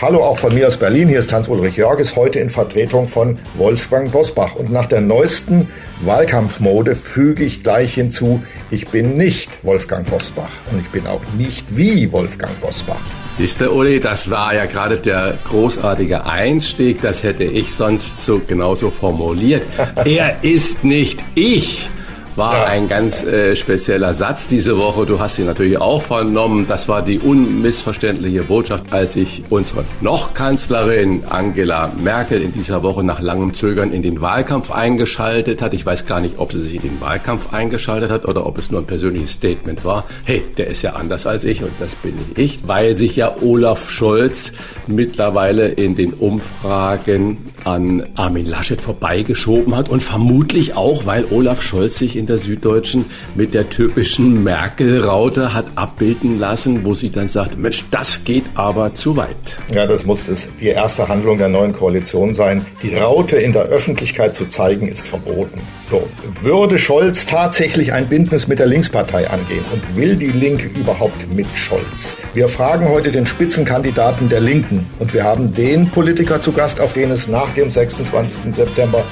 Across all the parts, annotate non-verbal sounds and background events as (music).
Hallo auch von mir aus Berlin. Hier ist Hans-Ulrich Jörges, heute in Vertretung von Wolfgang Bosbach. Und nach der neuesten Wahlkampfmode füge ich gleich hinzu, ich bin nicht Wolfgang Bosbach und ich bin auch nicht wie Wolfgang Bosbach. Siehst du, Uli, das war ja gerade der großartige Einstieg. Das hätte ich sonst so genauso formuliert. (laughs) er ist nicht ich war ja. ein ganz äh, spezieller Satz diese Woche. Du hast ihn natürlich auch vernommen. Das war die unmissverständliche Botschaft, als sich unsere noch Kanzlerin Angela Merkel in dieser Woche nach langem Zögern in den Wahlkampf eingeschaltet hat. Ich weiß gar nicht, ob sie sich in den Wahlkampf eingeschaltet hat oder ob es nur ein persönliches Statement war. Hey, der ist ja anders als ich und das bin ich, weil sich ja Olaf Scholz mittlerweile in den Umfragen an Armin Laschet vorbeigeschoben hat und vermutlich auch, weil Olaf Scholz sich in in der Süddeutschen mit der typischen Merkel-Raute hat abbilden lassen, wo sie dann sagt, Mensch, das geht aber zu weit. Ja, das muss das die erste Handlung der neuen Koalition sein. Die Raute in der Öffentlichkeit zu zeigen, ist verboten. So, würde Scholz tatsächlich ein Bündnis mit der Linkspartei angehen und will die Linke überhaupt mit Scholz? Wir fragen heute den Spitzenkandidaten der Linken und wir haben den Politiker zu Gast, auf den es nach dem 26. September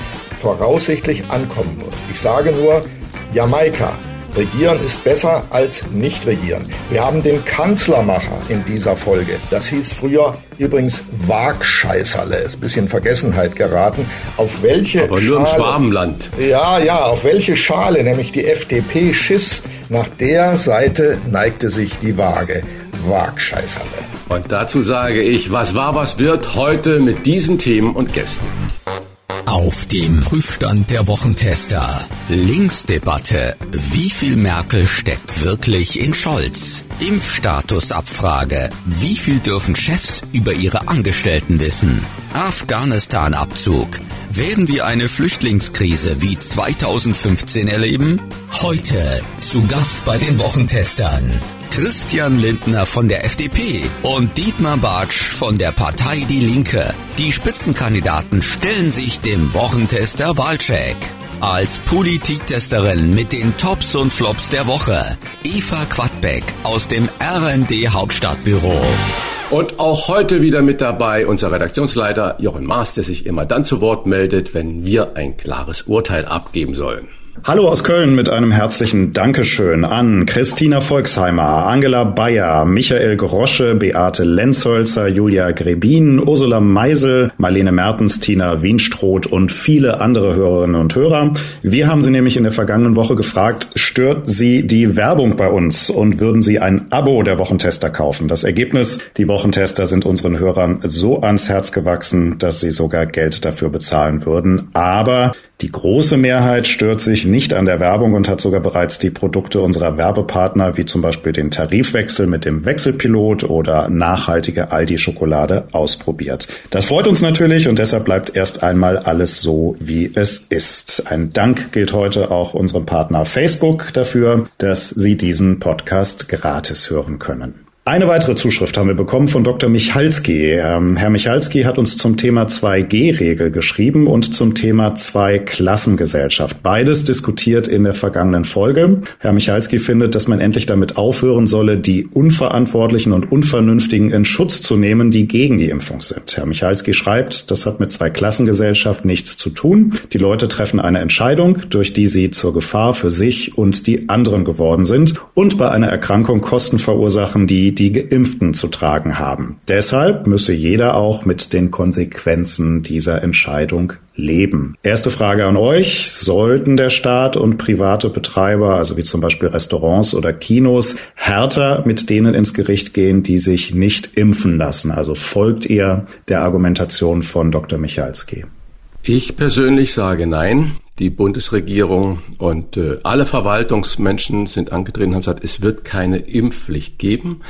voraussichtlich ankommen wird. Ich sage nur, Jamaika. Regieren ist besser als nicht regieren. Wir haben den Kanzlermacher in dieser Folge. Das hieß früher übrigens Wagscheißerle. Ist ein bisschen Vergessenheit geraten. Auf welche Aber nur Schale, im Schwabenland. Ja, ja, auf welche Schale, nämlich die FDP schiss. Nach der Seite neigte sich die Waage. Wagscheißerle. Und dazu sage ich, was war, was wird heute mit diesen Themen und Gästen. Auf dem Prüfstand der Wochentester. Linksdebatte. Wie viel Merkel steckt wirklich in Scholz? Impfstatusabfrage. Wie viel dürfen Chefs über ihre Angestellten wissen? Afghanistan-Abzug. Werden wir eine Flüchtlingskrise wie 2015 erleben? Heute zu Gast bei den Wochentestern. Christian Lindner von der FDP und Dietmar Bartsch von der Partei Die Linke. Die Spitzenkandidaten stellen sich dem Wochentester Wahlcheck. Als Politiktesterin mit den Tops und Flops der Woche. Eva Quadbeck aus dem RND Hauptstadtbüro. Und auch heute wieder mit dabei unser Redaktionsleiter Jochen Maas, der sich immer dann zu Wort meldet, wenn wir ein klares Urteil abgeben sollen. Hallo aus Köln mit einem herzlichen Dankeschön an Christina Volksheimer, Angela Bayer, Michael Grosche, Beate Lenzholzer, Julia Grebin, Ursula Meisel, Marlene Mertens, Tina Wienstroth und viele andere Hörerinnen und Hörer. Wir haben Sie nämlich in der vergangenen Woche gefragt, stört Sie die Werbung bei uns und würden Sie ein Abo der Wochentester kaufen? Das Ergebnis, die Wochentester sind unseren Hörern so ans Herz gewachsen, dass sie sogar Geld dafür bezahlen würden. Aber die große Mehrheit stört sich nicht an der Werbung und hat sogar bereits die Produkte unserer Werbepartner, wie zum Beispiel den Tarifwechsel mit dem Wechselpilot oder nachhaltige Aldi-Schokolade, ausprobiert. Das freut uns natürlich und deshalb bleibt erst einmal alles so, wie es ist. Ein Dank gilt heute auch unserem Partner Facebook dafür, dass Sie diesen Podcast gratis hören können. Eine weitere Zuschrift haben wir bekommen von Dr. Michalski. Ähm, Herr Michalski hat uns zum Thema 2G-Regel geschrieben und zum Thema Zwei-Klassengesellschaft. Beides diskutiert in der vergangenen Folge. Herr Michalski findet, dass man endlich damit aufhören solle, die Unverantwortlichen und Unvernünftigen in Schutz zu nehmen, die gegen die Impfung sind. Herr Michalski schreibt, das hat mit Zwei-Klassengesellschaft nichts zu tun. Die Leute treffen eine Entscheidung, durch die sie zur Gefahr für sich und die anderen geworden sind und bei einer Erkrankung Kosten verursachen, die die Geimpften zu tragen haben. Deshalb müsse jeder auch mit den Konsequenzen dieser Entscheidung leben. Erste Frage an euch. Sollten der Staat und private Betreiber, also wie zum Beispiel Restaurants oder Kinos, härter mit denen ins Gericht gehen, die sich nicht impfen lassen? Also folgt ihr der Argumentation von Dr. Michalski? Ich persönlich sage nein. Die Bundesregierung und äh, alle Verwaltungsmenschen sind angetreten und haben gesagt, es wird keine Impfpflicht geben.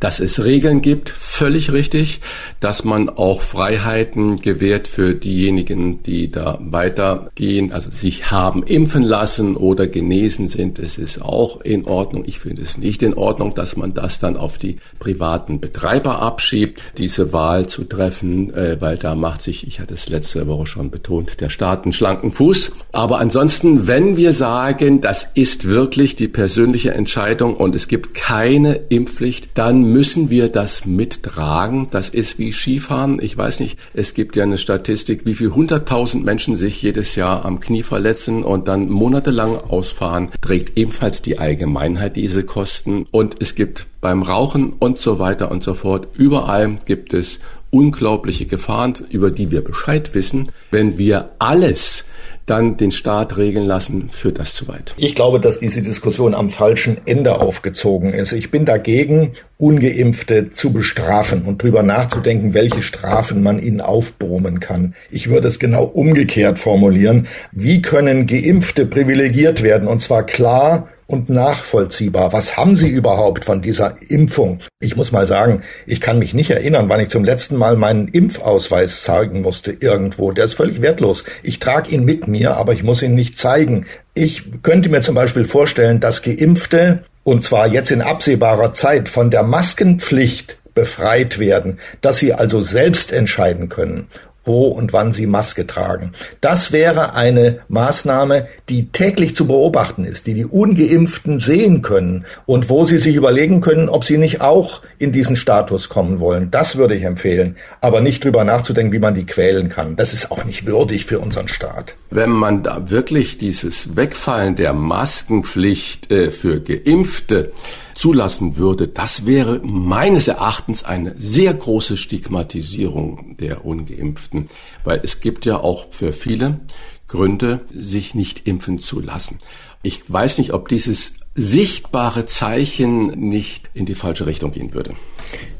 Dass es Regeln gibt, völlig richtig. Dass man auch Freiheiten gewährt für diejenigen, die da weitergehen, also sich haben impfen lassen oder genesen sind. Es ist auch in Ordnung. Ich finde es nicht in Ordnung, dass man das dann auf die privaten Betreiber abschiebt, diese Wahl zu treffen, äh, weil da macht sich, ich hatte es letzte Woche schon betont, der Staat einen schlanken Fuß. Aber ansonsten, wenn wir sagen, das ist wirklich die persönliche Entscheidung und es gibt keine Impfpflicht, dann müssen wir das mittragen. Das ist wie Skifahren. Ich weiß nicht, es gibt ja eine Statistik, wie viel hunderttausend Menschen sich jedes Jahr am Knie verletzen und dann monatelang ausfahren, trägt ebenfalls die Allgemeinheit diese Kosten. Und es gibt beim Rauchen und so weiter und so fort, überall gibt es unglaubliche Gefahren, über die wir Bescheid wissen. Wenn wir alles dann den Staat regeln lassen, führt das zu weit. Ich glaube, dass diese Diskussion am falschen Ende aufgezogen ist. Ich bin dagegen, ungeimpfte zu bestrafen und drüber nachzudenken, welche Strafen man ihnen aufbrummen kann. Ich würde es genau umgekehrt formulieren. Wie können Geimpfte privilegiert werden? Und zwar klar und nachvollziehbar. Was haben Sie überhaupt von dieser Impfung? Ich muss mal sagen, ich kann mich nicht erinnern, wann ich zum letzten Mal meinen Impfausweis zeigen musste irgendwo. Der ist völlig wertlos. Ich trage ihn mit mir, aber ich muss ihn nicht zeigen. Ich könnte mir zum Beispiel vorstellen, dass Geimpfte, und zwar jetzt in absehbarer Zeit, von der Maskenpflicht befreit werden, dass sie also selbst entscheiden können wo und wann sie Maske tragen. Das wäre eine Maßnahme, die täglich zu beobachten ist, die die ungeimpften sehen können und wo sie sich überlegen können, ob sie nicht auch in diesen Status kommen wollen. Das würde ich empfehlen, aber nicht drüber nachzudenken, wie man die quälen kann. Das ist auch nicht würdig für unseren Staat. Wenn man da wirklich dieses Wegfallen der Maskenpflicht äh, für Geimpfte zulassen würde, das wäre meines Erachtens eine sehr große Stigmatisierung der Ungeimpften, weil es gibt ja auch für viele Gründe, sich nicht impfen zu lassen. Ich weiß nicht, ob dieses sichtbare Zeichen nicht in die falsche Richtung gehen würde.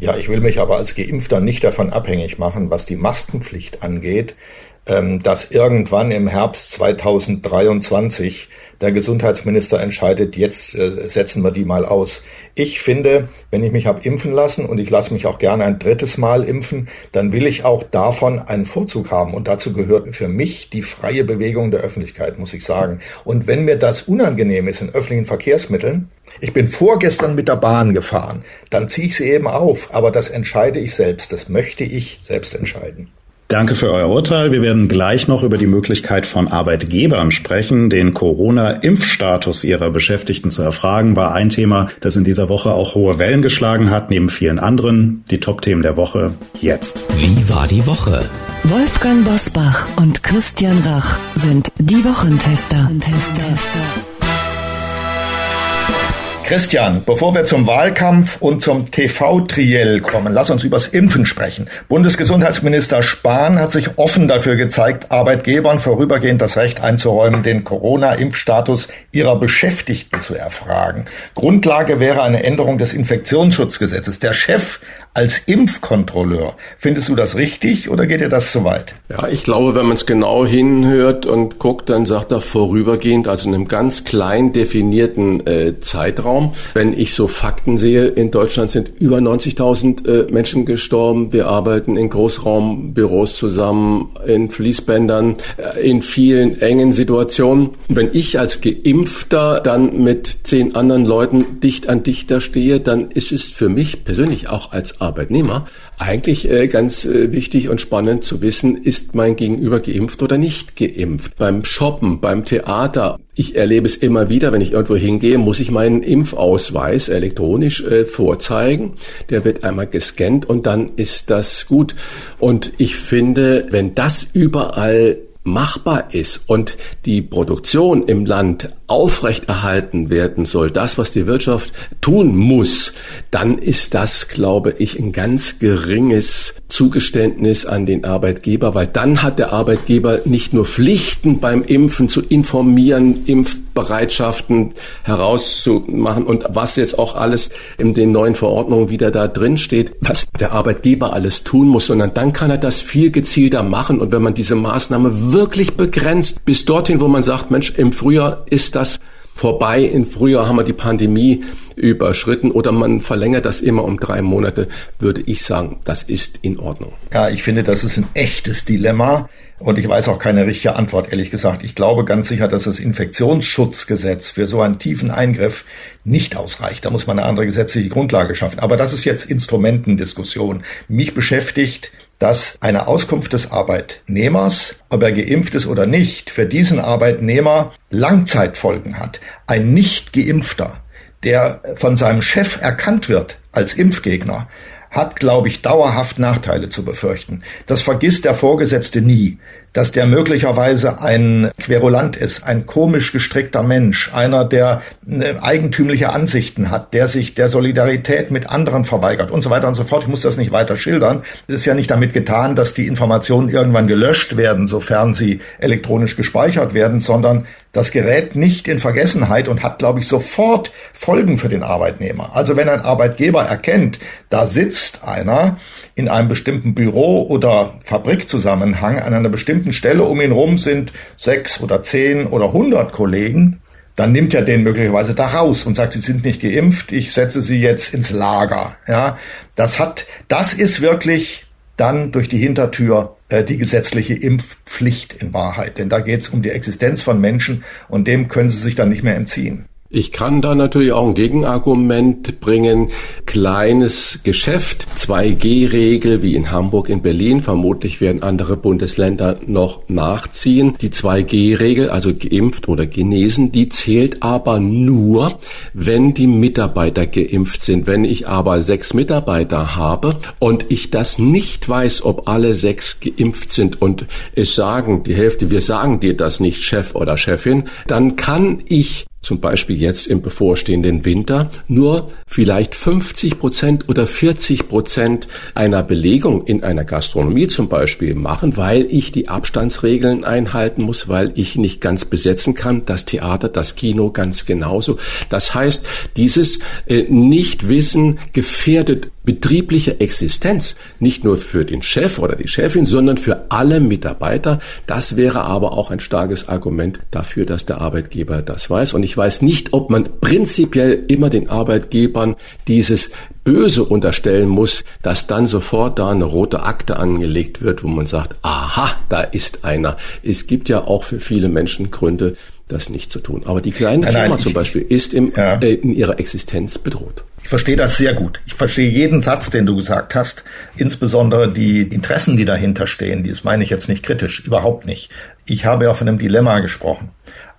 Ja, ich will mich aber als Geimpfter nicht davon abhängig machen, was die Maskenpflicht angeht, dass irgendwann im Herbst 2023 der Gesundheitsminister entscheidet, jetzt äh, setzen wir die mal aus. Ich finde, wenn ich mich habe impfen lassen und ich lasse mich auch gerne ein drittes Mal impfen, dann will ich auch davon einen Vorzug haben. Und dazu gehört für mich die freie Bewegung der Öffentlichkeit, muss ich sagen. Und wenn mir das unangenehm ist in öffentlichen Verkehrsmitteln, ich bin vorgestern mit der Bahn gefahren, dann ziehe ich sie eben auf. Aber das entscheide ich selbst. Das möchte ich selbst entscheiden. Danke für euer Urteil. Wir werden gleich noch über die Möglichkeit von Arbeitgebern sprechen. Den Corona-Impfstatus ihrer Beschäftigten zu erfragen, war ein Thema, das in dieser Woche auch hohe Wellen geschlagen hat, neben vielen anderen. Die Top-Themen der Woche jetzt. Wie war die Woche? Wolfgang Bosbach und Christian Rach sind die Wochentester. Christian, bevor wir zum Wahlkampf und zum TV-Triell kommen, lass uns übers Impfen sprechen. Bundesgesundheitsminister Spahn hat sich offen dafür gezeigt, Arbeitgebern vorübergehend das Recht einzuräumen, den Corona-Impfstatus ihrer Beschäftigten zu erfragen. Grundlage wäre eine Änderung des Infektionsschutzgesetzes. Der Chef als Impfkontrolleur. Findest du das richtig oder geht dir das zu weit? Ja, ich glaube, wenn man es genau hinhört und guckt, dann sagt er vorübergehend, also in einem ganz klein definierten äh, Zeitraum. Wenn ich so Fakten sehe, in Deutschland sind über 90.000 äh, Menschen gestorben. Wir arbeiten in Großraumbüros zusammen, in Fließbändern, äh, in vielen engen Situationen. Wenn ich als Geimpfter dann mit zehn anderen Leuten dicht an dichter stehe, dann ist es für mich persönlich auch als Arbeitnehmer eigentlich äh, ganz äh, wichtig und spannend zu wissen, ist mein Gegenüber geimpft oder nicht geimpft. Beim Shoppen, beim Theater, ich erlebe es immer wieder, wenn ich irgendwo hingehe, muss ich meinen Impfausweis elektronisch äh, vorzeigen. Der wird einmal gescannt und dann ist das gut. Und ich finde, wenn das überall machbar ist und die Produktion im Land aufrechterhalten werden soll, das, was die Wirtschaft tun muss, dann ist das, glaube ich, ein ganz geringes Zugeständnis an den Arbeitgeber, weil dann hat der Arbeitgeber nicht nur Pflichten beim Impfen zu informieren, Impf Impfbereitschaften herauszumachen und was jetzt auch alles in den neuen Verordnungen wieder da drin steht, was der Arbeitgeber alles tun muss, sondern dann kann er das viel gezielter machen. Und wenn man diese Maßnahme wirklich begrenzt, bis dorthin, wo man sagt, Mensch, im Frühjahr ist das vorbei. Im Frühjahr haben wir die Pandemie überschritten oder man verlängert das immer um drei Monate, würde ich sagen, das ist in Ordnung. Ja, ich finde, das ist ein echtes Dilemma. Und ich weiß auch keine richtige Antwort, ehrlich gesagt. Ich glaube ganz sicher, dass das Infektionsschutzgesetz für so einen tiefen Eingriff nicht ausreicht. Da muss man eine andere gesetzliche Grundlage schaffen. Aber das ist jetzt Instrumentendiskussion. Mich beschäftigt, dass eine Auskunft des Arbeitnehmers, ob er geimpft ist oder nicht, für diesen Arbeitnehmer Langzeitfolgen hat. Ein nicht geimpfter, der von seinem Chef erkannt wird als Impfgegner, hat, glaube ich, dauerhaft Nachteile zu befürchten. Das vergisst der Vorgesetzte nie dass der möglicherweise ein Querulant ist, ein komisch gestrickter Mensch, einer, der äh, eigentümliche Ansichten hat, der sich der Solidarität mit anderen verweigert und so weiter und so fort. Ich muss das nicht weiter schildern. Es ist ja nicht damit getan, dass die Informationen irgendwann gelöscht werden, sofern sie elektronisch gespeichert werden, sondern das gerät nicht in Vergessenheit und hat, glaube ich, sofort Folgen für den Arbeitnehmer. Also wenn ein Arbeitgeber erkennt, da sitzt einer in einem bestimmten Büro oder Fabrikzusammenhang an einer bestimmten Stelle um ihn rum sind sechs oder zehn oder hundert Kollegen, dann nimmt er den möglicherweise da raus und sagt, sie sind nicht geimpft, ich setze sie jetzt ins Lager. Ja, das hat, das ist wirklich dann durch die Hintertür äh, die gesetzliche Impfpflicht in Wahrheit. Denn da geht es um die Existenz von Menschen und dem können sie sich dann nicht mehr entziehen. Ich kann da natürlich auch ein Gegenargument bringen. Kleines Geschäft, 2G-Regel wie in Hamburg, in Berlin. Vermutlich werden andere Bundesländer noch nachziehen. Die 2G-Regel, also geimpft oder genesen, die zählt aber nur, wenn die Mitarbeiter geimpft sind. Wenn ich aber sechs Mitarbeiter habe und ich das nicht weiß, ob alle sechs geimpft sind und es sagen die Hälfte, wir sagen dir das nicht, Chef oder Chefin, dann kann ich zum Beispiel jetzt im bevorstehenden Winter, nur vielleicht 50 Prozent oder 40 Prozent einer Belegung in einer Gastronomie zum Beispiel machen, weil ich die Abstandsregeln einhalten muss, weil ich nicht ganz besetzen kann, das Theater, das Kino ganz genauso. Das heißt, dieses äh, Nichtwissen gefährdet betriebliche Existenz, nicht nur für den Chef oder die Chefin, sondern für alle Mitarbeiter. Das wäre aber auch ein starkes Argument dafür, dass der Arbeitgeber das weiß. Und ich weiß nicht, ob man prinzipiell immer den Arbeitgebern dieses Böse unterstellen muss, dass dann sofort da eine rote Akte angelegt wird, wo man sagt, aha, da ist einer. Es gibt ja auch für viele Menschen Gründe, das nicht zu tun. Aber die kleine nein, Firma nein, zum Beispiel ist im, ja. äh, in ihrer Existenz bedroht. Ich verstehe das sehr gut. Ich verstehe jeden Satz, den du gesagt hast, insbesondere die Interessen, die dahinter stehen. Das meine ich jetzt nicht kritisch, überhaupt nicht. Ich habe ja von einem Dilemma gesprochen.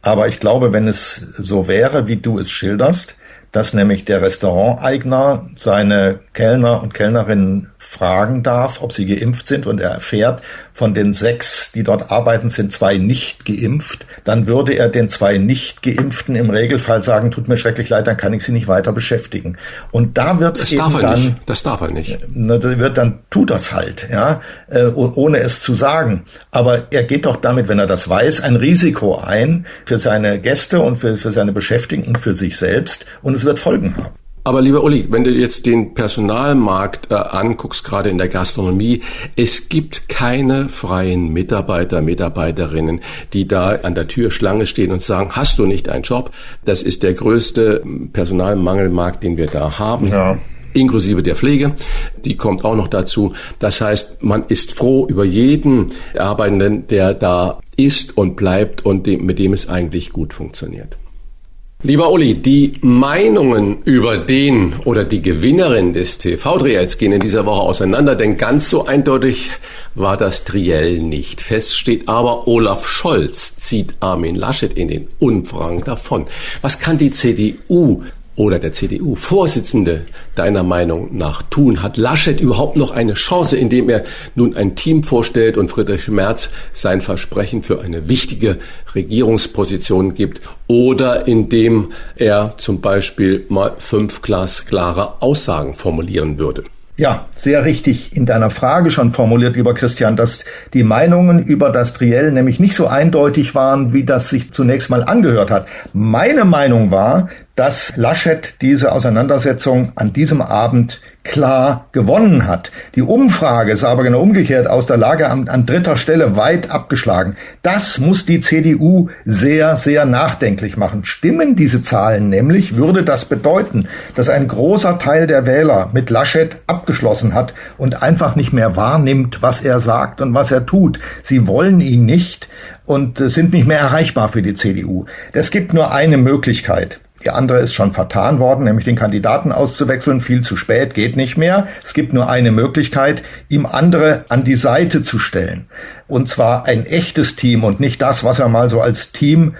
Aber ich glaube, wenn es so wäre, wie du es schilderst, dass nämlich der Restauranteigner seine Kellner und Kellnerinnen fragen darf, ob sie geimpft sind und er erfährt, von den sechs, die dort arbeiten, sind zwei nicht geimpft, dann würde er den zwei nicht geimpften im Regelfall sagen, tut mir schrecklich leid, dann kann ich sie nicht weiter beschäftigen. Und da wird es eben dann, nicht. das darf er nicht. Na, wird dann tut das halt, ja, äh, ohne es zu sagen. Aber er geht doch damit, wenn er das weiß, ein Risiko ein für seine Gäste und für, für seine Beschäftigten und für sich selbst und es wird Folgen haben. Aber lieber Uli, wenn du jetzt den Personalmarkt äh, anguckst, gerade in der Gastronomie, es gibt keine freien Mitarbeiter, Mitarbeiterinnen, die da an der Tür Schlange stehen und sagen, hast du nicht einen Job? Das ist der größte Personalmangelmarkt, den wir da haben. Ja inklusive der Pflege. Die kommt auch noch dazu. Das heißt, man ist froh über jeden Arbeitenden, der da ist und bleibt und dem, mit dem es eigentlich gut funktioniert. Lieber Uli, die Meinungen über den oder die Gewinnerin des TV-Triels gehen in dieser Woche auseinander, denn ganz so eindeutig war das Triell nicht. Fest steht aber, Olaf Scholz zieht Armin Laschet in den Umfragen davon. Was kann die CDU oder der CDU-Vorsitzende deiner Meinung nach tun? Hat Laschet überhaupt noch eine Chance, indem er nun ein Team vorstellt und Friedrich Merz sein Versprechen für eine wichtige Regierungsposition gibt oder indem er zum Beispiel mal fünf glasklare Aussagen formulieren würde? Ja, sehr richtig in deiner Frage schon formuliert, lieber Christian, dass die Meinungen über das Triell nämlich nicht so eindeutig waren, wie das sich zunächst mal angehört hat. Meine Meinung war, dass Laschet diese Auseinandersetzung an diesem Abend klar gewonnen hat. Die Umfrage ist aber genau umgekehrt aus der Lage an, an, dritter Stelle weit abgeschlagen. Das muss die CDU sehr, sehr nachdenklich machen. Stimmen diese Zahlen nämlich, würde das bedeuten, dass ein großer Teil der Wähler mit Laschet abgeschlossen hat und einfach nicht mehr wahrnimmt, was er sagt und was er tut. Sie wollen ihn nicht und sind nicht mehr erreichbar für die CDU. Es gibt nur eine Möglichkeit. Die andere ist schon vertan worden, nämlich den Kandidaten auszuwechseln. Viel zu spät, geht nicht mehr. Es gibt nur eine Möglichkeit, ihm andere an die Seite zu stellen. Und zwar ein echtes Team und nicht das, was er mal so als Team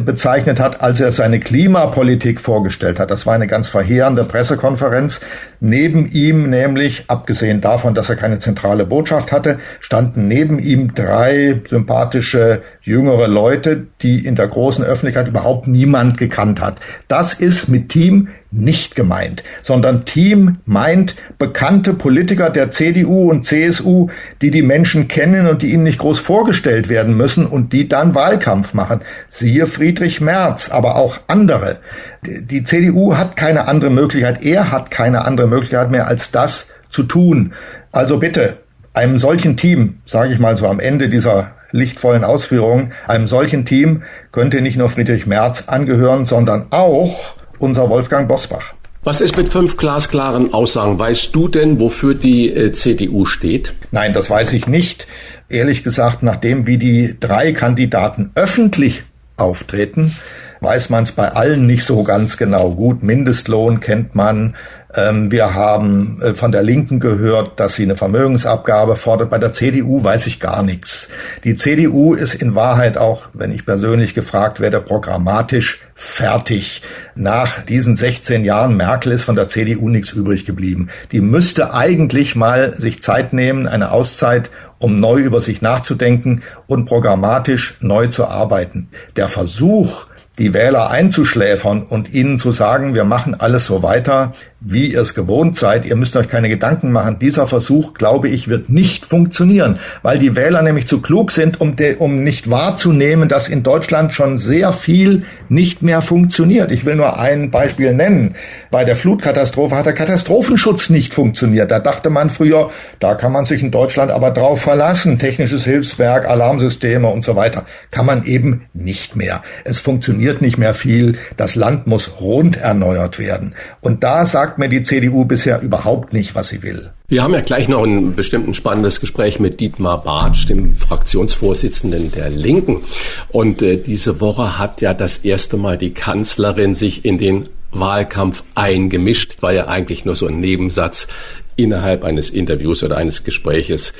bezeichnet hat, als er seine Klimapolitik vorgestellt hat. Das war eine ganz verheerende Pressekonferenz. Neben ihm nämlich, abgesehen davon, dass er keine zentrale Botschaft hatte, standen neben ihm drei sympathische jüngere Leute, die in der großen Öffentlichkeit überhaupt niemand gekannt hat. Das ist mit Team nicht gemeint, sondern Team meint bekannte Politiker der CDU und CSU, die die Menschen kennen und die ihnen nicht groß vorgestellt werden müssen und die dann Wahlkampf machen. Siehe Friedrich Merz, aber auch andere. Die CDU hat keine andere Möglichkeit, er hat keine andere Möglichkeit mehr als das zu tun. Also bitte, einem solchen Team, sage ich mal so am Ende dieser lichtvollen Ausführungen, einem solchen Team könnte nicht nur Friedrich Merz angehören, sondern auch unser Wolfgang Bosbach. Was ist mit fünf glasklaren Aussagen? Weißt du denn, wofür die äh, CDU steht? Nein, das weiß ich nicht. Ehrlich gesagt, nachdem wie die drei Kandidaten öffentlich auftreten, weiß man es bei allen nicht so ganz genau. Gut, Mindestlohn kennt man, wir haben äh, von der Linken gehört, dass sie eine Vermögensabgabe fordert. Bei der CDU weiß ich gar nichts. Die CDU ist in Wahrheit auch, wenn ich persönlich gefragt werde, programmatisch fertig. Nach diesen 16 Jahren Merkel ist von der CDU nichts übrig geblieben. Die müsste eigentlich mal sich Zeit nehmen, eine Auszeit, um neu über sich nachzudenken und programmatisch neu zu arbeiten. Der Versuch, die Wähler einzuschläfern und ihnen zu sagen, wir machen alles so weiter, wie ihr es gewohnt seid. Ihr müsst euch keine Gedanken machen. Dieser Versuch, glaube ich, wird nicht funktionieren, weil die Wähler nämlich zu klug sind, um, de, um nicht wahrzunehmen, dass in Deutschland schon sehr viel nicht mehr funktioniert. Ich will nur ein Beispiel nennen. Bei der Flutkatastrophe hat der Katastrophenschutz nicht funktioniert. Da dachte man früher, da kann man sich in Deutschland aber drauf verlassen. Technisches Hilfswerk, Alarmsysteme und so weiter. Kann man eben nicht mehr. Es funktioniert nicht mehr viel. Das Land muss rund erneuert werden. Und da sagt sagt mir die CDU bisher überhaupt nicht, was sie will. Wir haben ja gleich noch ein bestimmt spannendes Gespräch mit Dietmar Bartsch, dem Fraktionsvorsitzenden der Linken. Und äh, diese Woche hat ja das erste Mal die Kanzlerin sich in den Wahlkampf eingemischt. War ja eigentlich nur so ein Nebensatz innerhalb eines Interviews oder eines Gespräches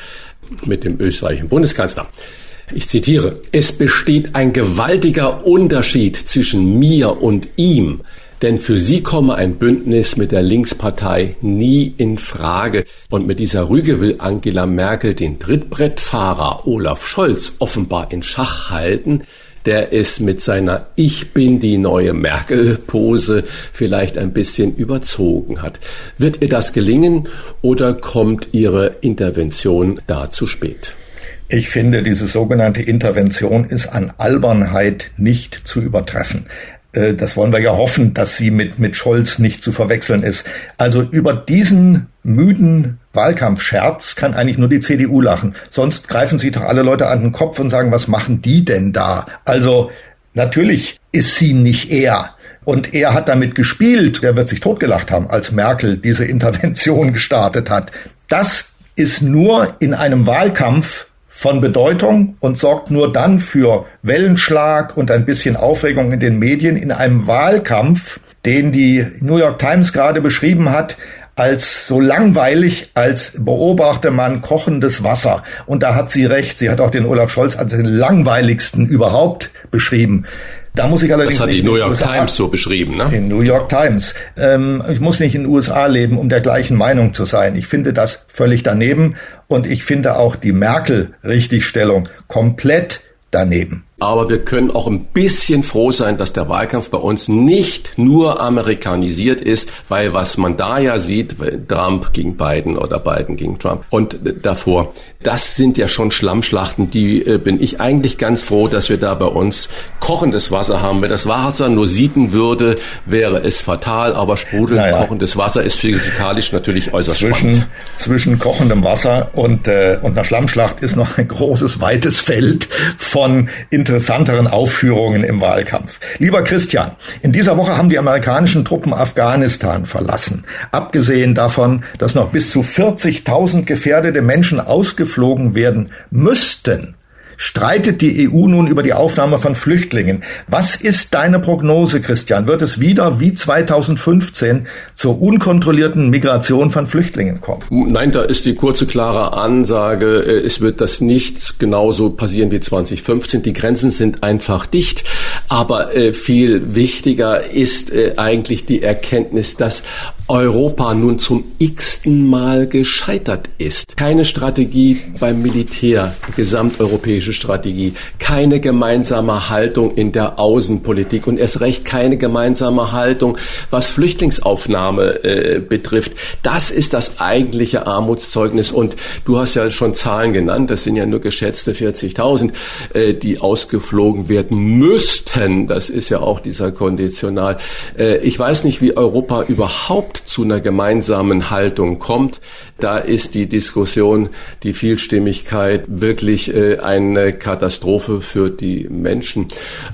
mit dem österreichischen Bundeskanzler. Ich zitiere, es besteht ein gewaltiger Unterschied zwischen mir und ihm. Denn für sie komme ein Bündnis mit der Linkspartei nie in Frage. Und mit dieser Rüge will Angela Merkel den Trittbrettfahrer Olaf Scholz offenbar in Schach halten, der es mit seiner Ich bin die neue Merkel-Pose vielleicht ein bisschen überzogen hat. Wird ihr das gelingen oder kommt ihre Intervention da zu spät? Ich finde, diese sogenannte Intervention ist an Albernheit nicht zu übertreffen. Äh, das wollen wir ja hoffen, dass sie mit, mit Scholz nicht zu verwechseln ist. Also über diesen müden Wahlkampfscherz kann eigentlich nur die CDU lachen. Sonst greifen sich doch alle Leute an den Kopf und sagen, was machen die denn da? Also natürlich ist sie nicht er. Und er hat damit gespielt, der wird sich totgelacht haben, als Merkel diese (laughs) Intervention gestartet hat. Das ist nur in einem Wahlkampf von Bedeutung und sorgt nur dann für Wellenschlag und ein bisschen Aufregung in den Medien in einem Wahlkampf, den die New York Times gerade beschrieben hat, als so langweilig, als beobachte man kochendes Wasser. Und da hat sie recht. Sie hat auch den Olaf Scholz als den langweiligsten überhaupt beschrieben. Da muss ich allerdings. Das hat die New York Times so beschrieben, ne? Die New York Times. Ähm, ich muss nicht in den USA leben, um der gleichen Meinung zu sein. Ich finde das völlig daneben und ich finde auch die Merkel-Richtigstellung komplett daneben. Aber wir können auch ein bisschen froh sein, dass der Wahlkampf bei uns nicht nur amerikanisiert ist, weil was man da ja sieht, Trump gegen Biden oder Biden gegen Trump und davor, das sind ja schon Schlammschlachten, die äh, bin ich eigentlich ganz froh, dass wir da bei uns kochendes Wasser haben. Wenn das Wasser nur sieden würde, wäre es fatal, aber sprudelnd naja. kochendes Wasser ist physikalisch natürlich äußerst zwischen, spannend. Zwischen kochendem Wasser und, äh, und einer Schlammschlacht ist noch ein großes, weites Feld von interessanteren Aufführungen im Wahlkampf. Lieber Christian, in dieser Woche haben die amerikanischen Truppen Afghanistan verlassen. Abgesehen davon, dass noch bis zu 40.000 gefährdete Menschen ausgeführt geflogen werden müssten, streitet die EU nun über die Aufnahme von Flüchtlingen. Was ist deine Prognose, Christian? Wird es wieder wie 2015 zur unkontrollierten Migration von Flüchtlingen kommen? Nein, da ist die kurze, klare Ansage, äh, es wird das nicht genauso passieren wie 2015. Die Grenzen sind einfach dicht. Aber äh, viel wichtiger ist äh, eigentlich die Erkenntnis, dass Europa nun zum x-ten Mal gescheitert ist. Keine Strategie beim Militär, gesamteuropäische Strategie, keine gemeinsame Haltung in der Außenpolitik und erst recht keine gemeinsame Haltung, was Flüchtlingsaufnahme äh, betrifft. Das ist das eigentliche Armutszeugnis und du hast ja schon Zahlen genannt, das sind ja nur geschätzte 40.000, äh, die ausgeflogen werden müssten. Das ist ja auch dieser Konditional. Äh, ich weiß nicht, wie Europa überhaupt überhaupt zu einer gemeinsamen Haltung kommt. Da ist die Diskussion, die Vielstimmigkeit wirklich äh, eine Katastrophe für die Menschen.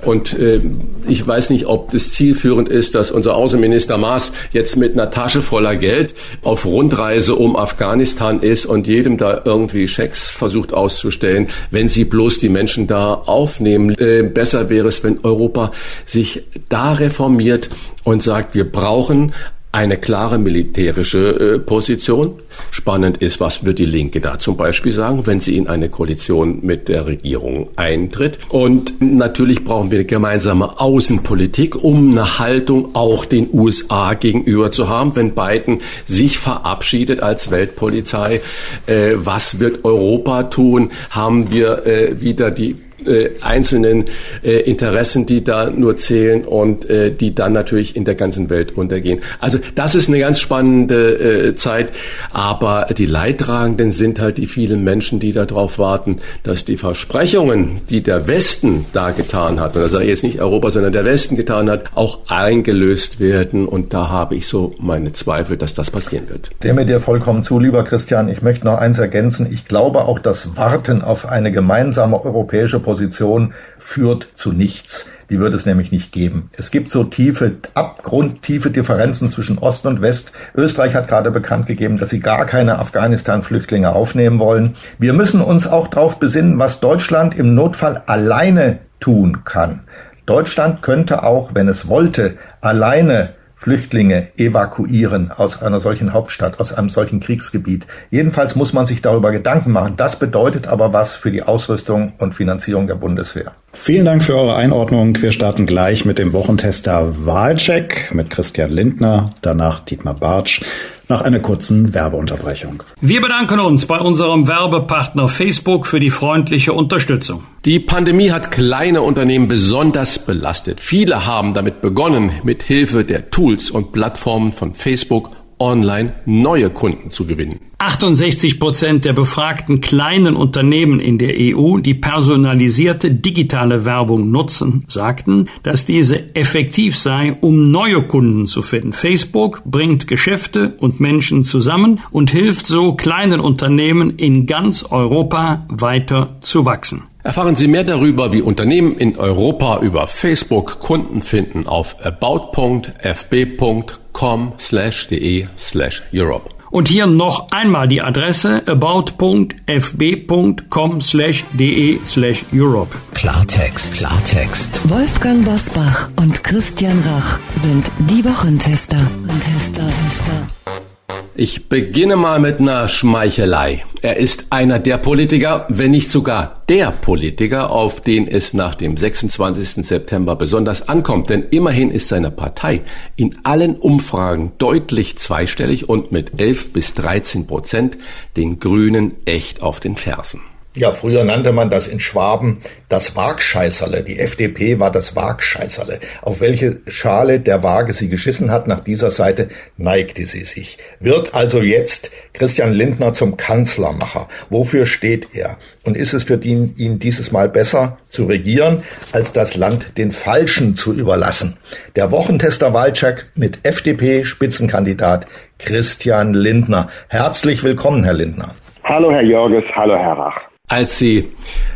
Und äh, ich weiß nicht, ob das zielführend ist, dass unser Außenminister Maas jetzt mit einer Tasche voller Geld auf Rundreise um Afghanistan ist und jedem da irgendwie Schecks versucht auszustellen, wenn sie bloß die Menschen da aufnehmen. Äh, besser wäre es, wenn Europa sich da reformiert und sagt, wir brauchen eine klare militärische äh, Position. Spannend ist, was wird die Linke da zum Beispiel sagen, wenn sie in eine Koalition mit der Regierung eintritt. Und natürlich brauchen wir eine gemeinsame Außenpolitik, um eine Haltung auch den USA gegenüber zu haben, wenn Biden sich verabschiedet als Weltpolizei. Äh, was wird Europa tun? Haben wir äh, wieder die äh, einzelnen äh, Interessen, die da nur zählen und äh, die dann natürlich in der ganzen Welt untergehen. Also das ist eine ganz spannende äh, Zeit, aber die Leidtragenden sind halt die vielen Menschen, die darauf warten, dass die Versprechungen, die der Westen da getan hat, und das sage ich jetzt nicht Europa, sondern der Westen getan hat, auch eingelöst werden. Und da habe ich so meine Zweifel, dass das passieren wird. Dem mir dir vollkommen zu, lieber Christian. Ich möchte noch eins ergänzen. Ich glaube auch, das Warten auf eine gemeinsame europäische Position führt zu nichts. Die wird es nämlich nicht geben. Es gibt so tiefe, abgrundtiefe Differenzen zwischen Ost und West. Österreich hat gerade bekannt gegeben, dass sie gar keine Afghanistan-Flüchtlinge aufnehmen wollen. Wir müssen uns auch darauf besinnen, was Deutschland im Notfall alleine tun kann. Deutschland könnte auch, wenn es wollte, alleine Flüchtlinge evakuieren aus einer solchen Hauptstadt, aus einem solchen Kriegsgebiet. Jedenfalls muss man sich darüber Gedanken machen. Das bedeutet aber was für die Ausrüstung und Finanzierung der Bundeswehr. Vielen Dank für eure Einordnung. Wir starten gleich mit dem Wochentester Wahlcheck mit Christian Lindner, danach Dietmar Bartsch nach einer kurzen Werbeunterbrechung. Wir bedanken uns bei unserem Werbepartner Facebook für die freundliche Unterstützung. Die Pandemie hat kleine Unternehmen besonders belastet. Viele haben damit begonnen, mit Hilfe der Tools und Plattformen von Facebook online neue Kunden zu gewinnen. 68 Prozent der befragten kleinen Unternehmen in der EU, die personalisierte digitale Werbung nutzen, sagten, dass diese effektiv sei, um neue Kunden zu finden. Facebook bringt Geschäfte und Menschen zusammen und hilft so kleinen Unternehmen in ganz Europa weiter zu wachsen. Erfahren Sie mehr darüber, wie Unternehmen in Europa über Facebook Kunden finden auf about.fb.com slash de slash Europe. Und hier noch einmal die Adresse about.fb.com slash de slash Europe. Klartext, Klartext. Wolfgang Bosbach und Christian Rach sind die Wochentester. Tester, Tester. Ich beginne mal mit einer Schmeichelei. Er ist einer der Politiker, wenn nicht sogar der Politiker, auf den es nach dem 26. September besonders ankommt. Denn immerhin ist seine Partei in allen Umfragen deutlich zweistellig und mit 11 bis 13 Prozent den Grünen echt auf den Fersen. Ja, früher nannte man das in Schwaben das Waagscheißerle. Die FDP war das Waagscheißerle. Auf welche Schale der Waage sie geschissen hat, nach dieser Seite neigte sie sich. Wird also jetzt Christian Lindner zum Kanzlermacher? Wofür steht er? Und ist es für ihn, ihn dieses Mal besser zu regieren, als das Land den Falschen zu überlassen? Der Wochentester Walczak mit FDP-Spitzenkandidat Christian Lindner. Herzlich willkommen, Herr Lindner. Hallo, Herr Jörges. Hallo, Herr Rach. Als Sie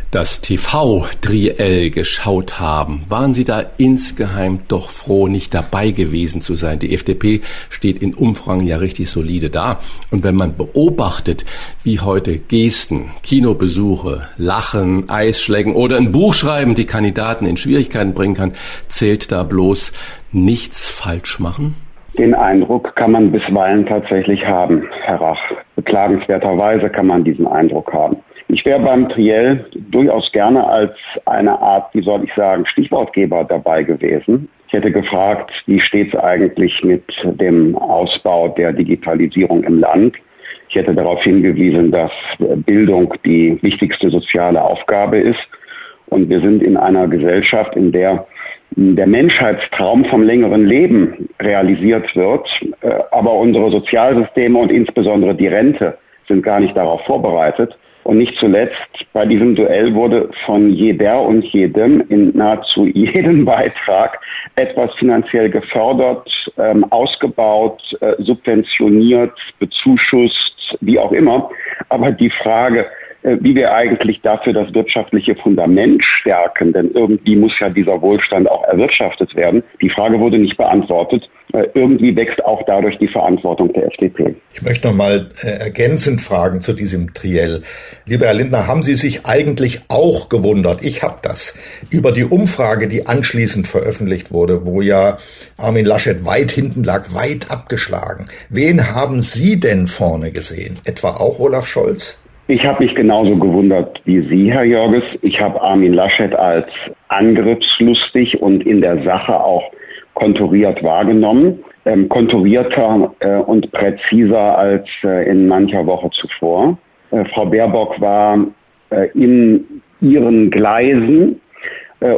das TV-Triell geschaut haben, waren Sie da insgeheim doch froh, nicht dabei gewesen zu sein. Die FDP steht in Umfragen ja richtig solide da. Und wenn man beobachtet, wie heute Gesten, Kinobesuche, Lachen, Eisschlägen oder ein Buch schreiben die Kandidaten in Schwierigkeiten bringen kann, zählt da bloß nichts falsch machen? Den Eindruck kann man bisweilen tatsächlich haben, Herr Rach. Beklagenswerterweise kann man diesen Eindruck haben. Ich wäre beim Triell durchaus gerne als eine Art, wie soll ich sagen, Stichwortgeber dabei gewesen. Ich hätte gefragt, wie steht es eigentlich mit dem Ausbau der Digitalisierung im Land? Ich hätte darauf hingewiesen, dass Bildung die wichtigste soziale Aufgabe ist. Und wir sind in einer Gesellschaft, in der der Menschheitstraum vom längeren Leben realisiert wird, äh, aber unsere Sozialsysteme und insbesondere die Rente sind gar nicht darauf vorbereitet. Und nicht zuletzt bei diesem Duell wurde von jeder und jedem in nahezu (laughs) jedem Beitrag etwas finanziell gefördert, ähm, ausgebaut, äh, subventioniert, bezuschusst, wie auch immer. Aber die Frage, wie wir eigentlich dafür das wirtschaftliche Fundament stärken, denn irgendwie muss ja dieser Wohlstand auch erwirtschaftet werden. Die Frage wurde nicht beantwortet. Äh, irgendwie wächst auch dadurch die Verantwortung der FDP. Ich möchte noch mal äh, ergänzend fragen zu diesem Triell. Lieber Herr Lindner, haben Sie sich eigentlich auch gewundert, ich habe das, über die Umfrage, die anschließend veröffentlicht wurde, wo ja Armin Laschet weit hinten lag, weit abgeschlagen. Wen haben Sie denn vorne gesehen? Etwa auch Olaf Scholz? Ich habe mich genauso gewundert wie Sie, Herr Jörges. Ich habe Armin Laschet als angriffslustig und in der Sache auch konturiert wahrgenommen. Ähm, konturierter äh, und präziser als äh, in mancher Woche zuvor. Äh, Frau Baerbock war äh, in ihren Gleisen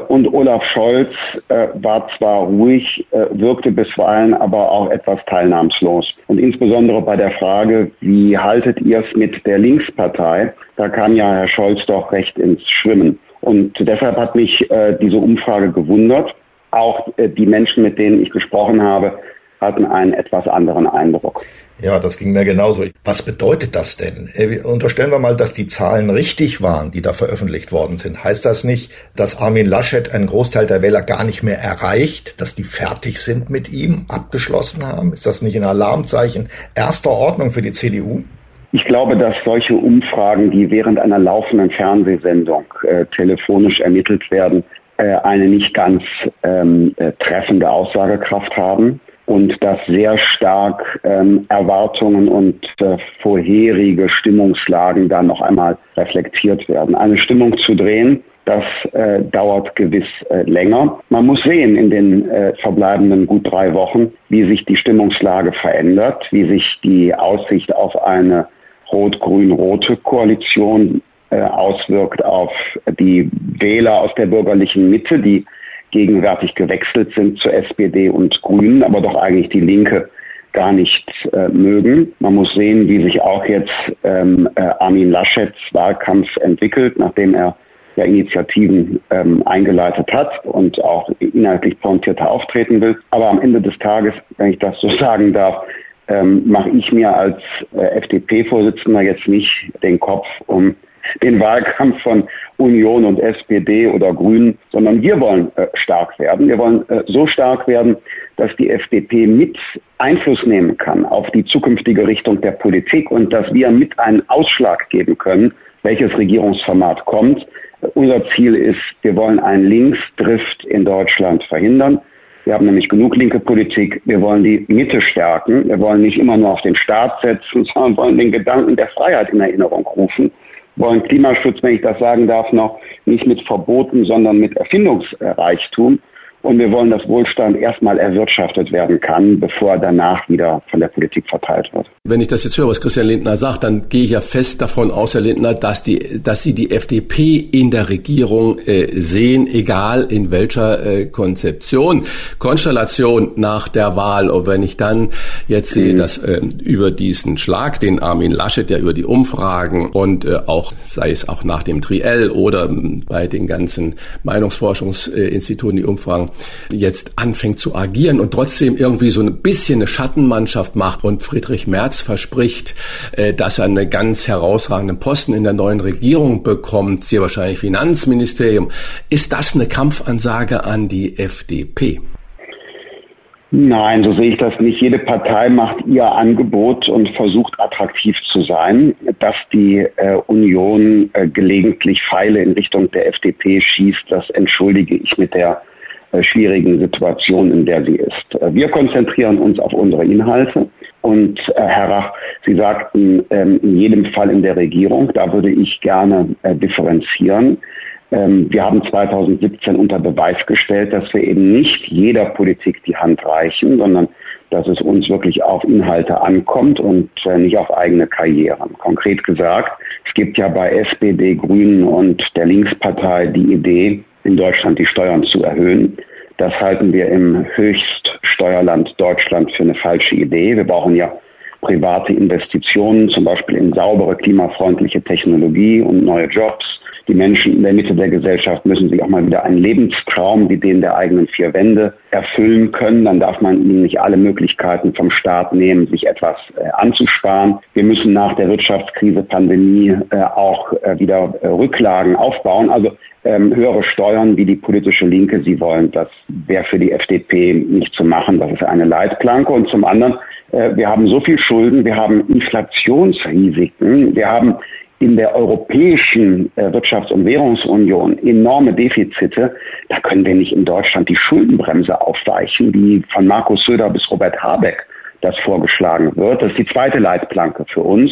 und Olaf Scholz äh, war zwar ruhig, äh, wirkte bisweilen aber auch etwas teilnahmslos. Und insbesondere bei der Frage, wie haltet ihr es mit der Linkspartei, da kam ja Herr Scholz doch recht ins Schwimmen. Und deshalb hat mich diese Umfrage gewundert. Auch die Menschen, mit denen ich gesprochen habe, hatten einen etwas anderen Eindruck. Ja, das ging mir genauso. Was bedeutet das denn? Äh, unterstellen wir mal, dass die Zahlen richtig waren, die da veröffentlicht worden sind. Heißt das nicht, dass Armin Laschet einen Großteil der Wähler gar nicht mehr erreicht, dass die fertig sind mit ihm, abgeschlossen haben? Ist das nicht ein Alarmzeichen erster Ordnung für die CDU? Ich glaube, dass solche Umfragen, die während einer laufenden Fernsehsendung äh, telefonisch ermittelt werden, äh, eine nicht ganz ähm, äh, treffende Aussagekraft haben und dass sehr stark ähm, Erwartungen und äh, vorherige Stimmungslagen dann noch einmal reflektiert werden. Eine Stimmung zu drehen, das äh, dauert gewiss äh, länger. Man muss sehen in den äh, verbleibenden gut drei Wochen, wie sich die Stimmungslage verändert, wie sich die Aussicht auf eine rot-grün-rote Koalition äh, auswirkt auf die Wähler aus der bürgerlichen Mitte, die gegenwärtig gewechselt sind zur SPD und Grünen, aber doch eigentlich die Linke gar nicht äh, mögen. Man muss sehen, wie sich auch jetzt ähm, äh, Armin Laschets Wahlkampf entwickelt, nachdem er ja Initiativen ähm, eingeleitet hat und auch inhaltlich pointierter auftreten will. Aber am Ende des Tages, wenn ich das so (laughs) sagen darf, ähm, mache ich mir als äh, FDP-Vorsitzender jetzt nicht den Kopf um den Wahlkampf von Union und SPD oder Grünen, sondern wir wollen äh, stark werden. Wir wollen äh, so stark werden, dass die FDP mit Einfluss nehmen kann auf die zukünftige Richtung der Politik und dass wir mit einen Ausschlag geben können, welches Regierungsformat kommt. Unser Ziel ist, wir wollen einen Linksdrift in Deutschland verhindern. Wir haben nämlich genug linke Politik. Wir wollen die Mitte stärken. Wir wollen nicht immer nur auf den Staat setzen, (laughs) sondern wollen den Gedanken der Freiheit in Erinnerung rufen wollen Klimaschutz, wenn ich das sagen darf, noch nicht mit Verboten, sondern mit Erfindungsreichtum. Und wir wollen, dass Wohlstand erstmal erwirtschaftet werden kann, bevor er danach wieder von der Politik verteilt wird. Wenn ich das jetzt höre, was Christian Lindner sagt, dann gehe ich ja fest davon aus, Herr Lindner, dass, die, dass Sie die FDP in der Regierung äh, sehen, egal in welcher äh, Konzeption, Konstellation nach der Wahl. Und wenn ich dann jetzt sehe, mhm. dass äh, über diesen Schlag, den Armin Laschet ja über die Umfragen und äh, auch, sei es auch nach dem Triell oder bei den ganzen Meinungsforschungsinstituten die Umfragen, jetzt anfängt zu agieren und trotzdem irgendwie so ein bisschen eine Schattenmannschaft macht und Friedrich Merz verspricht, äh, dass er einen ganz herausragenden Posten in der neuen Regierung bekommt, sehr wahrscheinlich Finanzministerium. Ist das eine Kampfansage an die FDP? Nein, so sehe ich das nicht. Jede Partei macht ihr Angebot und versucht attraktiv zu sein. Dass die äh, Union äh, gelegentlich Pfeile in Richtung der FDP schießt, das entschuldige ich mit der schwierigen Situation, in der sie ist. Äh, wir konzentrieren uns auf unsere Inhalte und äh, Herr Rach, Sie sagten ähm, in jedem Fall in der Regierung, da würde ich gerne differenzieren. Ähm, wir haben 2017 unter Beweis gestellt, dass wir eben nicht jeder Politik die Hand reichen, sondern dass es uns wirklich auf Inhalte ankommt und nicht auf eigene Karrieren. Konkret gesagt, es gibt ja bei SPD, Grünen und der Linkspartei die Idee, in Deutschland die Steuern zu erhöhen. Das halten wir im Höchststeuerland Deutschland für eine falsche Idee. Wir brauchen ja private Investitionen, zum Beispiel in saubere, klimafreundliche Technologie und neue Jobs. Die Menschen in der Mitte der Gesellschaft müssen sich auch mal wieder einen Lebenstraum wie den der eigenen vier Wände erfüllen können. Dann darf man ihnen nicht alle Möglichkeiten vom Staat nehmen, sich etwas äh, anzusparen. Wir müssen nach der Wirtschaftskrise, Pandemie äh, auch äh, wieder äh, Rücklagen aufbauen. Also ähm, höhere Steuern, wie die politische Linke sie wollen. Das wäre für die FDP nicht zu machen. Das ist eine Leitplanke. Und zum anderen, äh, wir haben so viel Schulden, wir haben Inflationsrisiken, wir haben in der europäischen äh, Wirtschafts- und Währungsunion enorme Defizite. Da können wir nicht in Deutschland die Schuldenbremse aufweichen, wie von Markus Söder bis Robert Habeck das vorgeschlagen wird. Das ist die zweite Leitplanke für uns.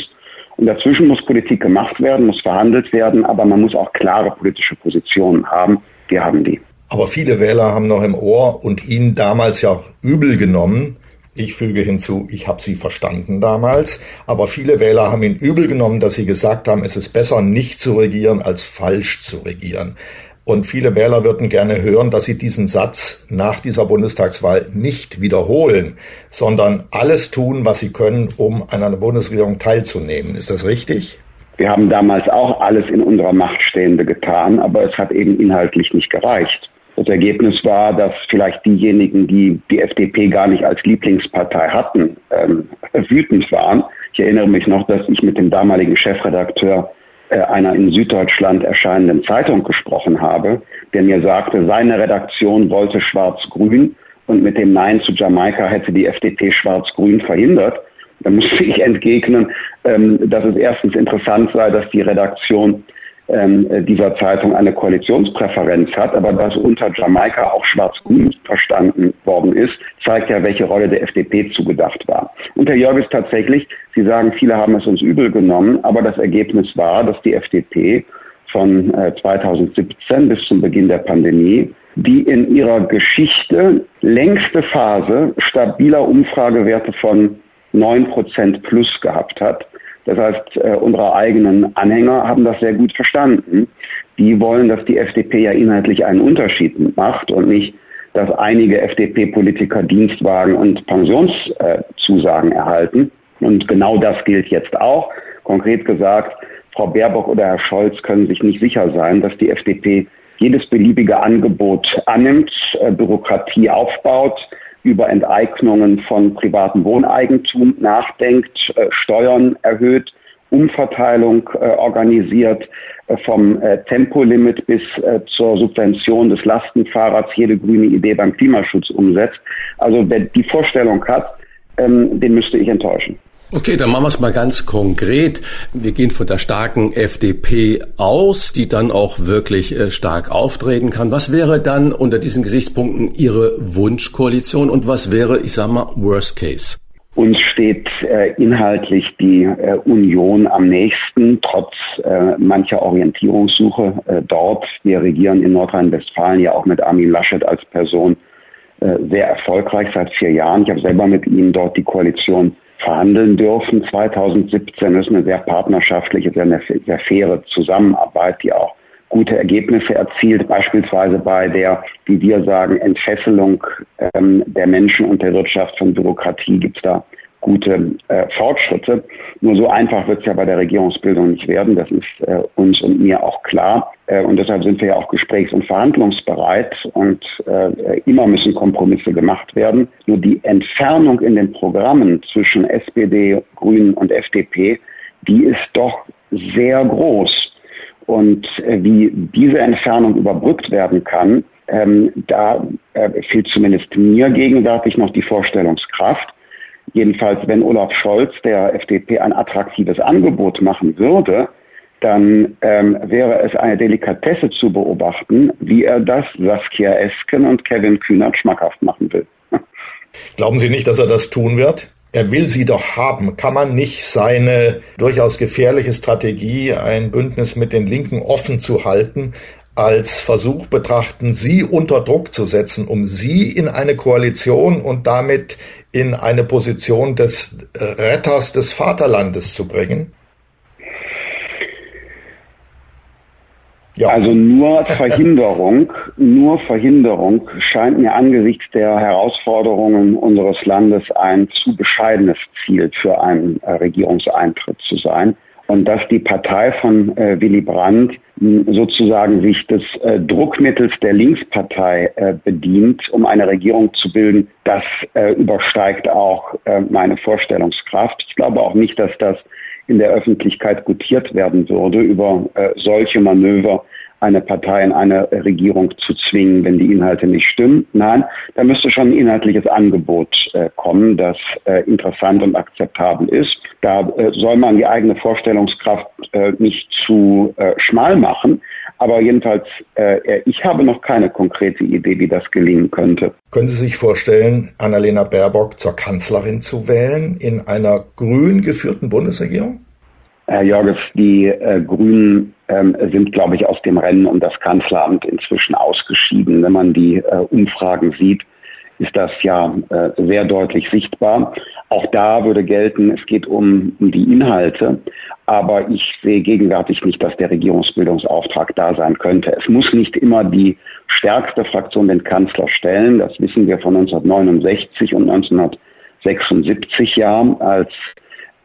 Und dazwischen muss Politik gemacht werden, muss verhandelt werden, aber man muss auch klare politische Positionen haben. Wir haben die. Aber viele Wähler haben noch im Ohr und ihn damals ja auch übel genommen. Ich füge hinzu, ich habe sie verstanden damals, aber viele Wähler haben ihn übel genommen, dass sie gesagt haben, es ist besser nicht zu regieren als falsch zu regieren. Und viele Wähler würden gerne hören, dass Sie diesen Satz nach dieser Bundestagswahl nicht wiederholen, sondern alles tun, was Sie können, um an einer Bundesregierung teilzunehmen. Ist das richtig? Wir haben damals auch alles in unserer Macht Stehende getan, aber es hat eben inhaltlich nicht gereicht. Das Ergebnis war, dass vielleicht diejenigen, die die FDP gar nicht als Lieblingspartei hatten, ähm, (laughs) wütend waren. Ich erinnere mich noch, dass ich mit dem damaligen Chefredakteur äh, einer in Süddeutschland erscheinenden Zeitung gesprochen habe, der mir sagte, seine Redaktion wollte Schwarz-Grün und mit dem Nein zu Jamaika hätte die FDP Schwarz-Grün verhindert. Da musste (laughs) ich entgegnen, ähm, dass es erstens interessant sei, dass die Redaktion dieser Zeitung eine Koalitionspräferenz hat, aber dass unter Jamaika auch schwarz-grün verstanden worden ist, zeigt ja, welche Rolle der FDP zugedacht war. Und Herr Jörg ist tatsächlich, Sie sagen, viele haben es uns übel genommen, aber das Ergebnis war, dass die FDP von äh, 2017 bis zum Beginn der Pandemie die in ihrer Geschichte längste Phase stabiler Umfragewerte von 9% plus gehabt hat. Das heißt, äh, unsere eigenen Anhänger haben das sehr gut verstanden. Die wollen, dass die FDP ja inhaltlich einen Unterschied macht und nicht, dass einige FDP-Politiker Dienstwagen und Pensionszusagen erhalten. Und genau das gilt jetzt auch. Konkret gesagt, Frau Baerbock oder Herr Scholz können sich nicht sicher sein, dass die FDP jedes beliebige Angebot annimmt, äh, Bürokratie aufbaut, über Enteignungen von privatem Wohneigentum nachdenkt, äh, Steuern erhöht, Umverteilung äh, organisiert, äh, vom Tempolimit bis zur Subvention des Lastenfahrrads jede grüne Idee beim Klimaschutz umsetzt. Also wer die Vorstellung hat, ähm, den müsste ich enttäuschen. Okay, dann machen wir es mal ganz konkret. Wir gehen von der starken FDP aus, die dann auch wirklich äh, stark auftreten kann. Was wäre dann unter diesen Gesichtspunkten Ihre Wunschkoalition und was wäre, ich sage mal, Worst Case? Uns steht äh, inhaltlich die äh, Union am nächsten, trotz äh, mancher Orientierungssuche äh, dort. Wir regieren in Nordrhein-Westfalen ja auch mit Armin Laschet als Person äh, sehr erfolgreich seit vier Jahren. Ich habe selber mit ihm dort die Koalition verhandeln dürfen. 2017 ist eine sehr partnerschaftliche, sehr, sehr faire Zusammenarbeit, die auch gute Ergebnisse erzielt, beispielsweise bei der, wie wir sagen, Entfesselung ähm, der Menschen und der Wirtschaft von Bürokratie gibt es da gute äh, Fortschritte. Nur so einfach wird es ja bei der Regierungsbildung nicht werden. Das ist äh, uns und mir auch klar. Äh, und deshalb sind wir ja auch gesprächs- und verhandlungsbereit und äh, immer müssen Kompromisse gemacht werden. Nur die Entfernung in den Programmen zwischen SPD, Grünen und FDP, die ist doch sehr groß. Und äh, wie diese Entfernung überbrückt werden kann, ähm, da äh, fehlt zumindest mir gegenwärtig noch die Vorstellungskraft. Jedenfalls, wenn Olaf Scholz der FDP ein attraktives Angebot machen würde, dann ähm, wäre es eine Delikatesse zu beobachten, wie er das Saskia Esken und Kevin Kühnert schmackhaft machen will. (laughs) Glauben Sie nicht, dass er das tun wird? Er will sie doch haben. Kann man nicht seine durchaus gefährliche Strategie, ein Bündnis mit den Linken offen zu halten, als Versuch betrachten, sie unter Druck zu setzen, um sie in eine Koalition und damit in eine Position des Retters des Vaterlandes zu bringen? Ja. Also nur Verhinderung, nur Verhinderung scheint mir angesichts der Herausforderungen unseres Landes ein zu bescheidenes Ziel für einen äh, Regierungseintritt zu sein. Und dass die Partei von äh, Willy Brandt sozusagen sich des äh, Druckmittels der Linkspartei äh, bedient, um eine Regierung zu bilden, das äh, übersteigt auch äh, meine Vorstellungskraft. Ich glaube auch nicht, dass das in der Öffentlichkeit gutiert werden würde, über äh, solche Manöver eine Partei in eine Regierung zu zwingen, wenn die Inhalte nicht stimmen. Nein, da müsste schon ein inhaltliches Angebot äh, kommen, das äh, interessant und akzeptabel ist. Da äh, soll man die eigene Vorstellungskraft äh, nicht zu äh, schmal machen. Aber jedenfalls, äh, ich habe noch keine konkrete Idee, wie das gelingen könnte. Können Sie sich vorstellen, Annalena Baerbock zur Kanzlerin zu wählen in einer grün geführten Bundesregierung? Herr Jorges, die äh, Grünen ähm, sind, glaube ich, aus dem Rennen um das Kanzleramt inzwischen ausgeschieden. Wenn man die äh, Umfragen sieht, ist das ja äh, sehr deutlich sichtbar. Auch da würde gelten, es geht um, um die Inhalte, aber ich sehe gegenwärtig nicht, dass der Regierungsbildungsauftrag da sein könnte. Es muss nicht immer die stärkste Fraktion den Kanzler stellen. Das wissen wir von 1969 und 1976 ja, als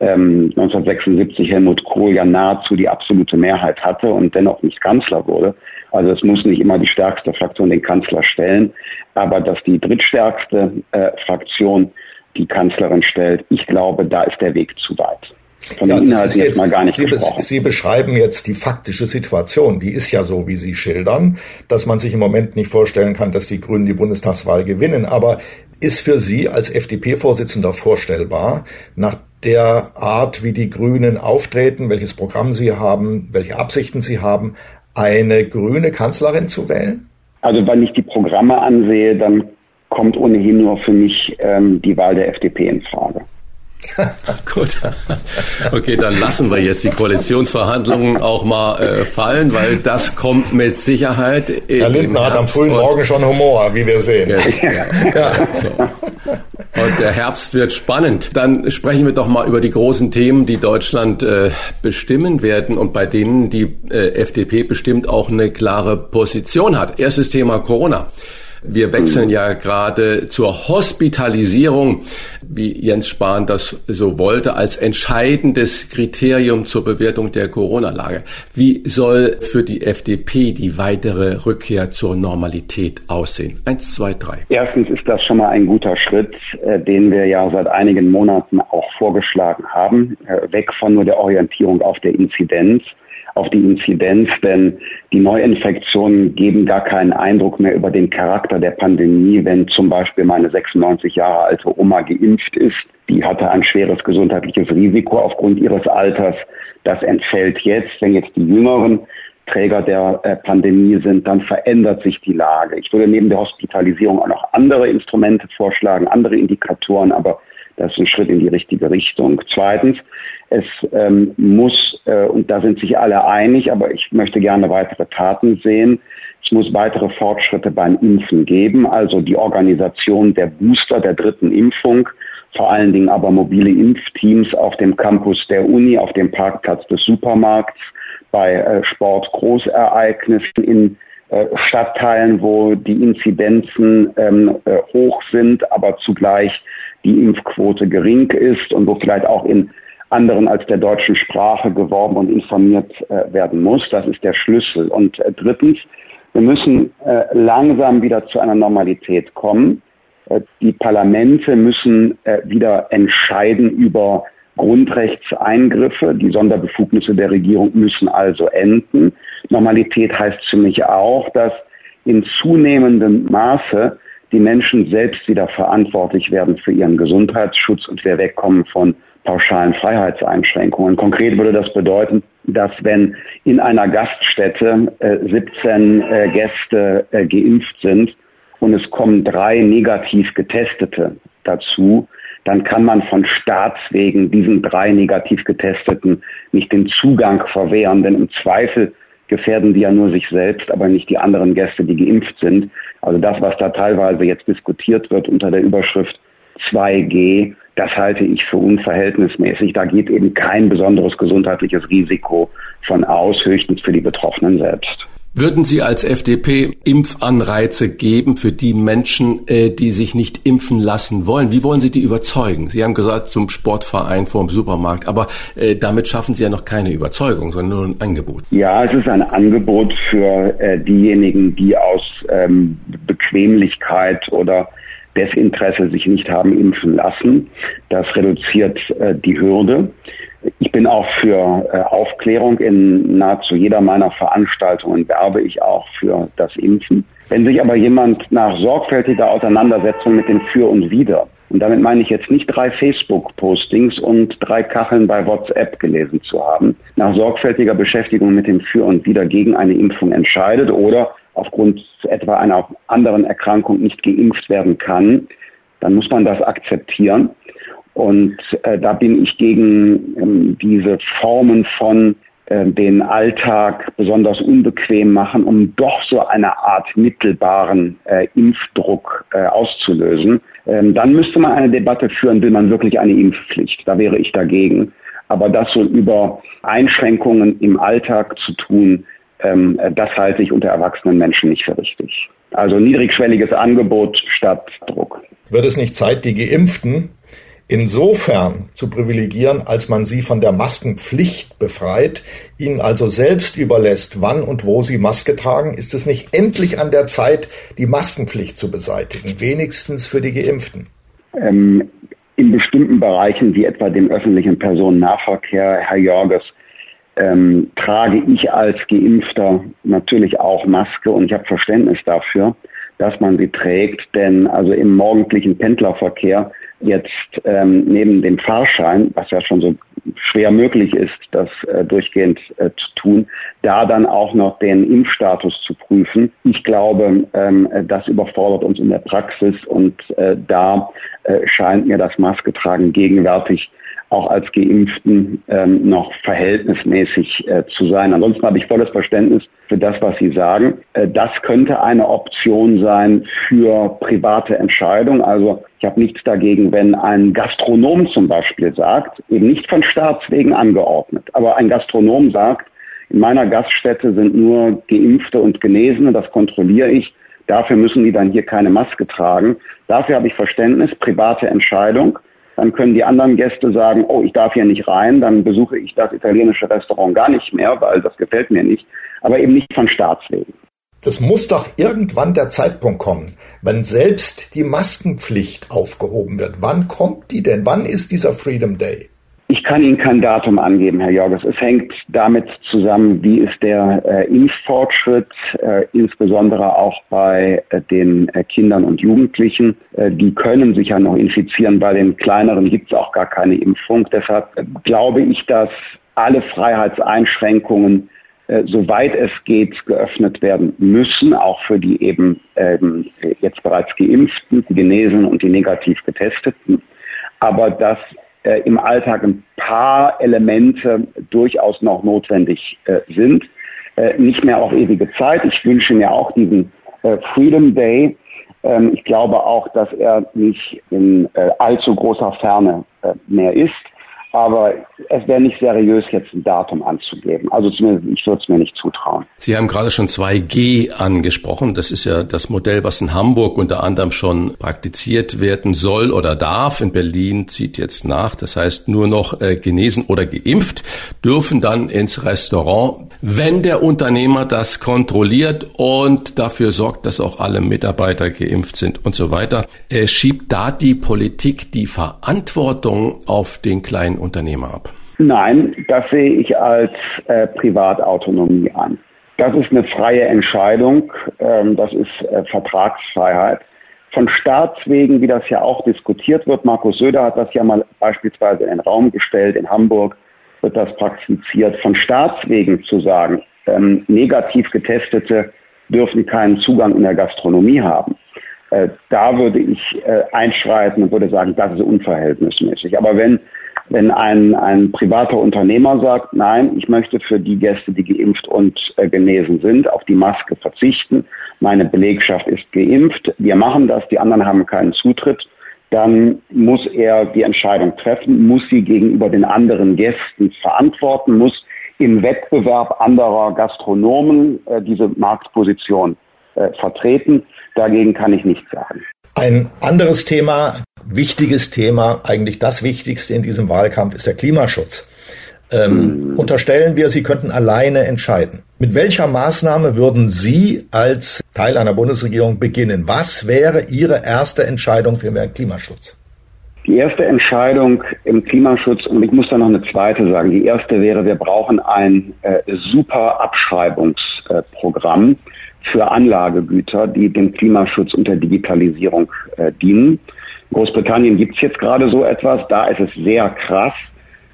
ähm, 1976 Helmut Kohl ja nahezu die absolute Mehrheit hatte und dennoch nicht Kanzler wurde. Also es muss nicht immer die stärkste Fraktion den Kanzler stellen, aber dass die drittstärkste äh, Fraktion die Kanzlerin stellt, ich glaube, da ist der Weg zu weit. Von ja, jetzt, mal gar nicht Sie. Sie beschreiben jetzt die faktische Situation. Die ist ja so, wie Sie schildern, dass man sich im Moment nicht vorstellen kann, dass die Grünen die Bundestagswahl gewinnen. Aber ist für Sie als FDP-Vorsitzender vorstellbar, nach der Art, wie die Grünen auftreten, welches Programm sie haben, welche Absichten sie haben, eine grüne Kanzlerin zu wählen? Also wenn ich die Programme ansehe, dann kommt ohnehin nur für mich ähm, die Wahl der FDP in Frage. (laughs) Gut. Okay, dann lassen wir jetzt die Koalitionsverhandlungen auch mal äh, fallen, weil das kommt mit Sicherheit. Herr Lindner hat am frühen Morgen schon Humor, wie wir sehen. (laughs) Ja. ja. So. Und der Herbst wird spannend. Dann sprechen wir doch mal über die großen Themen, die Deutschland äh, bestimmen werden und bei denen die äh, FDP bestimmt auch eine klare Position hat. Erstes Thema Corona. Wir wechseln ja gerade zur Hospitalisierung, wie Jens Spahn das so wollte, als entscheidendes Kriterium zur Bewertung der Corona-Lage. Wie soll für die FDP die weitere Rückkehr zur Normalität aussehen? Eins, zwei, drei. Erstens ist das schon mal ein guter Schritt, äh, den wir ja seit einigen Monaten auch vorgeschlagen haben, äh, weg von nur der Orientierung auf der Inzidenz auf die Inzidenz, denn die Neuinfektionen geben gar keinen Eindruck mehr über den Charakter der Pandemie, wenn zum Beispiel meine 96 Jahre alte Oma geimpft ist. Die hatte ein schweres gesundheitliches Risiko aufgrund ihres Alters. Das entfällt jetzt, wenn jetzt die Jüngeren Träger der äh, Pandemie sind, dann verändert sich die Lage. Ich würde neben der Hospitalisierung auch noch andere Instrumente vorschlagen, andere Indikatoren, aber Das ist ein Schritt in die richtige Richtung. Zweitens, es ähm, muss, äh, und da sind sich alle einig, aber ich möchte gerne weitere Taten sehen, es muss weitere Fortschritte beim Impfen geben, also die Organisation der Booster der dritten Impfung, vor allen Dingen aber mobile Impfteams auf dem Campus der Uni, auf dem Parkplatz des Supermarkts, bei äh, Sportgroßereignissen in äh, Stadtteilen, wo die Inzidenzen ähm, äh, hoch sind, aber zugleich die Impfquote gering ist und wo vielleicht auch in anderen als der deutschen Sprache geworben und informiert äh, werden muss. Das ist der Schlüssel. Und äh, drittens, wir müssen äh, langsam wieder zu einer Normalität kommen. Äh, die Parlamente müssen äh, wieder entscheiden über Grundrechtseingriffe. Die Sonderbefugnisse der Regierung müssen also enden. Normalität heißt für mich auch, dass in zunehmendem Maße die Menschen selbst wieder verantwortlich werden für ihren Gesundheitsschutz und wir wegkommen von pauschalen Freiheitseinschränkungen. Konkret würde das bedeuten, dass wenn in einer Gaststätte äh, 17 äh, Gäste äh, geimpft sind und es kommen drei negativ getestete dazu, dann kann man von Staatswegen diesen drei negativ getesteten nicht den Zugang verwehren, denn im Zweifel gefährden die ja nur sich selbst, aber nicht die anderen Gäste, die geimpft sind. Also das, was da teilweise jetzt diskutiert wird unter der Überschrift 2G, das halte ich für unverhältnismäßig. Da geht eben kein besonderes gesundheitliches Risiko von aus, höchstens für die Betroffenen selbst. Würden Sie als FDP Impfanreize geben für die Menschen, äh, die sich nicht impfen lassen wollen? Wie wollen Sie die überzeugen? Sie haben gesagt, zum Sportverein vor dem Supermarkt, aber äh, damit schaffen Sie ja noch keine Überzeugung, sondern nur ein Angebot. Ja, es ist ein Angebot für äh, diejenigen, die aus ähm, Bequemlichkeit oder Desinteresse sich nicht haben impfen lassen. Das reduziert die Hürde. Ich bin auch für äh, Aufklärung. In nahezu jeder meiner Veranstaltungen werbe ich auch für das Impfen. Wenn sich aber jemand nach sorgfältiger Auseinandersetzung mit dem Für und Wider, und damit meine ich jetzt nicht drei Facebook-Postings und drei Kacheln bei WhatsApp gelesen zu haben, nach sorgfältiger Beschäftigung mit dem Für und Wider gegen eine Impfung entscheidet oder aufgrund etwa einer anderen Erkrankung nicht geimpft werden kann, dann muss man das akzeptieren. Und äh, da bin ich gegen ähm, diese Formen von äh, den Alltag besonders unbequem machen, um doch so eine Art mittelbaren äh, Impfdruck äh, auszulösen. Ähm, dann müsste man eine Debatte führen, will man wirklich eine Impfpflicht. Da wäre ich dagegen. Aber das so über Einschränkungen im Alltag zu tun, ähm, das halte ich unter erwachsenen Menschen nicht für richtig. Also niedrigschwelliges Angebot statt Druck. Wird es nicht Zeit, die Geimpften insofern zu privilegieren, als man sie von der Maskenpflicht befreit, ihnen also selbst überlässt, wann und wo sie Maske tragen? Ist es nicht endlich an der Zeit, die Maskenpflicht zu beseitigen, wenigstens für die Geimpften? Ähm, in bestimmten Bereichen, wie etwa dem öffentlichen Personennahverkehr, Herr Jorges, ähm, trage ich als Geimpfter natürlich auch Maske und ich habe Verständnis dafür, dass man sie trägt, denn also im morgendlichen Pendlerverkehr jetzt ähm, neben dem Fahrschein, was ja schon so schwer möglich ist, das äh, durchgehend äh, zu tun, da dann auch noch den Impfstatus zu prüfen. Ich glaube, ähm, das überfordert uns in der Praxis und äh, da äh, scheint mir das Masketragen gegenwärtig auch als Geimpften ähm, noch verhältnismäßig äh, zu sein. Ansonsten habe ich volles Verständnis für das, was Sie sagen. Äh, das könnte eine Option sein für private Entscheidungen. Also ich habe nichts dagegen, wenn ein Gastronom zum Beispiel sagt, eben nicht von Staatswegen angeordnet, aber ein Gastronom sagt, in meiner Gaststätte sind nur Geimpfte und Genesene, das kontrolliere ich. Dafür müssen die dann hier keine Maske tragen. Dafür habe ich Verständnis, private Entscheidung. Dann können die anderen Gäste sagen, oh, ich darf hier nicht rein, dann besuche ich das italienische Restaurant gar nicht mehr, weil das gefällt mir nicht, aber eben nicht von Staatswegen. Das muss doch irgendwann der Zeitpunkt kommen, wenn selbst die Maskenpflicht aufgehoben wird. Wann kommt die denn? Wann ist dieser Freedom Day? Ich kann Ihnen kein Datum angeben, Herr Jorges. Es hängt damit zusammen, wie ist der äh, Impffortschritt, äh, insbesondere auch bei äh, den äh, Kindern und Jugendlichen. Äh, die können sich ja noch infizieren. Bei den kleineren gibt es auch gar keine Impfung. Deshalb äh, glaube ich, dass alle Freiheitseinschränkungen soweit es geht, geöffnet werden müssen, auch für die eben ähm, jetzt bereits geimpften, die Genesenen und die negativ getesteten. aber dass äh, im Alltag ein paar Elemente durchaus noch notwendig äh, sind. Äh, nicht mehr auf ewige Zeit. Ich wünsche mir auch diesen äh, Freedom Day. Ähm, ich glaube auch, dass er nicht in äh, allzu großer Ferne äh, mehr ist. Aber es wäre nicht seriös, jetzt ein Datum anzugeben. Also zumindest ich würde es mir nicht zutrauen. Sie haben gerade schon 2G angesprochen. Das ist ja das Modell, was in Hamburg unter anderem schon praktiziert werden soll oder darf. In Berlin zieht jetzt nach. Das heißt, nur noch äh, genesen oder geimpft dürfen dann ins Restaurant, wenn der Unternehmer das kontrolliert und dafür sorgt, dass auch alle Mitarbeiter geimpft sind und so weiter. Äh, schiebt da die Politik die Verantwortung auf den kleinen Unternehmer ab? Nein, das sehe ich als äh, Privatautonomie an. Das ist eine freie Entscheidung, ähm, das ist äh, Vertragsfreiheit. Von Staatswegen, wie das ja auch diskutiert wird, Markus Söder hat das ja mal beispielsweise in den Raum gestellt, in Hamburg wird das praktiziert, von Staatswegen zu sagen, ähm, negativ getestete dürfen keinen Zugang in der Gastronomie haben. Äh, da würde ich äh, einschreiten und würde sagen, das ist unverhältnismäßig. Aber wenn wenn ein, ein privater Unternehmer sagt, nein, ich möchte für die Gäste, die geimpft und äh, genesen sind, auf die Maske verzichten, meine Belegschaft ist geimpft, wir machen das, die anderen haben keinen Zutritt, dann muss er die Entscheidung treffen, muss sie gegenüber den anderen Gästen verantworten, muss im Wettbewerb anderer Gastronomen äh, diese Marktposition äh, vertreten. Dagegen kann ich nichts sagen. Ein anderes Thema, wichtiges Thema, eigentlich das Wichtigste in diesem Wahlkampf ist der Klimaschutz. Ähm, unterstellen wir, Sie könnten alleine entscheiden. Mit welcher Maßnahme würden Sie als Teil einer Bundesregierung beginnen? Was wäre Ihre erste Entscheidung für mehr Klimaschutz? Die erste Entscheidung im Klimaschutz, und ich muss da noch eine zweite sagen, die erste wäre, wir brauchen ein äh, super Abschreibungsprogramm. Äh, für Anlagegüter, die dem Klimaschutz und der Digitalisierung äh, dienen. In Großbritannien gibt es jetzt gerade so etwas, da ist es sehr krass.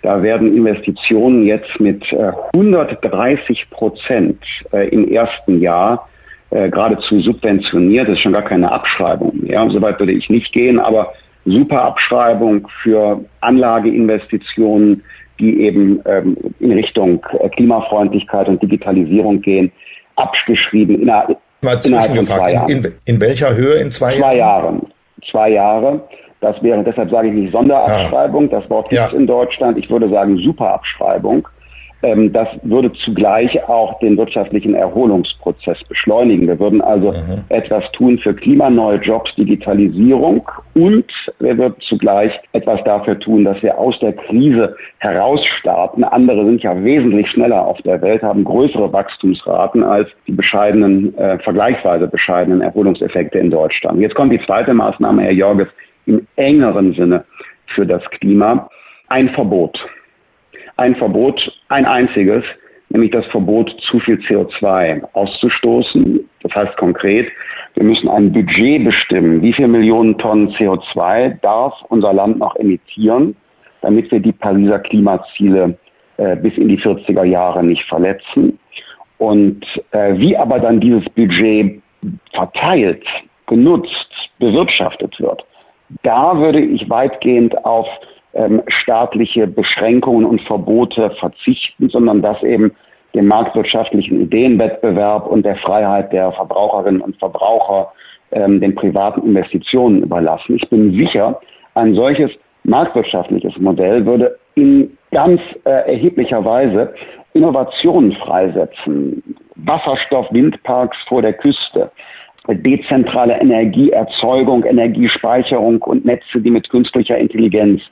Da werden Investitionen jetzt mit äh, 130 Prozent äh, im ersten Jahr äh, geradezu subventioniert. Das ist schon gar keine Abschreibung mehr. Soweit würde ich nicht gehen, aber super Abschreibung für Anlageinvestitionen, die eben ähm, in Richtung äh, Klimafreundlichkeit und Digitalisierung gehen abgeschrieben innerhalb, Mal innerhalb von zwei Jahren. In, in, welcher Höhe in zwei, zwei Jahren? Zwei Jahre. Das wäre, deshalb sage ich nicht Sonderabschreibung, ja. das Wort gibt es ja. in Deutschland. Ich würde sagen Superabschreibung. Ähm, das würde zugleich auch den wirtschaftlichen Erholungsprozess beschleunigen. Wir würden also mhm. etwas tun für klimaneue Jobs, Digitalisierung und wir würden zugleich etwas dafür tun, dass wir aus der Krise herausstarten. Andere sind ja wesentlich schneller auf der Welt, haben größere Wachstumsraten als die bescheidenen, äh, vergleichsweise bescheidenen Erholungseffekte in Deutschland. Jetzt kommt die zweite Maßnahme, Herr Jorges, im engeren Sinne für das Klima. Ein Verbot ein Verbot, ein einziges, nämlich das Verbot, zu viel CO2 auszustoßen. Das heißt konkret, wir müssen ein Budget bestimmen, wie viel Millionen Tonnen CO2 darf unser Land noch emittieren, damit wir die Pariser Klimaziele äh, bis in die 40er Jahre nicht verletzen. Und äh, wie aber dann dieses Budget verteilt, genutzt, bewirtschaftet wird, da würde ich weitgehend auf ähm, staatliche Beschränkungen und Verbote verzichten, sondern das eben dem marktwirtschaftlichen Ideenwettbewerb und der Freiheit der Verbraucherinnen und Verbraucher, ähm, den privaten Investitionen überlassen. Ich bin sicher, ein solches marktwirtschaftliches Modell würde in ganz äh, erheblicher Weise Innovationen freisetzen. Wasserstoff, Windparks vor der Küste, dezentrale Energieerzeugung, Energiespeicherung und Netze, die mit künstlicher Intelligenz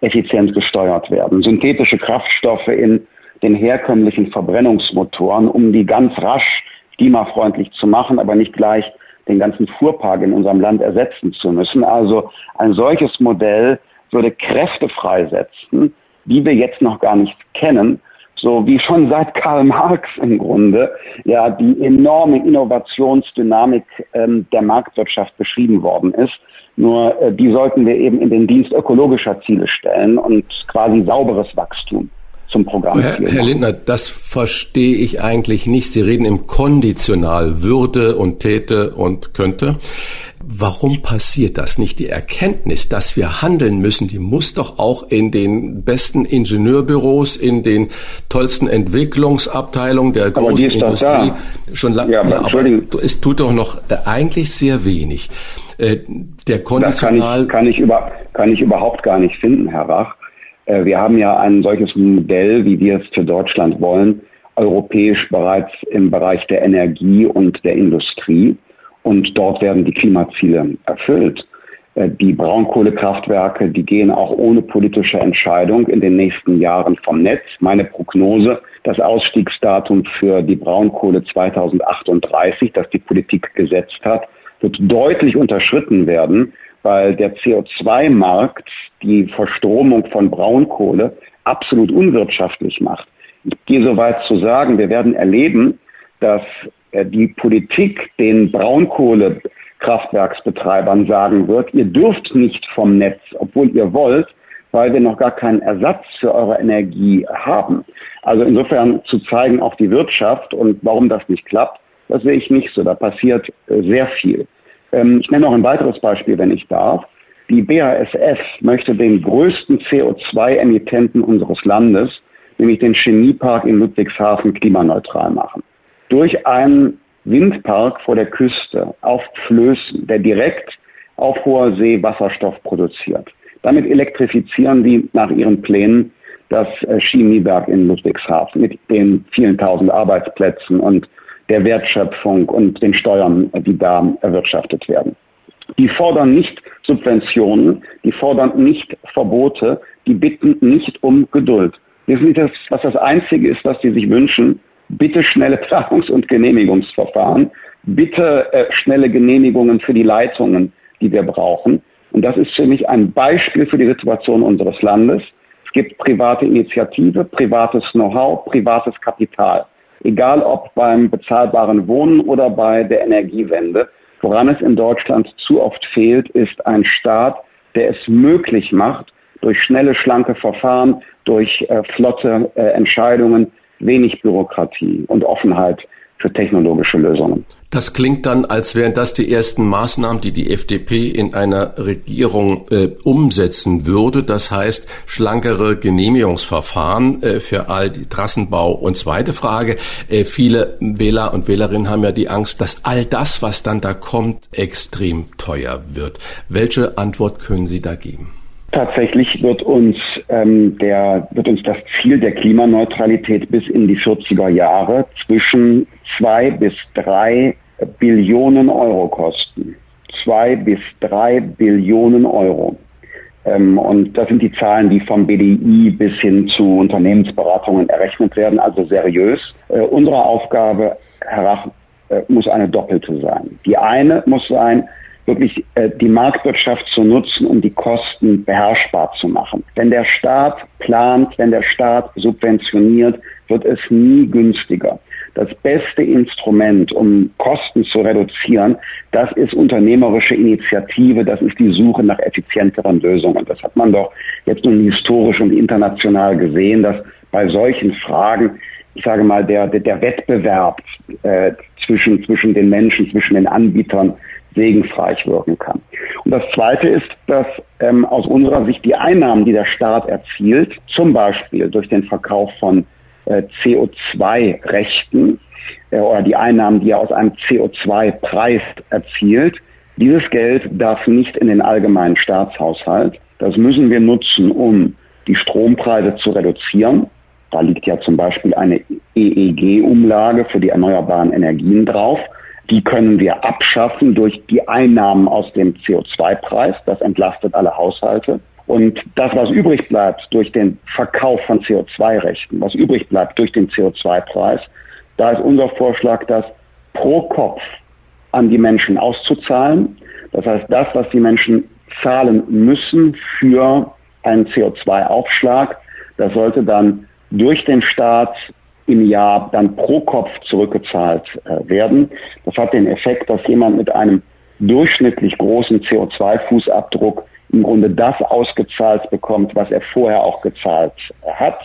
effizient gesteuert werden. Synthetische Kraftstoffe in den herkömmlichen Verbrennungsmotoren, um die ganz rasch klimafreundlich zu machen, aber nicht gleich den ganzen Fuhrpark in unserem Land ersetzen zu müssen. Also ein solches Modell würde Kräfte freisetzen, die wir jetzt noch gar nicht kennen, so wie schon seit Karl Marx im Grunde ja die enorme Innovationsdynamik ähm, der Marktwirtschaft beschrieben worden ist. Nur äh, die sollten wir eben in den Dienst ökologischer Ziele stellen und quasi sauberes Wachstum zum Programm. Herr, Herr Lindner, das verstehe ich eigentlich nicht. Sie reden im Konditional Würde und Täte und könnte. Warum passiert das nicht? Die Erkenntnis, dass wir handeln müssen, die muss doch auch in den besten Ingenieurbüros, in den tollsten Entwicklungsabteilungen der großen Industrie schon lange. Ja, aber, aber es tut doch noch äh, eigentlich sehr wenig. Äh, der konditional. Das kann ich, kann ich, über, kann ich überhaupt gar nicht finden, Herr Rach. Äh, wir haben ja ein solches Modell, wie wir es für Deutschland wollen, europäisch bereits im Bereich der Energie und der Industrie. Und dort werden die Klimaziele erfüllt. Äh, die Braunkohlekraftwerke, die gehen auch ohne politische Entscheidung in den nächsten Jahren vom Netz. Meine Prognose, das Ausstiegsdatum für die Braunkohle 2038, das die Politik gesetzt hat, wird deutlich unterschritten werden, weil der CO2-Markt die Verstromung von Braunkohle absolut unwirtschaftlich macht. Ich gehe so weit zu sagen, wir werden erleben, dass die Politik den Braunkohlekraftwerksbetreibern sagen wird, ihr dürft nicht vom Netz, obwohl ihr wollt, weil wir noch gar keinen Ersatz für eure Energie haben. Also insofern zu zeigen, auch die Wirtschaft und warum das nicht klappt, das sehe ich nicht so. Da passiert äh, sehr viel. Ähm, ich nenne noch ein weiteres Beispiel, wenn ich darf. Die BASF möchte den größten CO2-Emittenten unseres Landes, nämlich den Chemiepark in Ludwigshafen, klimaneutral machen. Durch einen Windpark vor der Küste auf Flößen, der direkt auf hoher See Wasserstoff produziert. Damit elektrifizieren die nach ihren Plänen das äh, Chemiewerk in Ludwigshafen mit den vielen tausend Arbeitsplätzen und der Wertschöpfung und den Steuern, die da erwirtschaftet werden. Die fordern nicht Subventionen, die fordern nicht Verbote, die bitten nicht um Geduld. Wissen Sie, das, was das Einzige ist, was sie sich wünschen? Bitte schnelle (laughs) Planungs- und Genehmigungsverfahren, bitte äh, schnelle Genehmigungen für die Leitungen, die wir brauchen. Und das ist für mich ein Beispiel für die Situation unseres Landes. Es gibt private Initiative, privates Know-how, privates Kapital egal ob beim bezahlbaren Wohnen oder bei der Energiewende. Woran es in Deutschland zu oft fehlt, ist ein Staat, der es möglich macht, durch schnelle, schlanke Verfahren, durch äh, flotte äh, Entscheidungen, wenig Bürokratie und Offenheit für technologische Lösungen. Das klingt dann, als wären das die ersten Maßnahmen, die die FDP in einer Regierung äh, umsetzen würde. Das heißt, schlankere Genehmigungsverfahren äh, für all die Trassenbau. Und zweite Frage, äh, viele Wähler und Wählerinnen haben ja die Angst, dass all das, was dann da kommt, extrem teuer wird. Welche Antwort können Sie da geben? Tatsächlich wird uns ähm, der wird uns das Ziel der Klimaneutralität bis in die 40er Jahre zwischen zwei bis drei Billionen Euro kosten. Zwei bis drei Billionen Euro. Ähm, und das sind die Zahlen, die vom BDI bis hin zu Unternehmensberatungen errechnet werden, also seriös. Äh, unsere Aufgabe, Herr Rach, äh, muss eine doppelte sein. Die eine muss sein, wirklich äh, die Marktwirtschaft zu nutzen, um die Kosten beherrschbar zu machen. Wenn der Staat plant, wenn der Staat subventioniert, wird es nie günstiger. Das beste Instrument, um Kosten zu reduzieren, das ist unternehmerische Initiative, das ist die Suche nach effizienteren Lösungen. Das hat man doch jetzt nun historisch und international gesehen, dass bei solchen Fragen ich sage mal, der, der, der Wettbewerb äh, zwischen, zwischen den Menschen, zwischen den Anbietern segensreich wirken kann. Und das Zweite ist, dass ähm, aus unserer Sicht die Einnahmen, die der Staat erzielt, zum Beispiel durch den Verkauf von äh, CO2-Rechten äh, oder die Einnahmen, die er aus einem CO2-Preis erzielt, dieses Geld darf nicht in den allgemeinen Staatshaushalt. Das müssen wir nutzen, um die Strompreise zu reduzieren. Da liegt ja zum Beispiel eine EEG-Umlage für die erneuerbaren Energien drauf. Die können wir abschaffen durch die Einnahmen aus dem CO2-Preis. Das entlastet alle Haushalte. Und das, was übrig bleibt durch den Verkauf von CO2-Rechten, was übrig bleibt durch den CO2-Preis, da ist unser Vorschlag, das pro Kopf an die Menschen auszuzahlen. Das heißt, das, was die Menschen zahlen müssen für einen CO2-Aufschlag, das sollte dann durch den Staat im Jahr dann pro Kopf zurückgezahlt äh, werden. Das hat den Effekt, dass jemand mit einem durchschnittlich großen CO2-Fußabdruck im Grunde das ausgezahlt bekommt, was er vorher auch gezahlt hat.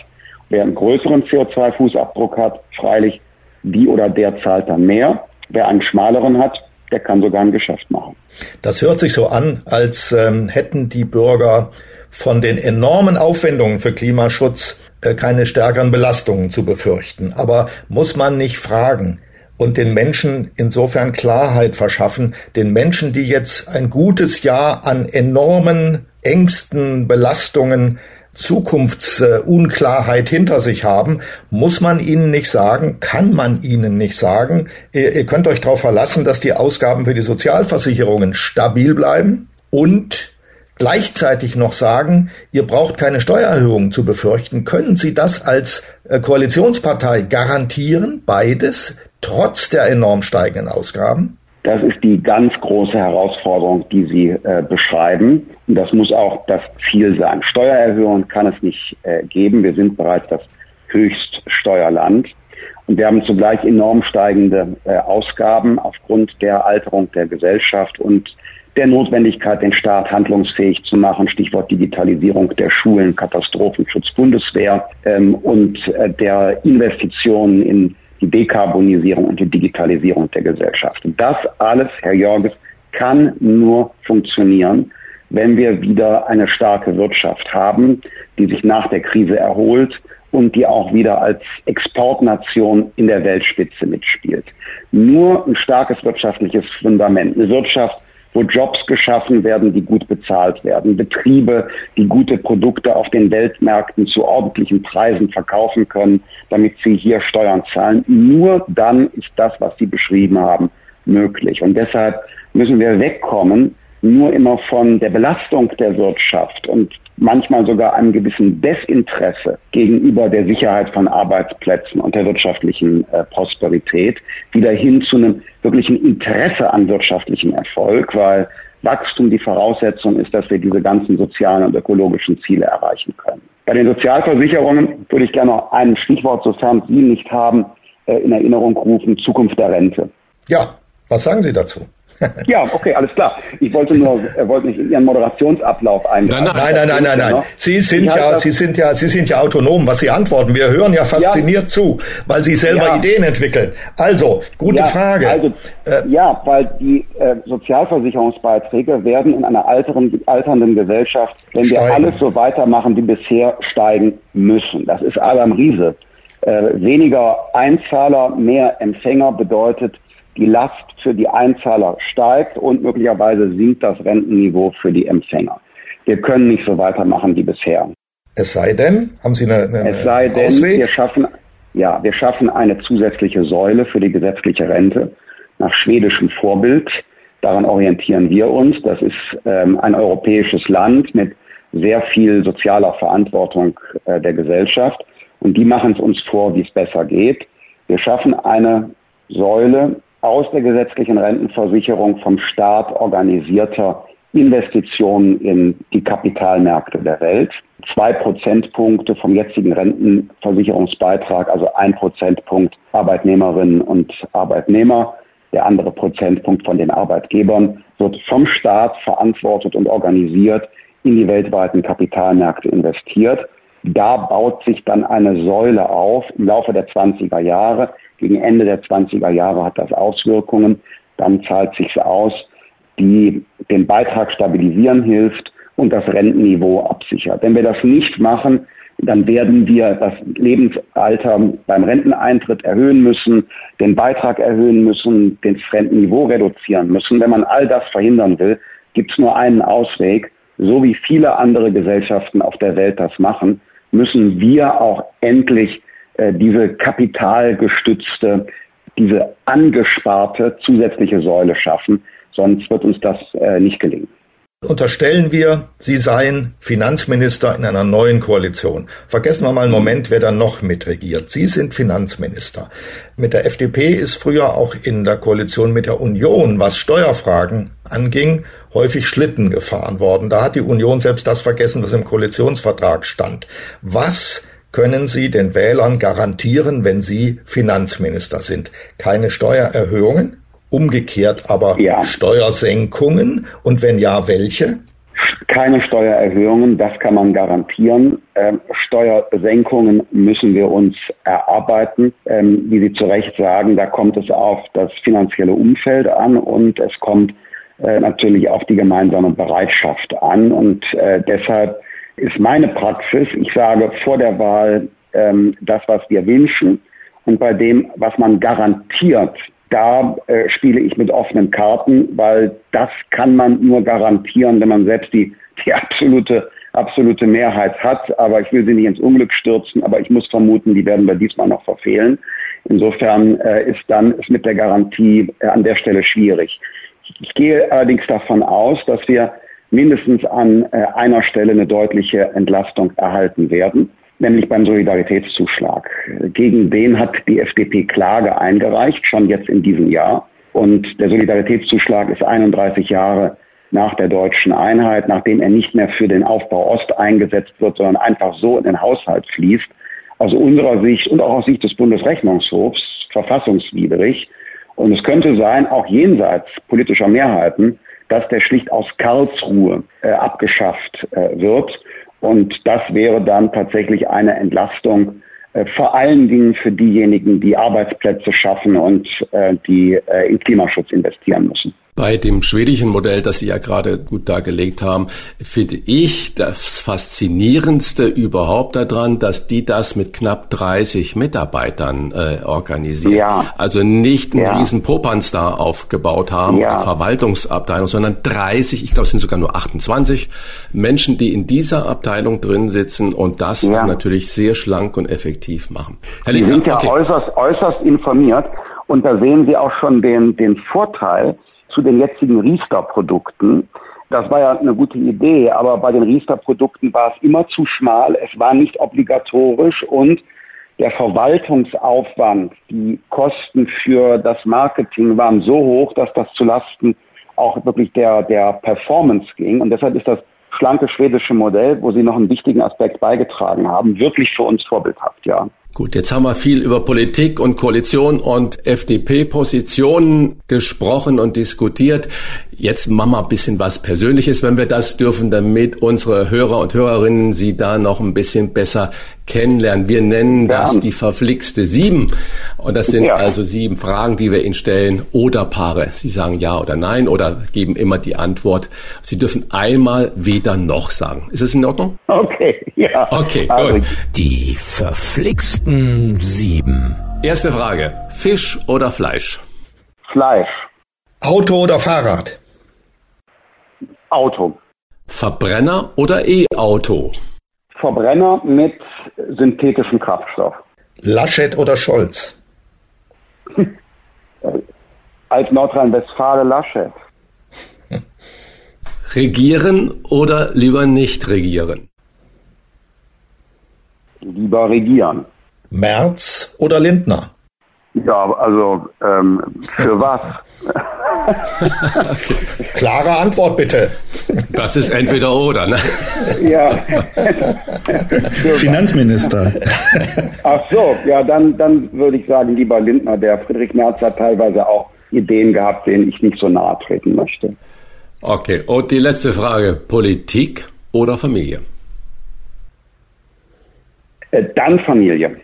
Wer einen größeren CO2-Fußabdruck hat, freilich die oder der zahlt dann mehr. Wer einen schmaleren hat, der kann sogar ein Geschäft machen. Das hört sich so an, als ähm, hätten die Bürger von den enormen Aufwendungen für Klimaschutz äh, keine stärkeren Belastungen zu befürchten. Aber muss man nicht fragen, und den Menschen insofern Klarheit verschaffen, den Menschen, die jetzt ein gutes Jahr an enormen Ängsten, Belastungen, Zukunftsunklarheit hinter sich haben, muss man ihnen nicht sagen, kann man ihnen nicht sagen, ihr, ihr könnt euch darauf verlassen, dass die Ausgaben für die Sozialversicherungen stabil bleiben und gleichzeitig noch sagen, ihr braucht keine Steuererhöhung zu befürchten, können Sie das als äh, Koalitionspartei garantieren, beides, trotz der enorm steigenden Ausgaben? Das ist die ganz große Herausforderung, die Sie äh, beschreiben. Und das muss auch das Ziel sein. Steuererhöhungen kann es nicht äh, geben. Wir sind bereits das Höchststeuerland. Und wir haben zugleich enorm steigende äh, Ausgaben aufgrund der Alterung der Gesellschaft und der Notwendigkeit, den Staat handlungsfähig zu machen, Stichwort Digitalisierung der Schulen, Katastrophenschutz, Bundeswehr ähm, und äh, der Investitionen in die Dekarbonisierung und die Digitalisierung der Gesellschaft. Das alles, Herr Jorges, kann nur funktionieren, wenn wir wieder eine starke Wirtschaft haben, die sich nach der Krise erholt und die auch wieder als Exportnation in der Weltspitze mitspielt. Nur ein starkes wirtschaftliches Fundament, eine Wirtschaft, wo Jobs geschaffen werden, die gut bezahlt werden, Betriebe, die gute Produkte auf den Weltmärkten zu ordentlichen Preisen verkaufen können, damit sie hier Steuern zahlen. Nur dann ist das, was Sie beschrieben haben, möglich. Und deshalb müssen wir wegkommen nur immer von der Belastung der Wirtschaft und manchmal sogar einem gewissen Desinteresse gegenüber der Sicherheit von Arbeitsplätzen und der wirtschaftlichen äh, Prosperität wieder hin zu einem wirklichen Interesse an wirtschaftlichem Erfolg, weil Wachstum die Voraussetzung ist, dass wir diese ganzen sozialen und ökologischen Ziele erreichen können. Bei den Sozialversicherungen würde ich gerne noch ein Stichwort, sofern Sie nicht haben, äh, in Erinnerung rufen, Zukunft der Rente. Ja, was sagen Sie dazu? (laughs) ja, okay, alles klar. Ich wollte nur, er wollte nicht in Ihren Moderationsablauf eingreifen. Nein, nein, nein, nein, nein, nein. Sie sind ja, Sie sind ja, Sie sind ja autonom, was Sie antworten. Wir hören ja fasziniert zu, weil Sie selber. Ideen entwickeln. Also, gute Frage. Also, äh, ja, weil die äh, Sozialversicherungsbeiträge werden in einer alteren, alternden Gesellschaft, wenn wir alles so weitermachen wie bisher, steigen müssen. Das ist Adam Riese. Äh, weniger Einzahler, mehr Empfänger bedeutet die Last für die Einzahler steigt und möglicherweise sinkt das Rentenniveau für die Empfänger. Wir können nicht so weitermachen wie bisher. Es sei denn, haben Sie eine, eine Es sei denn, Ausweg? wir schaffen, ja, wir schaffen eine zusätzliche Säule für die gesetzliche Rente nach schwedischem Vorbild. Daran orientieren wir uns. Das ist ähm, ein europäisches Land mit sehr viel sozialer Verantwortung äh, der Gesellschaft. Und die machen es uns vor, wie es besser geht. Wir schaffen eine Säule aus der gesetzlichen Rentenversicherung vom Staat organisierter Investitionen in die Kapitalmärkte der Welt. Zwei Prozentpunkte vom jetzigen Rentenversicherungsbeitrag, also ein Prozentpunkt Arbeitnehmerinnen und Arbeitnehmer, der andere Prozentpunkt von den Arbeitgebern, wird vom Staat verantwortet und organisiert in die weltweiten Kapitalmärkte investiert. Da baut sich dann eine Säule auf im Laufe der 20er Jahre, gegen Ende der 20er Jahre hat das Auswirkungen. Dann zahlt sich aus, die den Beitrag stabilisieren hilft und das Rentenniveau absichert. Wenn wir das nicht machen, dann werden wir das Lebensalter beim Renteneintritt erhöhen müssen, den Beitrag erhöhen müssen, das Rentenniveau reduzieren müssen. Wenn man all das verhindern will, gibt es nur einen Ausweg. So wie viele andere Gesellschaften auf der Welt das machen, müssen wir auch endlich äh, diese kapitalgestützte, diese angesparte zusätzliche Säule schaffen. Sonst wird uns das äh, nicht gelingen. Unterstellen wir, Sie seien Finanzminister in einer neuen Koalition. Vergessen wir mal einen Moment, wer da noch mitregiert. Sie sind Finanzminister. Mit der FDP ist früher auch in der Koalition mit der Union, was Steuerfragen anging, häufig Schlitten gefahren worden. Da hat die Union selbst das vergessen, was im Koalitionsvertrag stand. Was können Sie den Wählern garantieren, wenn Sie Finanzminister sind? Keine Steuererhöhungen, umgekehrt aber ja. Steuersenkungen und wenn ja, welche? keine Steuererhöhungen, das kann man garantieren. Ähm, Steuersenkungen müssen wir uns erarbeiten. Ähm, wie Sie zu Recht sagen, da kommt es auf das finanzielle Umfeld an und es kommt äh, natürlich auf die gemeinsame Bereitschaft an. Und äh, deshalb ist meine Praxis, ich sage vor der Wahl ähm, das, was wir wünschen und bei dem, was man garantiert da äh, spiele ich mit offenen Karten, weil das kann man nur garantieren, wenn man selbst die, die absolute, absolute Mehrheit hat. Aber ich will sie nicht ins Unglück stürzen, aber ich muss vermuten, die werden wir diesmal noch verfehlen. Insofern äh, ist dann ist mit der Garantie äh, an der Stelle schwierig. Ich, gehe allerdings davon aus, dass wir mindestens an äh, einer Stelle eine deutliche Entlastung erhalten werden nämlich beim Solidaritätszuschlag. Gegen den hat die FDP Klage eingereicht, schon jetzt in diesem Jahr. Und der Solidaritätszuschlag ist 31 Jahre nach der deutschen Einheit, nachdem er nicht mehr für den Aufbau Ost eingesetzt wird, sondern einfach so in den Haushalt fließt. Aus unserer Sicht und auch aus Sicht des Bundesrechnungshofs verfassungswidrig. Und es könnte sein, auch jenseits politischer Mehrheiten, dass der schlicht aus Karlsruhe äh, abgeschafft äh, wird. Und das wäre dann tatsächlich eine Entlastung, äh, vor allen Dingen für diejenigen, die Arbeitsplätze schaffen und äh, die äh, in Klimaschutz investieren müssen. Bei dem schwedischen Modell, das Sie ja gerade gut dargelegt haben, finde ich das Faszinierendste überhaupt daran, dass die das mit knapp 30 Mitarbeitern äh, organisieren. Ja. Also nicht einen ja. riesen Popanz da aufgebaut haben, ja. Verwaltungsabteilung, sondern 30, ich glaube es sind sogar nur 28 Menschen, die in dieser Abteilung drin sitzen und das ja. dann natürlich sehr schlank und effektiv machen. Herr Sie sind ja okay. äußerst, äußerst informiert und da sehen Sie auch schon den, den Vorteil, zu den jetzigen Riester-Produkten. Das war ja eine gute Idee, aber bei den Riester-Produkten war es immer zu schmal, es war nicht obligatorisch und der Verwaltungsaufwand, die Kosten für das Marketing waren so hoch, dass das zulasten auch wirklich der, der Performance ging. Und deshalb ist das schlanke schwedische Modell, wo Sie noch einen wichtigen Aspekt beigetragen haben, wirklich für uns vorbildhaft, ja. Gut, jetzt haben wir viel über Politik und Koalition und FDP-Positionen gesprochen und diskutiert. Jetzt machen wir ein bisschen was Persönliches, wenn wir das dürfen, damit unsere Hörer und Hörerinnen Sie da noch ein bisschen besser kennenlernen. Wir nennen ja. das die verflixte Sieben. Und das sind ja. also sieben Fragen, die wir Ihnen stellen oder Paare. Sie sagen ja oder nein oder geben immer die Antwort. Sie dürfen einmal weder noch sagen. Ist es in Ordnung? Okay, ja. Okay, also, gut. Die verflixten Sieben. Erste Frage. Fisch oder Fleisch? Fleisch. Auto oder Fahrrad? Auto. Verbrenner oder E-Auto? Verbrenner mit synthetischem Kraftstoff. Laschet oder Scholz? (laughs) Als Nordrhein-Westfale Laschet. (laughs) Regieren oder lieber nicht regieren? Lieber regieren. Merz oder Lindner? Ja, also ähm, für (laughs) was? okay. Klare Antwort bitte. Das ist entweder oder, ne? Ja. (laughs) (laughs) Finanzminister. Ach so, ja, dann, dann würde ich sagen, lieber Lindner, der Friedrich Merz hat teilweise auch Ideen gehabt, denen ich nicht so nahe treten möchte. Okay, und die letzte Frage, Politik oder Familie? Äh, dann Familie.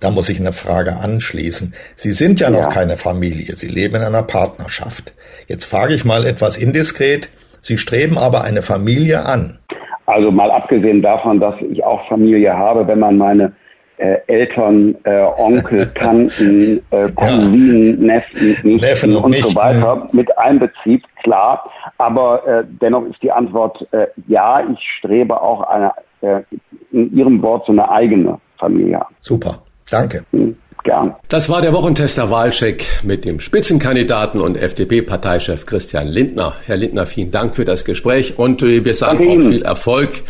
Da muss ich eine Frage anschließen. Sie sind ja noch ja. keine Familie, Sie leben in einer Partnerschaft. Jetzt frage ich mal etwas indiskret. Sie streben aber eine Familie an. Also mal abgesehen davon, dass ich auch Familie habe, wenn man meine äh, Eltern, äh, Onkel, (laughs) Tanten, äh, Cousinen, ja. Neffen, Neffen und, und so weiter mit einbezieht, klar. Aber äh, dennoch ist die Antwort äh, ja, ich strebe auch eine, äh, in Ihrem Wort so eine eigene Familie an. Super. Danke. Hm, gern. Das war der Wochentester Wahlcheck mit dem Spitzenkandidaten und FDP-Parteichef Christian Lindner. Herr Lindner, vielen Dank für das Gespräch und äh, wir sagen auch viel Erfolg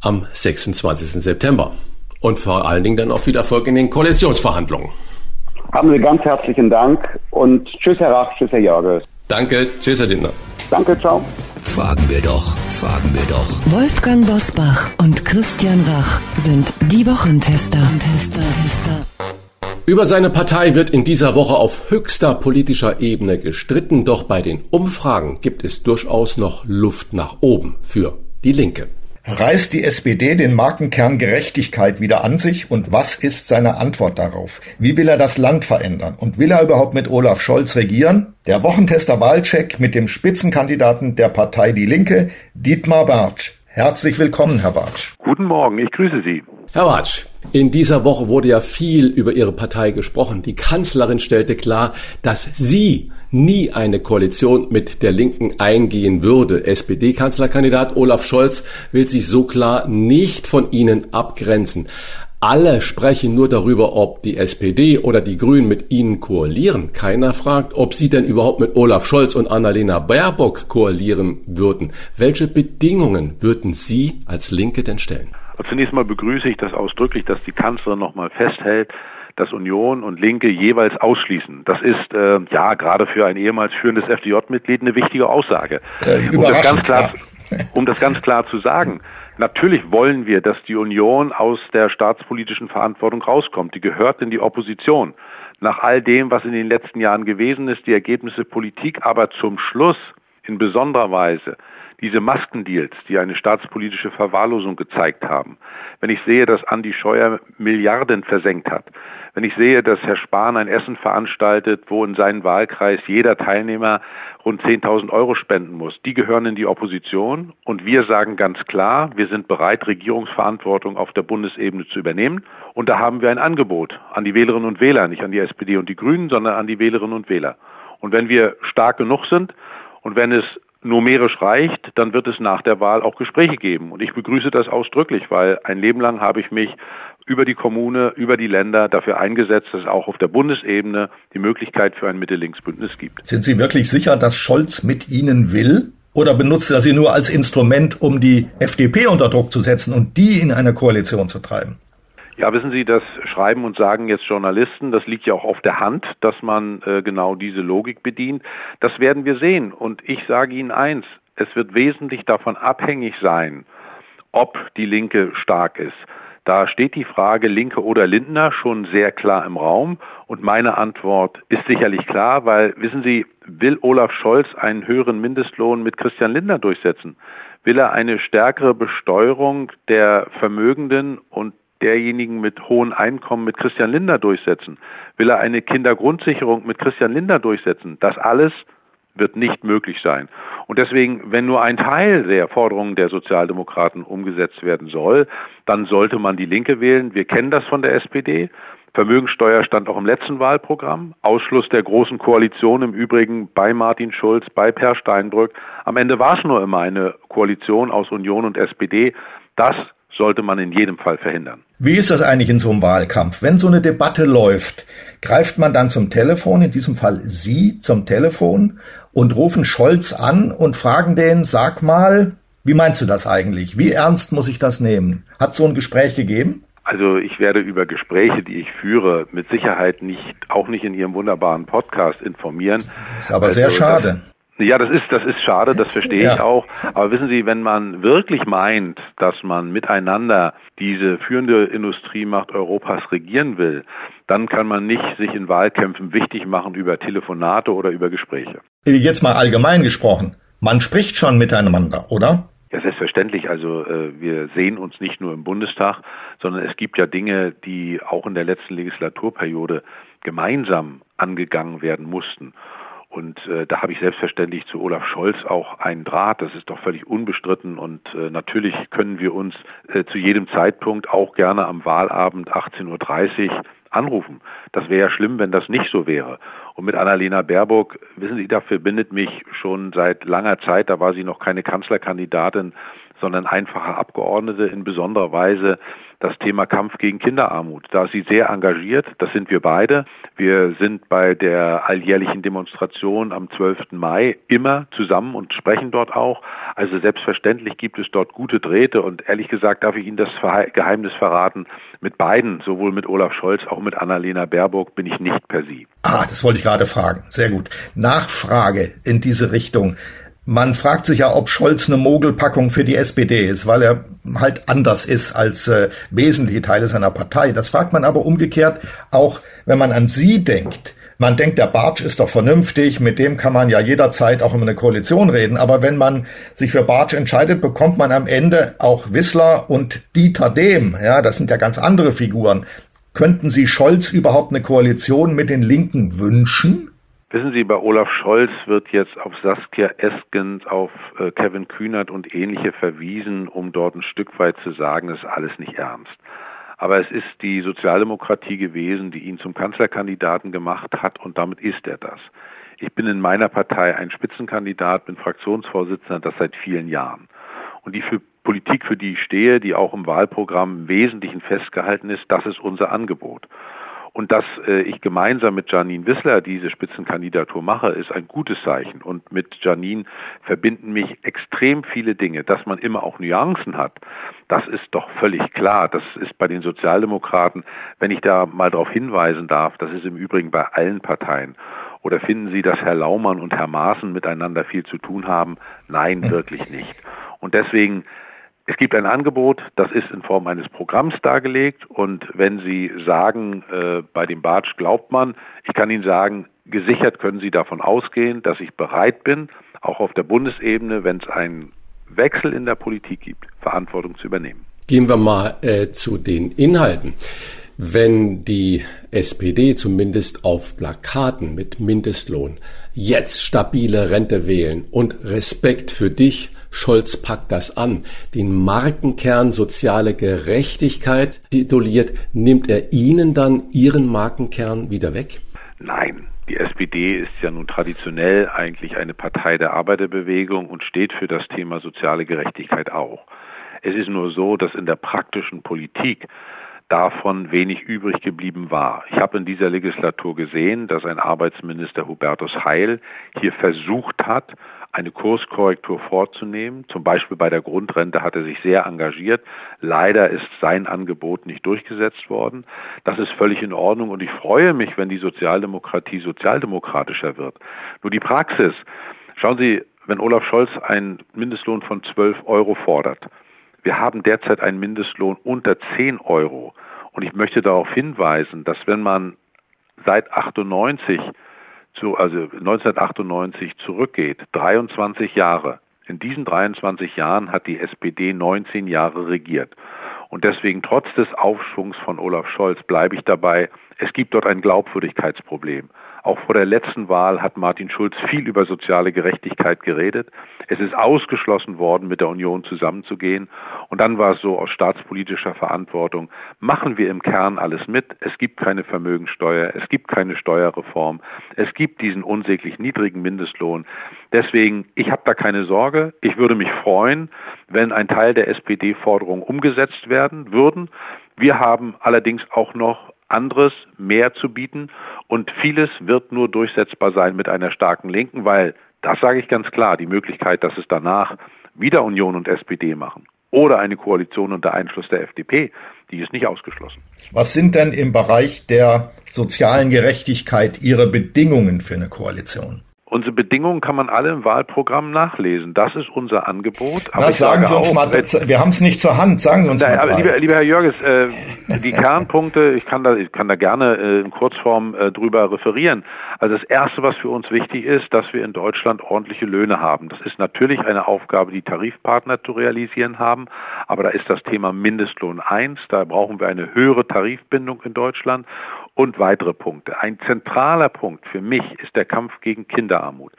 am 26. September. Und vor allen Dingen dann auch viel Erfolg in den Koalitionsverhandlungen. Haben Sie ganz herzlichen Dank und tschüss, Herr Rach, tschüss, Herr Jörges. Danke, tschüss, Herr Lindner. Danke, ciao. Fragen wir doch, fragen wir doch. Wolfgang Bosbach und Christian Rach sind die Wochentester. Tester, Tester. Über seine Partei wird in dieser Woche auf höchster politischer Ebene gestritten, doch bei den Umfragen gibt es durchaus noch Luft nach oben für die Linke. Reißt die SPD den Markenkern Gerechtigkeit wieder an sich und was ist seine Antwort darauf? Wie will er das Land verändern? Und will er überhaupt mit Olaf Scholz regieren? Der Wochentester Wahlcheck mit dem Spitzenkandidaten der Partei Die Linke, Dietmar Bartsch. Herzlich willkommen, Herr Bartsch. Guten Morgen, ich grüße Sie. Herr Bartsch, in dieser Woche wurde ja viel über Ihre Partei gesprochen. Die Kanzlerin stellte klar, dass sie nie eine Koalition mit der Linken eingehen würde. SPD-Kanzlerkandidat Olaf Scholz will sich so klar nicht von ihnen abgrenzen. Alle sprechen nur darüber, ob die SPD oder die Grünen mit ihnen koalieren. Keiner fragt, ob sie denn überhaupt mit Olaf Scholz und Annalena Baerbock koalieren würden. Welche Bedingungen würden Sie als Linke denn stellen? Zunächst mal begrüße ich das ausdrücklich, dass die Kanzlerin nochmal festhält, dass Union und Linke jeweils ausschließen. Das ist äh, ja gerade für ein ehemals führendes FDJ-Mitglied eine wichtige Aussage. Äh, um, das ganz klar, um das ganz klar zu sagen. Natürlich wollen wir, dass die Union aus der staatspolitischen Verantwortung rauskommt. Die gehört in die Opposition. Nach all dem, was in den letzten Jahren gewesen ist, die Ergebnisse Politik, aber zum Schluss in besonderer Weise diese Maskendeals, die eine staatspolitische Verwahrlosung gezeigt haben, wenn ich sehe, dass Andi Scheuer Milliarden versenkt hat, wenn ich sehe, dass Herr Spahn ein Essen veranstaltet, wo in seinem Wahlkreis jeder Teilnehmer rund 10.000 Euro spenden muss, die gehören in die Opposition und wir sagen ganz klar, wir sind bereit, Regierungsverantwortung auf der Bundesebene zu übernehmen und da haben wir ein Angebot an die Wählerinnen und Wähler, nicht an die SPD und die Grünen, sondern an die Wählerinnen und Wähler. Und wenn wir stark genug sind und wenn es numerisch reicht, dann wird es nach der Wahl auch Gespräche geben. Und ich begrüße das ausdrücklich, weil ein Leben lang habe ich mich über die Kommune, über die Länder dafür eingesetzt, dass es auch auf der Bundesebene die Möglichkeit für ein Mitte-Links-Bündnis gibt. Sind Sie wirklich sicher, dass Scholz mit Ihnen will? Oder benutzt er sie nur als Instrument, um die FDP unter Druck zu setzen und die in eine Koalition zu treiben? Ja, wissen Sie, das schreiben und sagen jetzt Journalisten, das liegt ja auch auf der Hand, dass man äh, genau diese Logik bedient. Das werden wir sehen. Und ich sage Ihnen eins, es wird wesentlich davon abhängig sein, ob die Linke stark ist. Da steht die Frage Linke oder Lindner schon sehr klar im Raum. Und meine Antwort ist sicherlich klar, weil, wissen Sie, will Olaf Scholz einen höheren Mindestlohn mit Christian Lindner durchsetzen? Will er eine stärkere Besteuerung der Vermögenden und derjenigen mit hohen Einkommen mit Christian Lindner durchsetzen? Will er eine Kindergrundsicherung mit Christian Lindner durchsetzen? Das alles wird nicht möglich sein. Und deswegen, wenn nur ein Teil der Forderungen der Sozialdemokraten umgesetzt werden soll, dann sollte man die Linke wählen. Wir kennen das von der SPD. Vermögensteuer stand auch im letzten Wahlprogramm. Ausschluss der großen Koalition im Übrigen bei Martin Schulz, bei Per Steinbrück. Am Ende war es nur immer eine Koalition aus Union und SPD. Das sollte man in jedem Fall verhindern. Wie ist das eigentlich in so einem Wahlkampf? Wenn so eine Debatte läuft, greift man dann zum Telefon, in diesem Fall Sie zum Telefon und rufen Scholz an und fragen den, sag mal, wie meinst du das eigentlich? Wie ernst muss ich das nehmen? Hat so ein Gespräch gegeben? Also ich werde über Gespräche, die ich führe, mit Sicherheit nicht, auch nicht in Ihrem wunderbaren Podcast informieren. Ist aber also, sehr schade. Ja, das ist, das ist schade, das verstehe ja. ich auch. Aber wissen Sie, wenn man wirklich meint, dass man miteinander diese führende Industriemacht Europas regieren will, dann kann man nicht sich in Wahlkämpfen wichtig machen über Telefonate oder über Gespräche. Jetzt mal allgemein gesprochen. Man spricht schon miteinander, oder? Ja, selbstverständlich. Also äh, wir sehen uns nicht nur im Bundestag, sondern es gibt ja Dinge, die auch in der letzten Legislaturperiode gemeinsam angegangen werden mussten. Und äh, da habe ich selbstverständlich zu Olaf Scholz auch einen Draht. Das ist doch völlig unbestritten. Und äh, natürlich können wir uns äh, zu jedem Zeitpunkt auch gerne am Wahlabend 18.30 Uhr anrufen. Das wäre ja schlimm, wenn das nicht so wäre. Und mit Annalena Baerbock, wissen Sie, da verbindet mich schon seit langer Zeit, da war sie noch keine Kanzlerkandidatin, sondern einfache Abgeordnete in besonderer Weise das Thema Kampf gegen Kinderarmut. Da ist sie sehr engagiert, das sind wir beide. Wir sind bei der alljährlichen Demonstration am 12. Mai immer zusammen und sprechen dort auch. Also selbstverständlich gibt es dort gute Drähte und ehrlich gesagt darf ich Ihnen das Geheimnis verraten. Mit beiden, sowohl mit Olaf Scholz, auch mit Annalena Baerbock, bin ich nicht per Sie. Ah, das wollte ich gerade fragen. Sehr gut. Nachfrage in diese Richtung. Man fragt sich ja, ob Scholz eine Mogelpackung für die SPD ist, weil er halt anders ist als äh, wesentliche Teile seiner Partei. Das fragt man aber umgekehrt auch, wenn man an Sie denkt. Man denkt, der Bartsch ist doch vernünftig, mit dem kann man ja jederzeit auch über eine Koalition reden. Aber wenn man sich für Bartsch entscheidet, bekommt man am Ende auch Wissler und Dieter Dehm. Ja, das sind ja ganz andere Figuren. Könnten Sie Scholz überhaupt eine Koalition mit den Linken wünschen? Wissen Sie, bei Olaf Scholz wird jetzt auf Saskia Esken, auf äh, Kevin Kühnert und ähnliche verwiesen, um dort ein Stück weit zu sagen, das ist alles nicht ernst. Aber es ist die Sozialdemokratie gewesen, die ihn zum Kanzlerkandidaten gemacht hat und damit ist er das. Ich bin in meiner Partei ein Spitzenkandidat, bin Fraktionsvorsitzender, das seit vielen Jahren. Und die für Politik, für die ich stehe, die auch im Wahlprogramm im Wesentlichen festgehalten ist, das ist unser Angebot. Und dass äh, ich gemeinsam mit Janine Wissler diese Spitzenkandidatur mache, ist ein gutes Zeichen. Und mit Janine verbinden mich extrem viele Dinge. Dass man immer auch Nuancen hat, das ist doch völlig klar. Das ist bei den Sozialdemokraten, wenn ich da mal darauf hinweisen darf, das ist im Übrigen bei allen Parteien. Oder finden Sie, dass Herr Laumann und Herr Maaßen miteinander viel zu tun haben? Nein, (laughs) wirklich nicht. Und deswegen es gibt ein Angebot, das ist in Form eines Programms dargelegt und wenn Sie sagen, äh, bei dem Bartsch glaubt man, ich kann Ihnen sagen, gesichert können Sie davon ausgehen, dass ich bereit bin, auch auf der Bundesebene, wenn es einen Wechsel in der Politik gibt, Verantwortung zu übernehmen. Gehen wir mal äh, zu den Inhalten. Wenn die SPD zumindest auf Plakaten mit Mindestlohn jetzt stabile Rente wählen und Respekt für dich Scholz packt das an. Den Markenkern soziale Gerechtigkeit tituliert, nimmt er Ihnen dann Ihren Markenkern wieder weg? Nein. Die SPD ist ja nun traditionell eigentlich eine Partei der Arbeiterbewegung und steht für das Thema soziale Gerechtigkeit auch. Es ist nur so, dass in der praktischen Politik davon wenig übrig geblieben war. Ich habe in dieser Legislatur gesehen, dass ein Arbeitsminister Hubertus Heil hier versucht hat, eine Kurskorrektur vorzunehmen. Zum Beispiel bei der Grundrente hat er sich sehr engagiert. Leider ist sein Angebot nicht durchgesetzt worden. Das ist völlig in Ordnung und ich freue mich, wenn die Sozialdemokratie sozialdemokratischer wird. Nur die Praxis. Schauen Sie, wenn Olaf Scholz einen Mindestlohn von 12 Euro fordert, wir haben derzeit einen Mindestlohn unter 10 Euro. Und ich möchte darauf hinweisen, dass wenn man seit 98 zu, also 1998 zurückgeht, 23 Jahre, in diesen 23 Jahren hat die SPD 19 Jahre regiert. Und deswegen trotz des Aufschwungs von Olaf Scholz bleibe ich dabei, es gibt dort ein Glaubwürdigkeitsproblem. Auch vor der letzten Wahl hat Martin Schulz viel über soziale Gerechtigkeit geredet. Es ist ausgeschlossen worden, mit der Union zusammenzugehen. Und dann war es so aus staatspolitischer Verantwortung, machen wir im Kern alles mit. Es gibt keine Vermögensteuer, es gibt keine Steuerreform, es gibt diesen unsäglich niedrigen Mindestlohn. Deswegen, ich habe da keine Sorge. Ich würde mich freuen, wenn ein Teil der SPD-Forderungen umgesetzt werden würden. Wir haben allerdings auch noch anderes mehr zu bieten und vieles wird nur durchsetzbar sein mit einer starken Linken, weil, das sage ich ganz klar, die Möglichkeit, dass es danach wieder Union und SPD machen oder eine Koalition unter Einfluss der FDP, die ist nicht ausgeschlossen. Was sind denn im Bereich der sozialen Gerechtigkeit Ihre Bedingungen für eine Koalition? Unsere Bedingungen kann man alle im Wahlprogramm nachlesen. Das ist unser Angebot. Aber Na, sagen Sie uns auch, mal, wir haben es nicht zur Hand. Sagen Sie uns na, mal. Lieber, lieber, Herr Jörges, äh, (laughs) die Kernpunkte, ich kann da, ich kann da gerne äh, in Kurzform äh, drüber referieren. Also das Erste, was für uns wichtig ist, dass wir in Deutschland ordentliche Löhne haben. Das ist natürlich eine Aufgabe, die Tarifpartner zu realisieren haben. Aber da ist das Thema Mindestlohn eins. Da brauchen wir eine höhere Tarifbindung in Deutschland und weitere Punkte. Ein zentraler Punkt für mich ist der Kampf gegen Kinderarmut.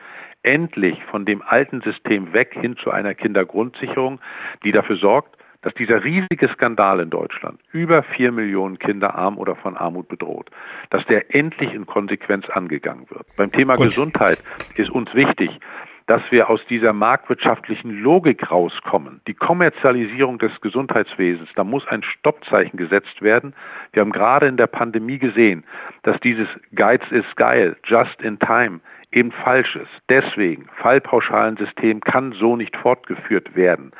Endlich von dem alten System weg hin zu einer Kindergrundsicherung, die dafür sorgt, dass dieser riesige Skandal in Deutschland, über vier Millionen Kinder arm oder von Armut bedroht, dass der endlich in Konsequenz angegangen wird. Beim Thema Gut. Gesundheit ist uns wichtig, dass wir aus dieser marktwirtschaftlichen Logik rauskommen. Die Kommerzialisierung des Gesundheitswesens, da muss ein Stoppzeichen gesetzt werden. Wir haben gerade in der Pandemie gesehen, dass dieses Geiz ist geil, just in time, eben falsch ist. Deswegen, Fallpauschalensystem kann so nicht fortgeführt werden.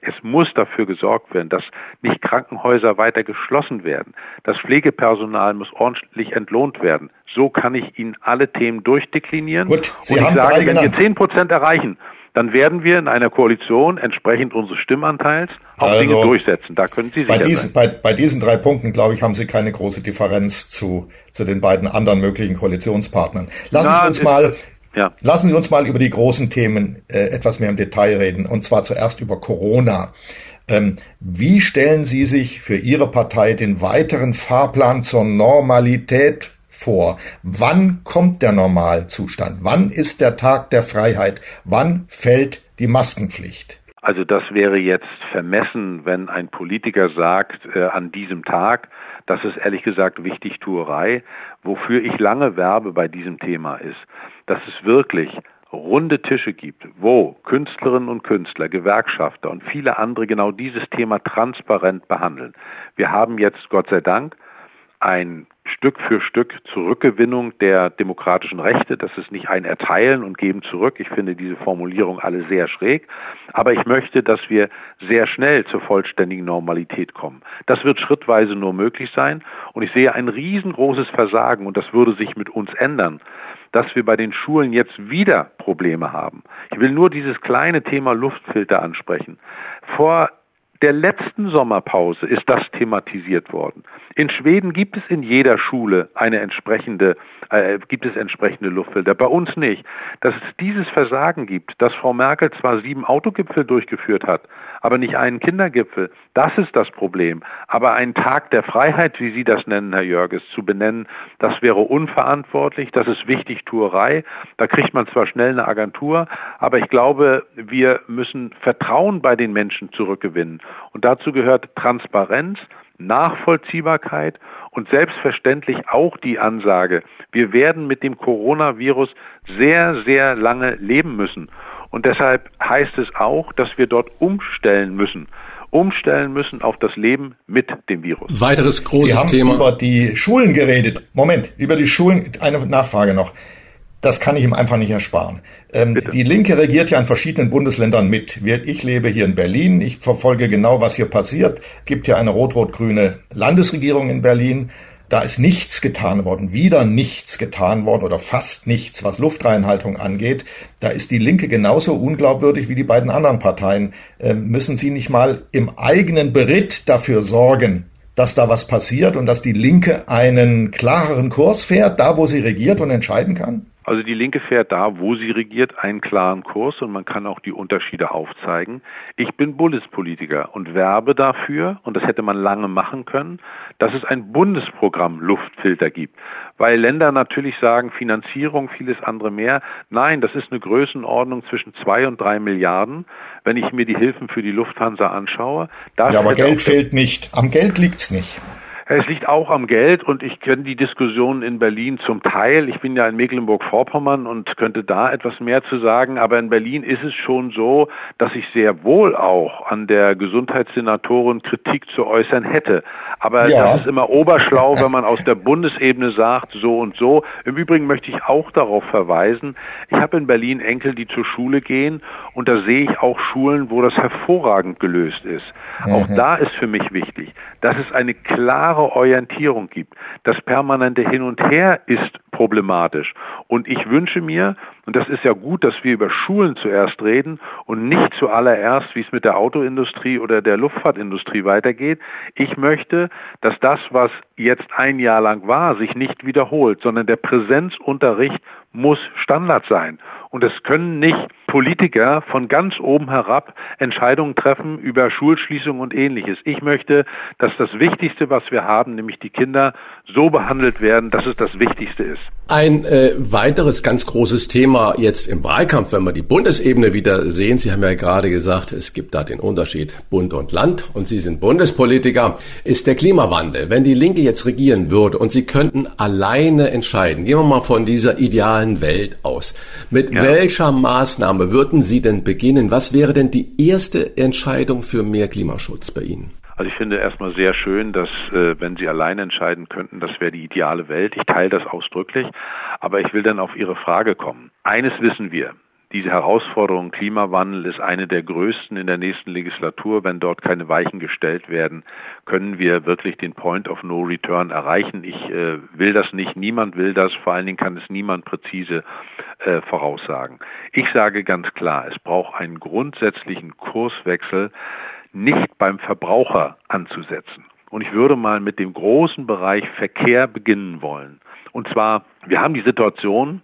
Es muss dafür gesorgt werden, dass nicht Krankenhäuser weiter geschlossen werden. Das Pflegepersonal muss ordentlich entlohnt werden. So kann ich Ihnen alle Themen durchdeklinieren. Gut, Sie Und haben ich sage, wenn wir zehn Prozent erreichen, dann werden wir in einer Koalition entsprechend unseres Stimmanteils auch also, Dinge durchsetzen. Da können Sie sicher bei diesen, sein. Bei, bei diesen drei Punkten, glaube ich, haben Sie keine große Differenz zu, zu den beiden anderen möglichen Koalitionspartnern. Lassen Na, Sie uns mal ja. Lassen Sie uns mal über die großen Themen äh, etwas mehr im Detail reden, und zwar zuerst über Corona. Ähm, wie stellen Sie sich für Ihre Partei den weiteren Fahrplan zur Normalität vor? Wann kommt der Normalzustand? Wann ist der Tag der Freiheit? Wann fällt die Maskenpflicht? Also das wäre jetzt vermessen, wenn ein Politiker sagt, äh, an diesem Tag, das ist ehrlich gesagt Wichtigtuerei. Wofür ich lange werbe bei diesem Thema ist, dass es wirklich runde Tische gibt, wo Künstlerinnen und Künstler, Gewerkschafter und viele andere genau dieses Thema transparent behandeln. Wir haben jetzt, Gott sei Dank, ein Stück für Stück Zurückgewinnung der demokratischen Rechte. Das ist nicht ein Erteilen und Geben zurück. Ich finde diese Formulierung alle sehr schräg. Aber ich möchte, dass wir sehr schnell zur vollständigen Normalität kommen. Das wird schrittweise nur möglich sein. Und ich sehe ein riesengroßes Versagen, und das würde sich mit uns ändern, dass wir bei den Schulen jetzt wieder Probleme haben. Ich will nur dieses kleine Thema Luftfilter ansprechen. Vor der letzten Sommerpause ist das thematisiert worden. In Schweden gibt es in jeder Schule eine entsprechende, äh, gibt es entsprechende Luftfilter. Bei uns nicht. Dass es dieses Versagen gibt, dass Frau Merkel zwar sieben Autogipfel durchgeführt hat, aber nicht einen Kindergipfel, das ist das Problem. Aber einen Tag der Freiheit, wie Sie das nennen, Herr Jörges, zu benennen, das wäre unverantwortlich, das ist Wichtigtuerei. Da kriegt man zwar schnell eine Agentur, aber ich glaube, wir müssen Vertrauen bei den Menschen zurückgewinnen. Und dazu gehört Transparenz, Nachvollziehbarkeit und selbstverständlich auch die Ansage, wir werden mit dem Coronavirus sehr, sehr lange leben müssen. Und deshalb heißt es auch, dass wir dort umstellen müssen umstellen müssen auf das Leben mit dem Virus. Weiteres großes Sie haben Thema. über die Schulen geredet. Moment, über die Schulen eine Nachfrage noch. Das kann ich ihm einfach nicht ersparen. Ähm, die Linke regiert ja in verschiedenen Bundesländern mit. Ich lebe hier in Berlin. Ich verfolge genau, was hier passiert. Es gibt ja eine rot-rot-grüne Landesregierung in Berlin. Da ist nichts getan worden, wieder nichts getan worden oder fast nichts, was Luftreinhaltung angeht. Da ist die Linke genauso unglaubwürdig wie die beiden anderen Parteien. Ähm, müssen Sie nicht mal im eigenen Beritt dafür sorgen, dass da was passiert und dass die Linke einen klareren Kurs fährt, da wo sie regiert und entscheiden kann? Also die Linke fährt da, wo sie regiert, einen klaren Kurs und man kann auch die Unterschiede aufzeigen. Ich bin Bundespolitiker und werbe dafür, und das hätte man lange machen können, dass es ein Bundesprogramm Luftfilter gibt. Weil Länder natürlich sagen, Finanzierung, vieles andere mehr. Nein, das ist eine Größenordnung zwischen zwei und drei Milliarden, wenn ich mir die Hilfen für die Lufthansa anschaue. ja, aber Geld fehlt nicht. Am Geld liegt's nicht. Es liegt auch am Geld und ich kenne die Diskussionen in Berlin zum Teil. Ich bin ja in Mecklenburg-Vorpommern und könnte da etwas mehr zu sagen. Aber in Berlin ist es schon so, dass ich sehr wohl auch an der Gesundheitssenatorin Kritik zu äußern hätte. Aber ja. das ist immer oberschlau, wenn man aus der Bundesebene sagt, so und so. Im Übrigen möchte ich auch darauf verweisen, ich habe in Berlin Enkel, die zur Schule gehen und da sehe ich auch Schulen, wo das hervorragend gelöst ist. Mhm. Auch da ist für mich wichtig, dass es eine klare Orientierung gibt. Das permanente Hin und Her ist problematisch. Und ich wünsche mir, und das ist ja gut, dass wir über Schulen zuerst reden und nicht zuallererst, wie es mit der Autoindustrie oder der Luftfahrtindustrie weitergeht. Ich möchte, dass das, was jetzt ein Jahr lang war, sich nicht wiederholt, sondern der Präsenzunterricht muss Standard sein. Und es können nicht Politiker von ganz oben herab Entscheidungen treffen über Schulschließung und ähnliches. Ich möchte, dass das Wichtigste, was wir haben, nämlich die Kinder, so behandelt werden, dass es das Wichtigste ist. Ein äh, weiteres ganz großes Thema jetzt im Wahlkampf, wenn wir die Bundesebene wieder sehen. Sie haben ja gerade gesagt, es gibt da den Unterschied Bund und Land und Sie sind Bundespolitiker, ist der Klimawandel. Wenn die Linke jetzt regieren würde und Sie könnten alleine entscheiden, gehen wir mal von dieser idealen Welt aus. Mit ja welcher Maßnahme würden Sie denn beginnen? Was wäre denn die erste Entscheidung für mehr Klimaschutz bei Ihnen? Also ich finde erstmal sehr schön, dass äh, wenn Sie allein entscheiden könnten, das wäre die ideale Welt. Ich teile das ausdrücklich, aber ich will dann auf Ihre Frage kommen. Eines wissen wir. Diese Herausforderung Klimawandel ist eine der größten in der nächsten Legislatur. Wenn dort keine Weichen gestellt werden, können wir wirklich den Point of No Return erreichen. Ich äh, will das nicht, niemand will das, vor allen Dingen kann es niemand präzise äh, voraussagen. Ich sage ganz klar, es braucht einen grundsätzlichen Kurswechsel, nicht beim Verbraucher anzusetzen. Und ich würde mal mit dem großen Bereich Verkehr beginnen wollen. Und zwar, wir haben die Situation,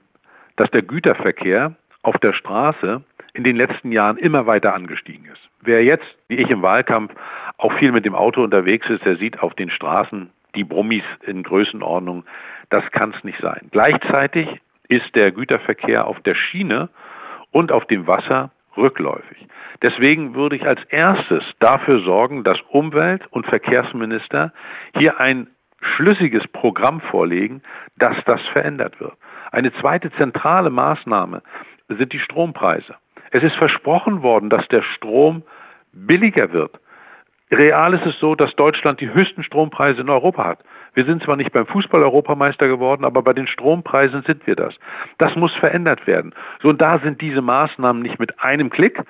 dass der Güterverkehr auf der Straße in den letzten Jahren immer weiter angestiegen ist. Wer jetzt, wie ich im Wahlkampf, auch viel mit dem Auto unterwegs ist, der sieht auf den Straßen die Brummis in Größenordnung. Das kann es nicht sein. Gleichzeitig ist der Güterverkehr auf der Schiene und auf dem Wasser rückläufig. Deswegen würde ich als erstes dafür sorgen, dass Umwelt- und Verkehrsminister hier ein schlüssiges Programm vorlegen, dass das verändert wird. Eine zweite zentrale Maßnahme sind die Strompreise. Es ist versprochen worden, dass der Strom billiger wird. Real ist es so, dass Deutschland die höchsten Strompreise in Europa hat. Wir sind zwar nicht beim Fußball-Europameister geworden, aber bei den Strompreisen sind wir das. Das muss verändert werden. So, und da sind diese Maßnahmen nicht mit einem Klick,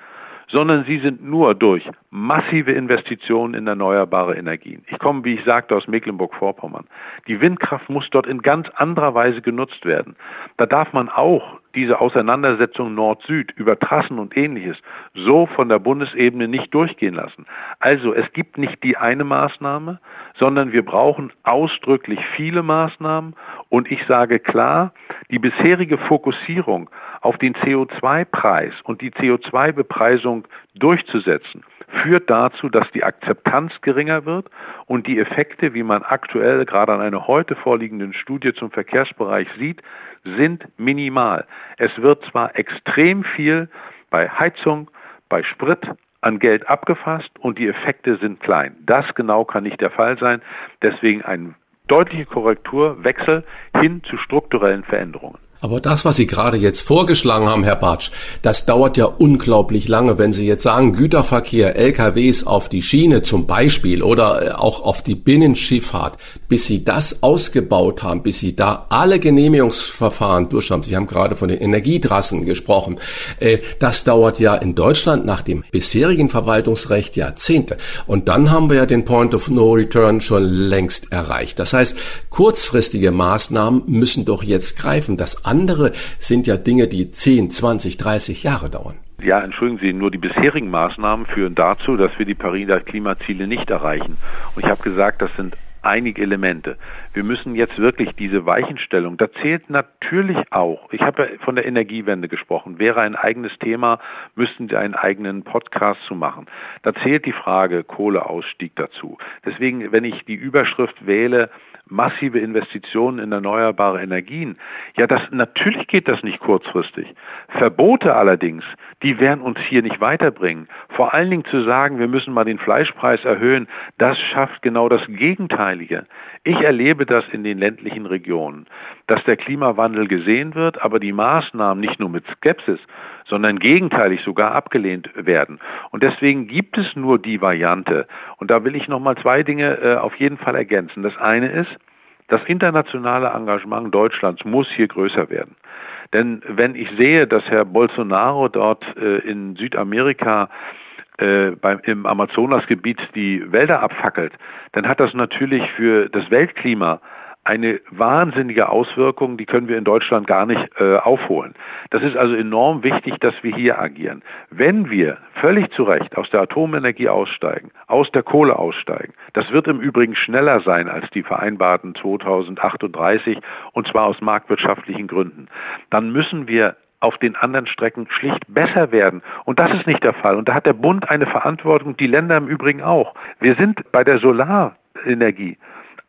sondern sie sind nur durch massive Investitionen in erneuerbare Energien. Ich komme, wie ich sagte, aus Mecklenburg-Vorpommern. Die Windkraft muss dort in ganz anderer Weise genutzt werden. Da darf man auch diese Auseinandersetzung Nord-Süd über Trassen und ähnliches so von der Bundesebene nicht durchgehen lassen. Also es gibt nicht die eine Maßnahme, sondern wir brauchen ausdrücklich viele Maßnahmen und ich sage klar, die bisherige Fokussierung auf den CO2-Preis und die CO2-Bepreisung durchzusetzen, führt dazu, dass die Akzeptanz geringer wird und die Effekte, wie man aktuell gerade an einer heute vorliegenden Studie zum Verkehrsbereich sieht, sind minimal. Es wird zwar extrem viel bei Heizung, bei Sprit an Geld abgefasst und die Effekte sind klein. Das genau kann nicht der Fall sein. Deswegen ein deutliche Korrekturwechsel hin zu strukturellen Veränderungen. Aber das, was Sie gerade jetzt vorgeschlagen haben, Herr Bartsch, das dauert ja unglaublich lange. Wenn Sie jetzt sagen, Güterverkehr, LKWs auf die Schiene zum Beispiel oder äh, auch auf die Binnenschifffahrt, bis Sie das ausgebaut haben, bis Sie da alle Genehmigungsverfahren durch haben. Sie haben gerade von den Energietrassen gesprochen. Äh, das dauert ja in Deutschland nach dem bisherigen Verwaltungsrecht Jahrzehnte. Und dann haben wir ja den Point of No Return schon längst erreicht. Das heißt, kurzfristige Maßnahmen müssen doch jetzt greifen. Das andere sind ja Dinge, die 10, 20, 30 Jahre dauern. Ja, entschuldigen Sie, nur die bisherigen Maßnahmen führen dazu, dass wir die Pariser Klimaziele nicht erreichen. Und ich habe gesagt, das sind einige Elemente. Wir müssen jetzt wirklich diese Weichenstellung, da zählt natürlich auch, ich habe ja von der Energiewende gesprochen, wäre ein eigenes Thema, müssten Sie einen eigenen Podcast zu machen. Da zählt die Frage Kohleausstieg dazu. Deswegen, wenn ich die Überschrift wähle, massive Investitionen in erneuerbare Energien. Ja, das, natürlich geht das nicht kurzfristig. Verbote allerdings, die werden uns hier nicht weiterbringen. Vor allen Dingen zu sagen, wir müssen mal den Fleischpreis erhöhen, das schafft genau das Gegenteilige. Ich erlebe das in den ländlichen Regionen, dass der Klimawandel gesehen wird, aber die Maßnahmen nicht nur mit Skepsis, sondern gegenteilig sogar abgelehnt werden. Und deswegen gibt es nur die Variante. Und da will ich nochmal zwei Dinge äh, auf jeden Fall ergänzen. Das eine ist, das internationale Engagement Deutschlands muss hier größer werden. Denn wenn ich sehe, dass Herr Bolsonaro dort äh, in Südamerika äh, beim, im Amazonasgebiet die Wälder abfackelt, dann hat das natürlich für das Weltklima eine wahnsinnige Auswirkung, die können wir in Deutschland gar nicht äh, aufholen. Das ist also enorm wichtig, dass wir hier agieren. Wenn wir völlig zu Recht aus der Atomenergie aussteigen, aus der Kohle aussteigen, das wird im Übrigen schneller sein als die vereinbarten 2038 und zwar aus marktwirtschaftlichen Gründen, dann müssen wir auf den anderen Strecken schlicht besser werden. Und das ist nicht der Fall. Und da hat der Bund eine Verantwortung, die Länder im Übrigen auch. Wir sind bei der Solarenergie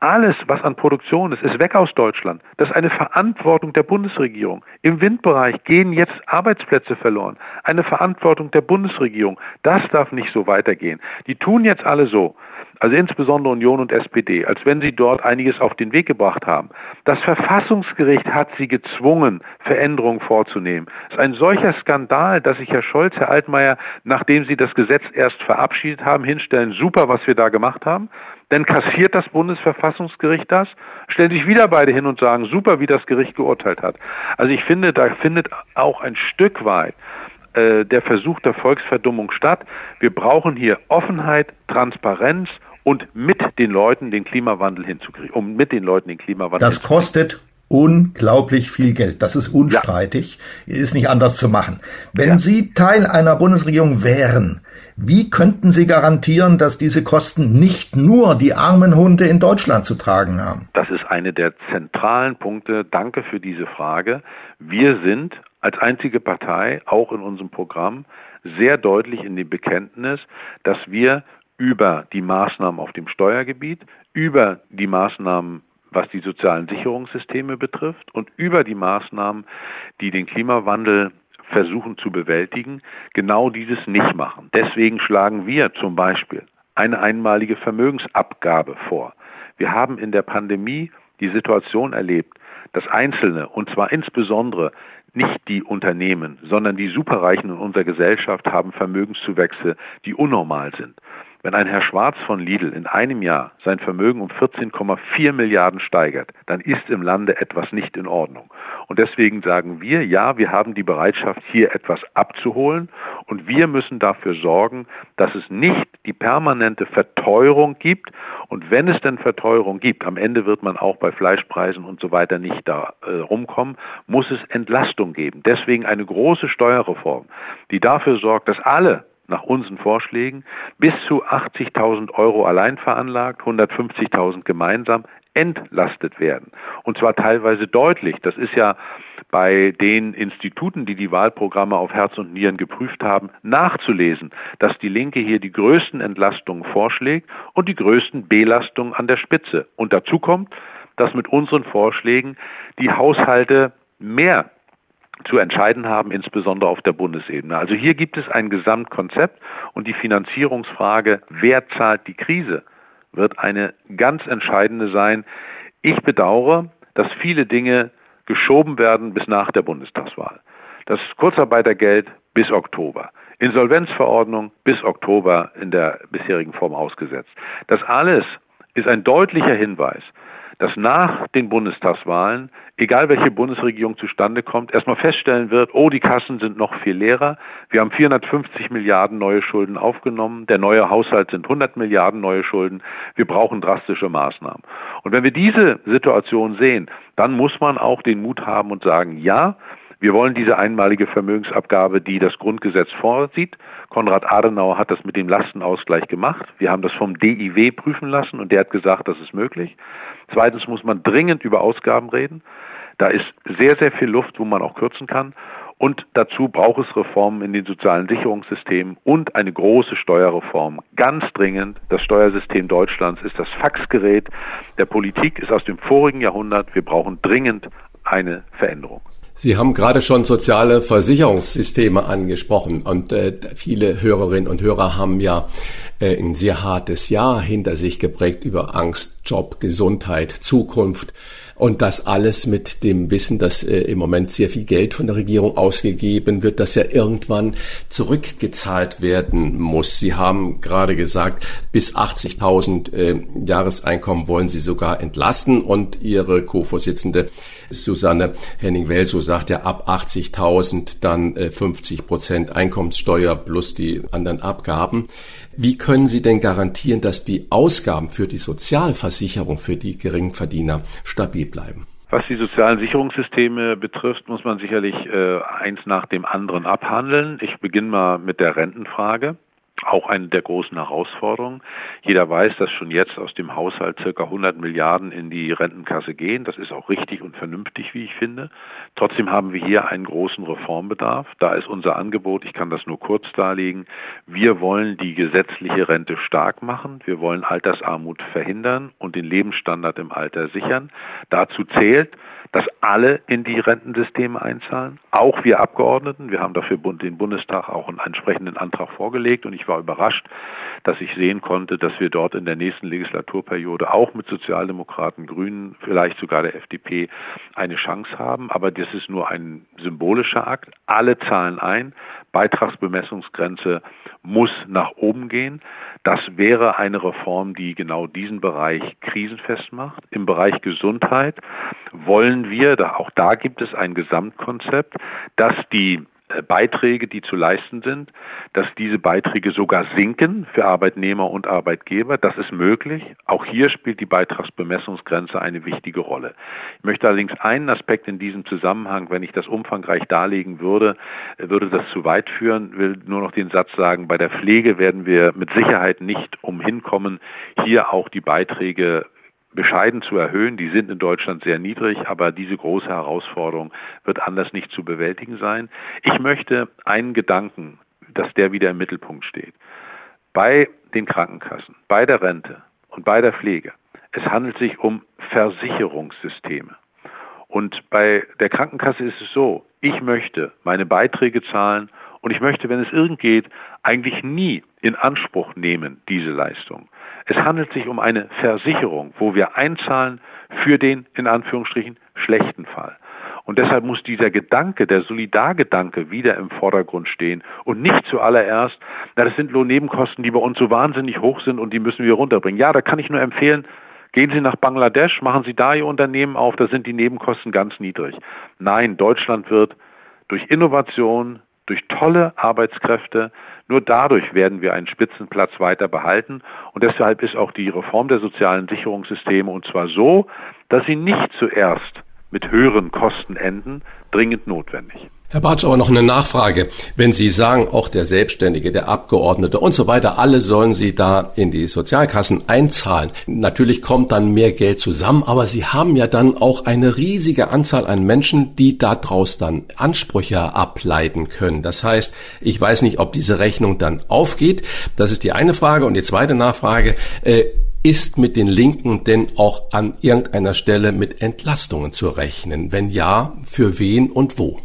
alles, was an Produktion ist, ist weg aus Deutschland. Das ist eine Verantwortung der Bundesregierung. Im Windbereich gehen jetzt Arbeitsplätze verloren. Eine Verantwortung der Bundesregierung. Das darf nicht so weitergehen. Die tun jetzt alle so, also insbesondere Union und SPD, als wenn sie dort einiges auf den Weg gebracht haben. Das Verfassungsgericht hat sie gezwungen, Veränderungen vorzunehmen. Es ist ein solcher Skandal, dass sich Herr Scholz, Herr Altmaier, nachdem sie das Gesetz erst verabschiedet haben, hinstellen, super, was wir da gemacht haben. Dann kassiert das Bundesverfassungsgericht das, stellen sich wieder beide hin und sagen, super, wie das Gericht geurteilt hat. Also ich finde, da findet auch ein Stück weit äh, der Versuch der Volksverdummung statt. Wir brauchen hier Offenheit, Transparenz und mit den Leuten den Klimawandel hinzukriegen, um mit den Leuten den Klimawandel Das kostet unglaublich viel Geld. Das ist unstreitig. Ja. Ist nicht anders zu machen. Wenn ja. Sie Teil einer Bundesregierung wären, wie könnten Sie garantieren, dass diese Kosten nicht nur die armen Hunde in Deutschland zu tragen haben? Das ist eine der zentralen Punkte. Danke für diese Frage. Wir sind als einzige Partei, auch in unserem Programm, sehr deutlich in dem Bekenntnis, dass wir über die Maßnahmen auf dem Steuergebiet, über die Maßnahmen was die sozialen Sicherungssysteme betrifft und über die Maßnahmen, die den Klimawandel versuchen zu bewältigen, genau dieses nicht machen. Deswegen schlagen wir zum Beispiel eine einmalige Vermögensabgabe vor. Wir haben in der Pandemie die Situation erlebt, dass Einzelne, und zwar insbesondere nicht die Unternehmen, sondern die Superreichen in unserer Gesellschaft haben Vermögenszuwächse, die unnormal sind. Wenn ein Herr Schwarz von Lidl in einem Jahr sein Vermögen um 14,4 Milliarden steigert, dann ist im Lande etwas nicht in Ordnung. Und deswegen sagen wir, ja, wir haben die Bereitschaft, hier etwas abzuholen und wir müssen dafür sorgen, dass es nicht die permanente Verteuerung gibt. Und wenn es denn Verteuerung gibt, am Ende wird man auch bei Fleischpreisen und so weiter nicht da äh, rumkommen, muss es Entlastung geben. Deswegen eine große Steuerreform, die dafür sorgt, dass alle nach unseren Vorschlägen bis zu 80.000 Euro allein veranlagt, 150.000 gemeinsam entlastet werden. Und zwar teilweise deutlich. Das ist ja bei den Instituten, die die Wahlprogramme auf Herz und Nieren geprüft haben, nachzulesen, dass die Linke hier die größten Entlastungen vorschlägt und die größten Belastungen an der Spitze. Und dazu kommt, dass mit unseren Vorschlägen die Haushalte mehr zu entscheiden haben, insbesondere auf der Bundesebene. Also hier gibt es ein Gesamtkonzept und die Finanzierungsfrage, wer zahlt die Krise, wird eine ganz entscheidende sein. Ich bedauere, dass viele Dinge geschoben werden bis nach der Bundestagswahl. Das Kurzarbeitergeld bis Oktober. Insolvenzverordnung bis Oktober in der bisherigen Form ausgesetzt. Das alles ist ein deutlicher Hinweis, dass nach den Bundestagswahlen, egal welche Bundesregierung zustande kommt, erstmal feststellen wird, oh, die Kassen sind noch viel leerer. Wir haben 450 Milliarden neue Schulden aufgenommen. Der neue Haushalt sind 100 Milliarden neue Schulden. Wir brauchen drastische Maßnahmen. Und wenn wir diese Situation sehen, dann muss man auch den Mut haben und sagen, ja, wir wollen diese einmalige Vermögensabgabe, die das Grundgesetz vorsieht. Konrad Adenauer hat das mit dem Lastenausgleich gemacht. Wir haben das vom DIW prüfen lassen und der hat gesagt, das ist möglich. Zweitens muss man dringend über Ausgaben reden. Da ist sehr, sehr viel Luft, wo man auch kürzen kann. Und dazu braucht es Reformen in den sozialen Sicherungssystemen und eine große Steuerreform. Ganz dringend. Das Steuersystem Deutschlands ist das Faxgerät der Politik, ist aus dem vorigen Jahrhundert. Wir brauchen dringend eine Veränderung. Sie haben gerade schon soziale Versicherungssysteme angesprochen und äh, viele Hörerinnen und Hörer haben ja äh, ein sehr hartes Jahr hinter sich geprägt über Angst, Job, Gesundheit, Zukunft. Und das alles mit dem Wissen, dass äh, im Moment sehr viel Geld von der Regierung ausgegeben wird, das ja irgendwann zurückgezahlt werden muss. Sie haben gerade gesagt, bis 80.000 äh, Jahreseinkommen wollen Sie sogar entlasten und Ihre Co-Vorsitzende Susanne Henning-Welsow sagt ja ab 80.000 dann äh, 50 Prozent Einkommenssteuer plus die anderen Abgaben. Wie können Sie denn garantieren, dass die Ausgaben für die Sozialversicherung für die Geringverdiener stabil bleiben? Was die sozialen Sicherungssysteme betrifft, muss man sicherlich äh, eins nach dem anderen abhandeln. Ich beginne mal mit der Rentenfrage auch eine der großen Herausforderungen. Jeder weiß, dass schon jetzt aus dem Haushalt circa 100 Milliarden in die Rentenkasse gehen. Das ist auch richtig und vernünftig, wie ich finde. Trotzdem haben wir hier einen großen Reformbedarf. Da ist unser Angebot, ich kann das nur kurz darlegen, wir wollen die gesetzliche Rente stark machen. Wir wollen Altersarmut verhindern und den Lebensstandard im Alter sichern. Dazu zählt, dass alle in die Rentensysteme einzahlen, auch wir Abgeordneten. Wir haben dafür den Bundestag auch einen entsprechenden Antrag vorgelegt und ich war überrascht, dass ich sehen konnte, dass wir dort in der nächsten Legislaturperiode auch mit Sozialdemokraten, Grünen, vielleicht sogar der FDP eine Chance haben. Aber das ist nur ein symbolischer Akt. Alle zahlen ein. Beitragsbemessungsgrenze muss nach oben gehen. Das wäre eine Reform, die genau diesen Bereich krisenfest macht. Im Bereich Gesundheit wollen wir, auch da gibt es ein Gesamtkonzept, dass die Beiträge, die zu leisten sind, dass diese Beiträge sogar sinken für Arbeitnehmer und Arbeitgeber. Das ist möglich. Auch hier spielt die Beitragsbemessungsgrenze eine wichtige Rolle. Ich möchte allerdings einen Aspekt in diesem Zusammenhang, wenn ich das umfangreich darlegen würde, äh, würde das zu weit führen, will nur noch den Satz sagen, bei der Pflege werden wir mit Sicherheit nicht umhin kommen, hier auch die Beiträge bescheiden zu erhöhen. Die sind in Deutschland sehr niedrig, aber diese große Herausforderung wird anders nicht zu bewältigen sein. Ich möchte einen Gedanken, dass der wieder im Mittelpunkt steht. Bei den Krankenkassen, bei der Rente und bei der Pflege. Es handelt sich um Versicherungssysteme. Und bei der Krankenkasse ist es so, ich möchte meine Beiträge zahlen und ich möchte, wenn es irgend geht, eigentlich nie in Anspruch nehmen, diese Leistung. Es handelt sich um eine Versicherung, wo wir einzahlen für den, in Anführungsstrichen, schlechten Fall. Und deshalb muss dieser Gedanke, der Solidargedanke wieder im Vordergrund stehen und nicht zuallererst, na, das sind Lohnnebenkosten, die bei uns so wahnsinnig hoch sind und die müssen wir runterbringen. Ja, da kann ich nur empfehlen, Gehen Sie nach Bangladesch, machen Sie da Ihr Unternehmen auf, da sind die Nebenkosten ganz niedrig. Nein, Deutschland wird durch Innovation, durch tolle Arbeitskräfte. Nur dadurch werden wir einen Spitzenplatz weiter behalten. Und deshalb ist auch die Reform der sozialen Sicherungssysteme und zwar so, dass sie nicht zuerst mit höheren Kosten enden, dringend notwendig. Herr Bartsch, aber noch eine Nachfrage. Wenn Sie sagen, auch der Selbstständige, der Abgeordnete und so weiter, alle sollen Sie da in die Sozialkassen einzahlen. Natürlich kommt dann mehr Geld zusammen, aber Sie haben ja dann auch eine riesige Anzahl an Menschen, die daraus dann Ansprüche ableiten können. Das heißt, ich weiß nicht, ob diese Rechnung dann aufgeht. Das ist die eine Frage. Und die zweite Nachfrage, äh, ist mit den Linken denn auch an irgendeiner Stelle mit Entlastungen zu rechnen? Wenn ja, für wen und wo?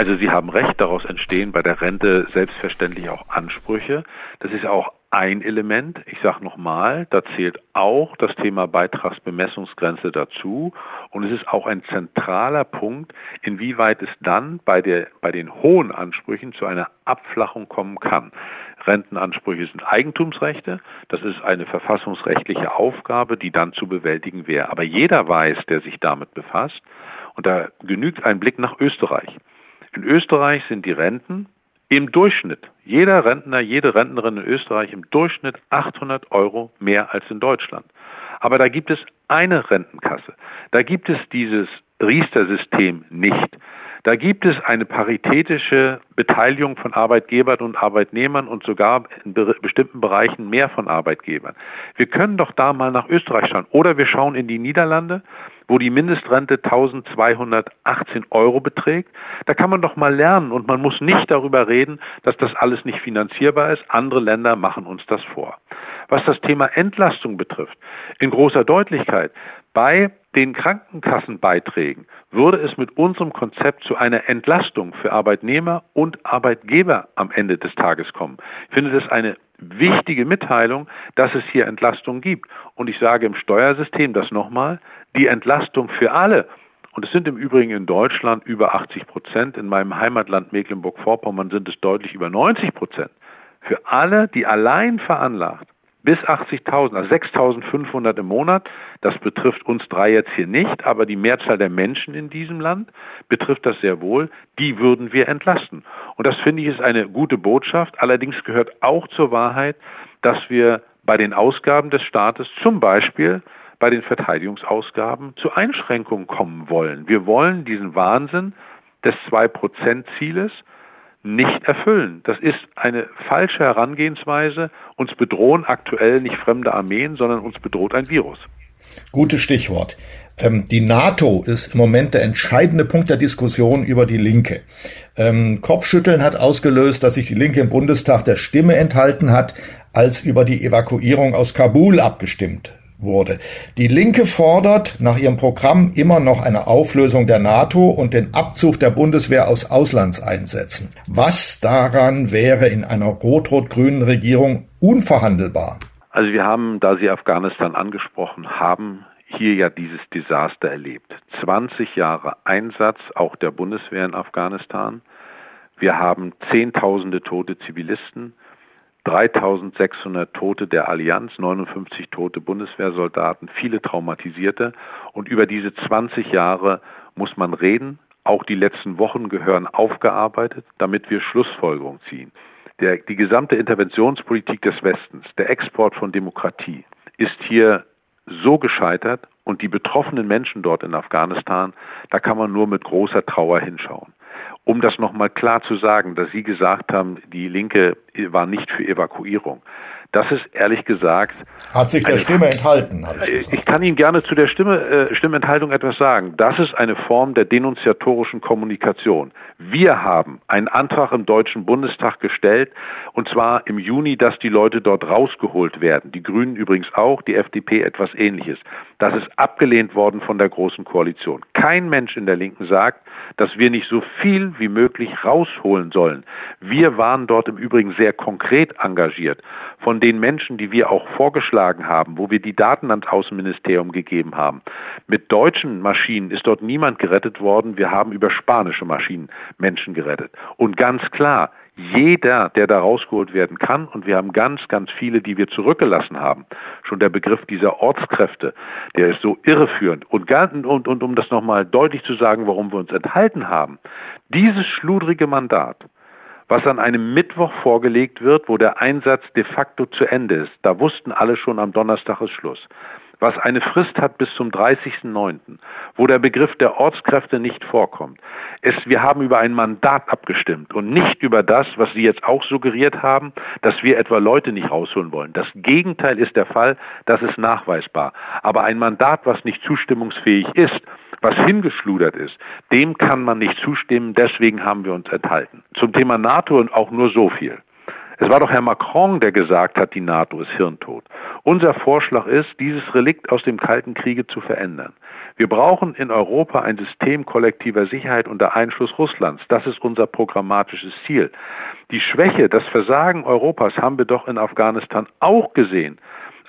Also Sie haben recht, daraus entstehen bei der Rente selbstverständlich auch Ansprüche. Das ist auch ein Element. Ich sage nochmal, da zählt auch das Thema Beitragsbemessungsgrenze dazu. Und es ist auch ein zentraler Punkt, inwieweit es dann bei, der, bei den hohen Ansprüchen zu einer Abflachung kommen kann. Rentenansprüche sind Eigentumsrechte. Das ist eine verfassungsrechtliche Aufgabe, die dann zu bewältigen wäre. Aber jeder weiß, der sich damit befasst, und da genügt ein Blick nach Österreich. In Österreich sind die Renten im Durchschnitt, jeder Rentner, jede Rentnerin in Österreich im Durchschnitt 800 Euro mehr als in Deutschland. Aber da gibt es eine Rentenkasse. Da gibt es dieses Riester-System nicht. Da gibt es eine paritätische Beteiligung von Arbeitgebern und Arbeitnehmern und sogar in bestimmten Bereichen mehr von Arbeitgebern. Wir können doch da mal nach Österreich schauen. Oder wir schauen in die Niederlande, wo die Mindestrente 1218 Euro beträgt. Da kann man doch mal lernen und man muss nicht darüber reden, dass das alles nicht finanzierbar ist. Andere Länder machen uns das vor. Was das Thema Entlastung betrifft, in großer Deutlichkeit, bei den Krankenkassenbeiträgen würde es mit unserem Konzept zu einer Entlastung für Arbeitnehmer und Arbeitgeber am Ende des Tages kommen. Ich finde das eine wichtige Mitteilung, dass es hier Entlastung gibt. Und ich sage im Steuersystem das nochmal, die Entlastung für alle, und es sind im Übrigen in Deutschland über 80 Prozent, in meinem Heimatland Mecklenburg-Vorpommern sind es deutlich über 90 Prozent, für alle, die allein veranlagt bis 80.000, also 6.500 im Monat. Das betrifft uns drei jetzt hier nicht, aber die Mehrzahl der Menschen in diesem Land betrifft das sehr wohl. Die würden wir entlasten. Und das finde ich ist eine gute Botschaft. Allerdings gehört auch zur Wahrheit, dass wir bei den Ausgaben des Staates zum Beispiel bei den Verteidigungsausgaben zu Einschränkungen kommen wollen. Wir wollen diesen Wahnsinn des Zwei-Prozent-Zieles nicht erfüllen. Das ist eine falsche Herangehensweise. Uns bedrohen aktuell nicht fremde Armeen, sondern uns bedroht ein Virus. Gutes Stichwort. Ähm, die NATO ist im Moment der entscheidende Punkt der Diskussion über die Linke. Ähm, Kopfschütteln hat ausgelöst, dass sich die Linke im Bundestag der Stimme enthalten hat, als über die Evakuierung aus Kabul abgestimmt wurde. Die Linke fordert nach ihrem Programm immer noch eine Auflösung der NATO und den Abzug der Bundeswehr aus Auslandseinsätzen. Was daran wäre in einer rot-rot-grünen Regierung unverhandelbar? Also wir haben, da Sie Afghanistan angesprochen haben, hier ja dieses Desaster erlebt. 20 Jahre Einsatz auch der Bundeswehr in Afghanistan. Wir haben Zehntausende tote Zivilisten. 3600 Tote der Allianz, 59 tote Bundeswehrsoldaten, viele Traumatisierte. Und über diese 20 Jahre muss man reden, auch die letzten Wochen gehören aufgearbeitet, damit wir Schlussfolgerungen ziehen. Der, die gesamte Interventionspolitik des Westens, der Export von Demokratie, ist hier so gescheitert und die betroffenen Menschen dort in Afghanistan, da kann man nur mit großer Trauer hinschauen. Um das nochmal klar zu sagen, dass Sie gesagt haben, die Linke war nicht für Evakuierung. Das ist ehrlich gesagt. Hat sich der eine, Stimme enthalten. Ich, ich, kann Ihnen gerne zu der Stimme, äh, Stimmenthaltung etwas sagen. Das ist eine Form der denunziatorischen Kommunikation. Wir haben einen Antrag im Deutschen Bundestag gestellt, und zwar im Juni, dass die Leute dort rausgeholt werden. Die Grünen übrigens auch, die FDP etwas ähnliches. Das ist abgelehnt worden von der Großen Koalition. Kein Mensch in der Linken sagt, dass wir nicht so viel wie möglich rausholen sollen. Wir waren dort im Übrigen sehr konkret engagiert. Von den Menschen, die wir auch vorgeschlagen haben, wo wir die Daten ans Außenministerium gegeben haben. Mit deutschen Maschinen ist dort niemand gerettet worden. Wir haben über spanische Maschinen Menschen gerettet. Und ganz klar, jeder, der da rausgeholt werden kann, und wir haben ganz, ganz viele, die wir zurückgelassen haben. Schon der Begriff dieser Ortskräfte, der ist so irreführend. Und, und, und um das nochmal deutlich zu sagen, warum wir uns enthalten haben, dieses schludrige Mandat, was an einem Mittwoch vorgelegt wird, wo der Einsatz de facto zu Ende ist, da wussten alle schon am Donnerstag ist Schluss was eine Frist hat bis zum 30.09., wo der Begriff der Ortskräfte nicht vorkommt. Es, wir haben über ein Mandat abgestimmt und nicht über das, was Sie jetzt auch suggeriert haben, dass wir etwa Leute nicht rausholen wollen. Das Gegenteil ist der Fall, das ist nachweisbar. Aber ein Mandat, was nicht zustimmungsfähig ist, was hingeschludert ist, dem kann man nicht zustimmen, deswegen haben wir uns enthalten. Zum Thema NATO und auch nur so viel. Es war doch Herr Macron, der gesagt hat, die NATO ist hirntot. Unser Vorschlag ist, dieses Relikt aus dem Kalten Kriege zu verändern. Wir brauchen in Europa ein System kollektiver Sicherheit unter Einschluss Russlands. Das ist unser programmatisches Ziel. Die Schwäche, das Versagen Europas haben wir doch in Afghanistan auch gesehen.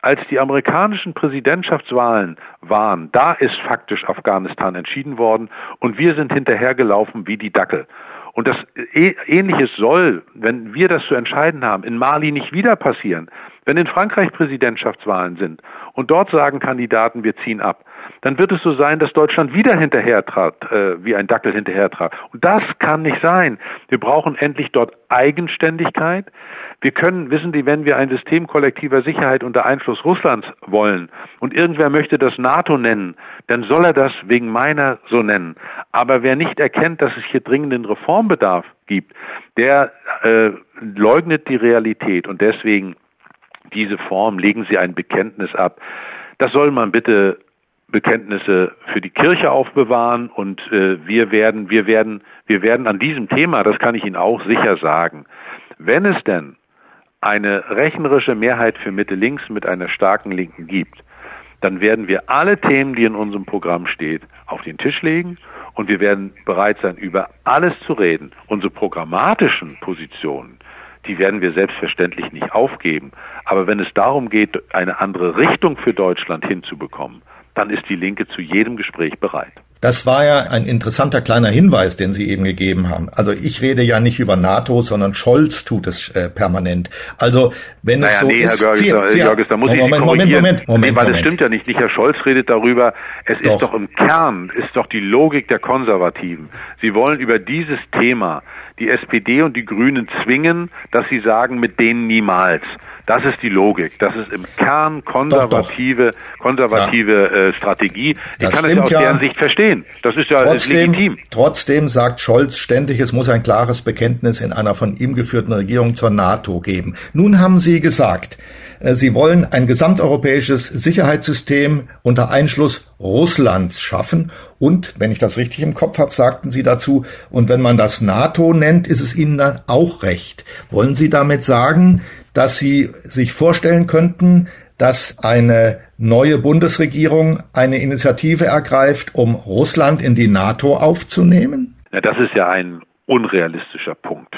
Als die amerikanischen Präsidentschaftswahlen waren, da ist faktisch Afghanistan entschieden worden und wir sind hinterhergelaufen wie die Dackel. Und das äh, Ähnliches soll, wenn wir das zu entscheiden haben, in Mali nicht wieder passieren. Wenn in Frankreich Präsidentschaftswahlen sind und dort sagen Kandidaten, wir ziehen ab, dann wird es so sein, dass Deutschland wieder hinterhertrat, äh, wie ein Dackel hinterhertrat. Und das kann nicht sein. Wir brauchen endlich dort Eigenständigkeit. Wir können, wissen Sie, wenn wir ein System kollektiver Sicherheit unter Einfluss Russlands wollen und irgendwer möchte das NATO nennen, dann soll er das wegen meiner so nennen. Aber wer nicht erkennt, dass es hier dringenden Reformbedarf gibt, der äh, leugnet die Realität und deswegen diese Form, legen Sie ein Bekenntnis ab. Das soll man bitte Bekenntnisse für die Kirche aufbewahren und äh, wir werden, wir werden, wir werden an diesem Thema, das kann ich Ihnen auch sicher sagen, wenn es denn eine rechnerische Mehrheit für Mitte links mit einer starken Linken gibt, dann werden wir alle Themen, die in unserem Programm steht, auf den Tisch legen und wir werden bereit sein, über alles zu reden. Unsere programmatischen Positionen, die werden wir selbstverständlich nicht aufgeben. Aber wenn es darum geht, eine andere Richtung für Deutschland hinzubekommen, dann ist die Linke zu jedem Gespräch bereit. Das war ja ein interessanter kleiner Hinweis, den Sie eben gegeben haben. Also ich rede ja nicht über NATO, sondern Scholz tut es äh, permanent. Also wenn naja, es so nee, ist, Herr Görges, Sie, Sie, Görges, da muss Moment, ich Sie Moment, Moment, Moment, nee, weil es stimmt ja nicht. Nicht Herr Scholz redet darüber. Es doch. ist doch im Kern, ist doch die Logik der Konservativen. Sie wollen über dieses Thema die SPD und die Grünen zwingen, dass sie sagen, mit denen niemals. Das ist die Logik. Das ist im Kern konservative, doch, doch. konservative ja. äh, Strategie. Ich das kann es ja aus deren Sicht verstehen. Das ist ja trotzdem, legitim. Trotzdem sagt Scholz ständig, es muss ein klares Bekenntnis in einer von ihm geführten Regierung zur NATO geben. Nun haben Sie gesagt, Sie wollen ein gesamteuropäisches Sicherheitssystem unter Einschluss Russlands schaffen. Und, wenn ich das richtig im Kopf habe, sagten Sie dazu, und wenn man das NATO nennt, ist es Ihnen dann auch recht. Wollen Sie damit sagen, dass Sie sich vorstellen könnten, dass eine neue Bundesregierung eine Initiative ergreift, um Russland in die NATO aufzunehmen? Ja, das ist ja ein unrealistischer Punkt.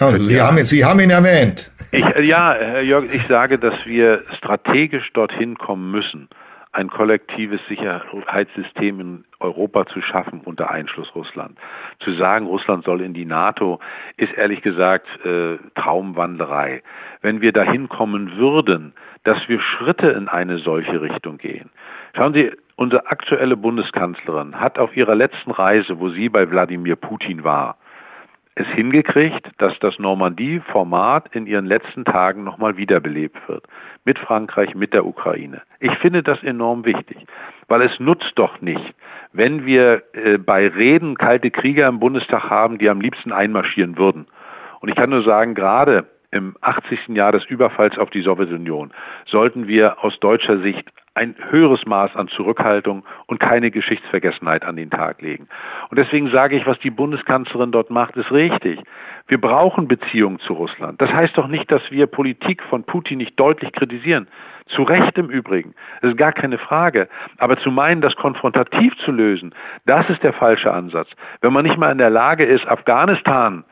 Also Sie, ja, haben, Sie haben ihn erwähnt. Ich, ja, Herr Jörg, ich sage, dass wir strategisch dorthin kommen müssen, ein kollektives Sicherheitssystem in Europa zu schaffen unter Einschluss Russland. Zu sagen, Russland soll in die NATO, ist ehrlich gesagt äh, Traumwanderei. Wenn wir dahin kommen würden, dass wir Schritte in eine solche Richtung gehen. Schauen Sie, Unsere aktuelle Bundeskanzlerin hat auf ihrer letzten Reise, wo sie bei Wladimir Putin war, es hingekriegt, dass das Normandie-Format in ihren letzten Tagen nochmal wiederbelebt wird. Mit Frankreich, mit der Ukraine. Ich finde das enorm wichtig, weil es nutzt doch nicht, wenn wir äh, bei Reden kalte Krieger im Bundestag haben, die am liebsten einmarschieren würden. Und ich kann nur sagen, gerade im 80. Jahr des Überfalls auf die Sowjetunion sollten wir aus deutscher Sicht ein höheres Maß an Zurückhaltung und keine Geschichtsvergessenheit an den Tag legen. Und deswegen sage ich, was die Bundeskanzlerin dort macht, ist richtig. Wir brauchen Beziehungen zu Russland. Das heißt doch nicht, dass wir Politik von Putin nicht deutlich kritisieren. Zu Recht im Übrigen. Das ist gar keine Frage. Aber zu meinen, das konfrontativ zu lösen, das ist der falsche Ansatz. Wenn man nicht mal in der Lage ist, Afghanistan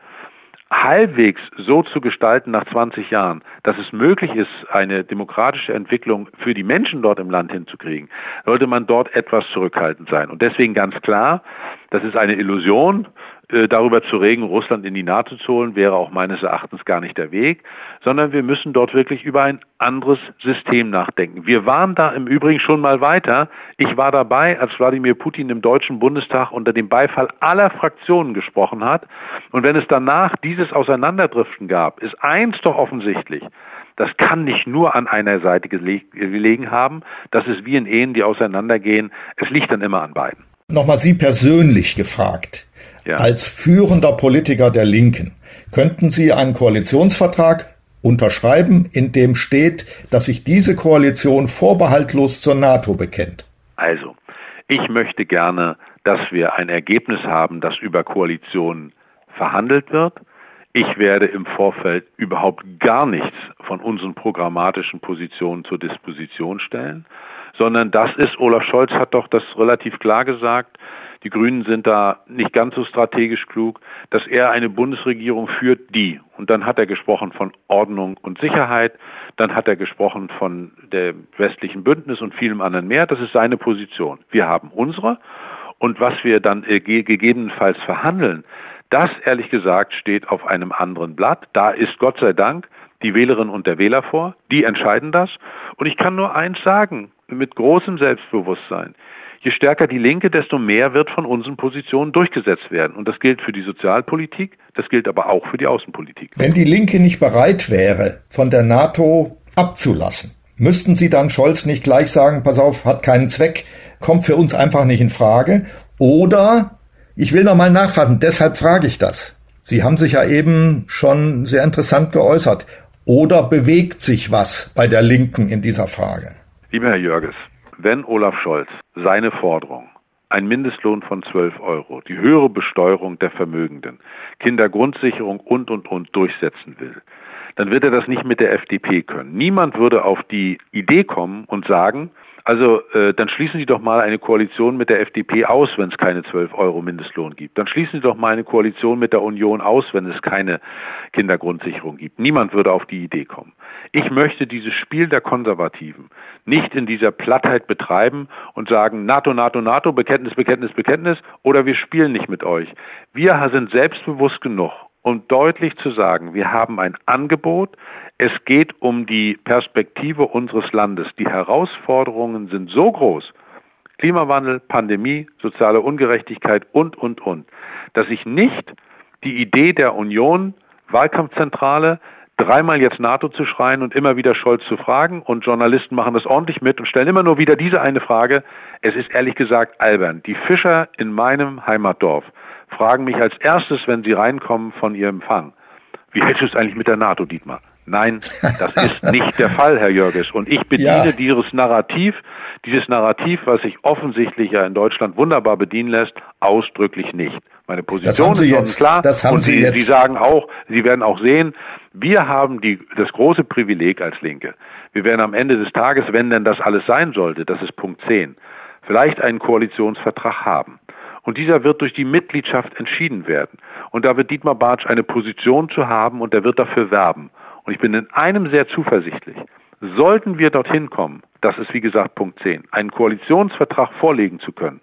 halbwegs so zu gestalten nach 20 Jahren, dass es möglich ist, eine demokratische Entwicklung für die Menschen dort im Land hinzukriegen, sollte man dort etwas zurückhaltend sein. Und deswegen ganz klar, das ist eine Illusion, darüber zu reden, Russland in die NATO zu holen, wäre auch meines Erachtens gar nicht der Weg, sondern wir müssen dort wirklich über ein anderes System nachdenken. Wir waren da im Übrigen schon mal weiter. Ich war dabei, als Wladimir Putin im Deutschen Bundestag unter dem Beifall aller Fraktionen gesprochen hat. Und wenn es danach dieses Auseinanderdriften gab, ist eins doch offensichtlich. Das kann nicht nur an einer Seite gelegen haben. Das ist wie in Ehen, die auseinandergehen. Es liegt dann immer an beiden. Nochmal Sie persönlich gefragt. Ja. Als führender Politiker der Linken, könnten Sie einen Koalitionsvertrag unterschreiben, in dem steht, dass sich diese Koalition vorbehaltlos zur NATO bekennt? Also, ich möchte gerne, dass wir ein Ergebnis haben, das über Koalitionen verhandelt wird. Ich werde im Vorfeld überhaupt gar nichts von unseren programmatischen Positionen zur Disposition stellen, sondern das ist, Olaf Scholz hat doch das relativ klar gesagt, die Grünen sind da nicht ganz so strategisch klug, dass er eine Bundesregierung führt, die, und dann hat er gesprochen von Ordnung und Sicherheit, dann hat er gesprochen von der westlichen Bündnis und vielem anderen mehr, das ist seine Position. Wir haben unsere und was wir dann äh, gegebenenfalls verhandeln, das ehrlich gesagt steht auf einem anderen Blatt. Da ist Gott sei Dank die Wählerin und der Wähler vor, die entscheiden das. Und ich kann nur eins sagen, mit großem Selbstbewusstsein. Je stärker die Linke, desto mehr wird von unseren Positionen durchgesetzt werden. Und das gilt für die Sozialpolitik, das gilt aber auch für die Außenpolitik. Wenn die Linke nicht bereit wäre, von der NATO abzulassen, müssten Sie dann Scholz nicht gleich sagen, pass auf, hat keinen Zweck, kommt für uns einfach nicht in Frage? Oder, ich will noch mal nachfassen, deshalb frage ich das. Sie haben sich ja eben schon sehr interessant geäußert. Oder bewegt sich was bei der Linken in dieser Frage? Lieber Herr Jörges, wenn Olaf Scholz seine Forderung, ein Mindestlohn von 12 Euro, die höhere Besteuerung der Vermögenden, Kindergrundsicherung und, und, und durchsetzen will, dann wird er das nicht mit der FDP können. Niemand würde auf die Idee kommen und sagen, also äh, dann schließen Sie doch mal eine Koalition mit der FDP aus, wenn es keine 12 Euro Mindestlohn gibt. Dann schließen Sie doch mal eine Koalition mit der Union aus, wenn es keine Kindergrundsicherung gibt. Niemand würde auf die Idee kommen. Ich möchte dieses Spiel der Konservativen nicht in dieser Plattheit betreiben und sagen NATO, NATO, NATO, Bekenntnis, Bekenntnis, Bekenntnis oder wir spielen nicht mit euch. Wir sind selbstbewusst genug um deutlich zu sagen, wir haben ein Angebot, es geht um die Perspektive unseres Landes. Die Herausforderungen sind so groß, Klimawandel, Pandemie, soziale Ungerechtigkeit und, und, und, dass ich nicht die Idee der Union, Wahlkampfzentrale, dreimal jetzt NATO zu schreien und immer wieder Scholz zu fragen und Journalisten machen das ordentlich mit und stellen immer nur wieder diese eine Frage. Es ist ehrlich gesagt albern. Die Fischer in meinem Heimatdorf fragen mich als erstes, wenn sie reinkommen von ihrem Empfang, wie hältst du es eigentlich mit der NATO, Dietmar? Nein, das ist nicht der Fall, Herr Jörges. Und ich bediene ja. dieses Narrativ, dieses Narrativ, was sich offensichtlich ja in Deutschland wunderbar bedienen lässt, ausdrücklich nicht. Meine Position ist jetzt, klar. Das haben und Sie, Sie, jetzt. Sie sagen auch, Sie werden auch sehen, wir haben die, das große Privileg als Linke. Wir werden am Ende des Tages, wenn denn das alles sein sollte, das ist Punkt 10, vielleicht einen Koalitionsvertrag haben. Und dieser wird durch die Mitgliedschaft entschieden werden. Und da wird Dietmar Bartsch eine Position zu haben und er wird dafür werben. Und ich bin in einem sehr zuversichtlich. Sollten wir dorthin kommen, das ist wie gesagt Punkt 10, einen Koalitionsvertrag vorlegen zu können,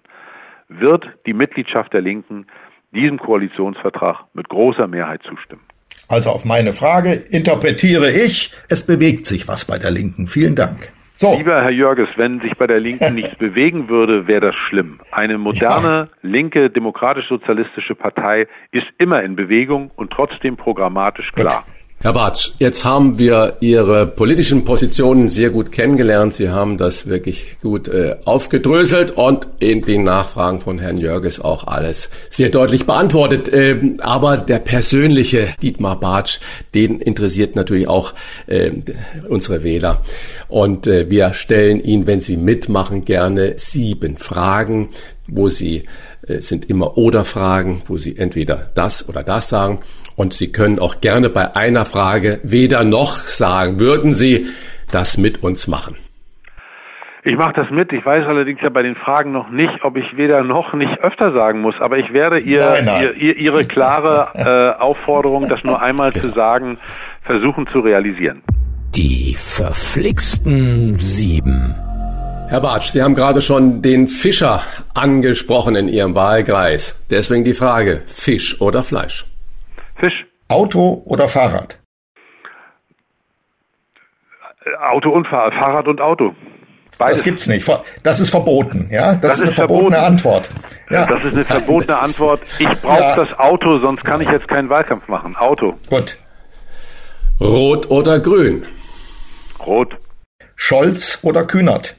wird die Mitgliedschaft der Linken diesem Koalitionsvertrag mit großer Mehrheit zustimmen. Also auf meine Frage interpretiere ich, es bewegt sich was bei der Linken. Vielen Dank. So. Lieber Herr Jörges, wenn sich bei der Linken (laughs) nichts bewegen würde, wäre das schlimm. Eine moderne, linke, demokratisch-sozialistische Partei ist immer in Bewegung und trotzdem programmatisch klar. Herr Bartsch, jetzt haben wir Ihre politischen Positionen sehr gut kennengelernt. Sie haben das wirklich gut äh, aufgedröselt und in den Nachfragen von Herrn Jörges auch alles sehr deutlich beantwortet. Ähm, aber der persönliche Dietmar Bartsch, den interessiert natürlich auch äh, unsere Wähler. Und äh, wir stellen Ihnen, wenn Sie mitmachen, gerne sieben Fragen, wo Sie äh, sind immer oder Fragen, wo Sie entweder das oder das sagen. Und Sie können auch gerne bei einer Frage weder noch sagen. Würden Sie das mit uns machen? Ich mache das mit. Ich weiß allerdings ja bei den Fragen noch nicht, ob ich weder noch nicht öfter sagen muss. Aber ich werde ihr, nein, nein. ihr, ihr Ihre klare (laughs) äh, Aufforderung, das nur einmal zu sagen, versuchen zu realisieren. Die verflixten sieben. Herr Bartsch, Sie haben gerade schon den Fischer angesprochen in Ihrem Wahlkreis. Deswegen die Frage, Fisch oder Fleisch? Fisch. Auto oder Fahrrad? Auto und Fahrrad, Fahrrad und Auto. Beides. Das gibt's nicht. Das ist verboten, ja? Das, das ist eine verbotene verboten. Antwort. Ja. Das ist eine verbotene Antwort. Ich brauche ja. das Auto, sonst kann ich jetzt keinen Wahlkampf machen. Auto. Gut. Rot oder grün? Rot. Scholz oder Kühnert?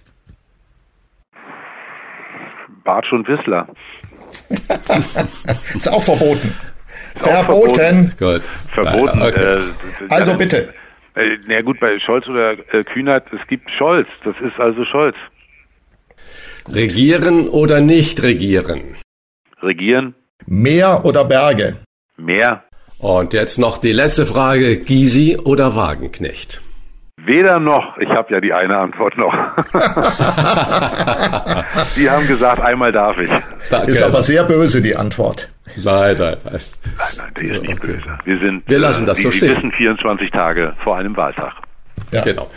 Bartsch und Wissler. (laughs) ist auch verboten. Verboten. Gut. Verboten. Okay. Äh, also bitte. Äh, na gut, bei Scholz oder äh, Kühnert, es gibt Scholz. Das ist also Scholz. Regieren oder nicht regieren? Regieren. Meer oder Berge? Meer. Und jetzt noch die letzte Frage. Gysi oder Wagenknecht? Weder noch. Ich habe ja die eine Antwort noch. (laughs) die haben gesagt, einmal darf ich. Danke. Ist aber sehr böse, die Antwort. Nein, nein, nein. Nein, nein, die ist nicht okay. böse. Wir sind, wir lassen das äh, so stehen. Wir wissen 24 Tage vor einem Wahltag. Ja. Genau.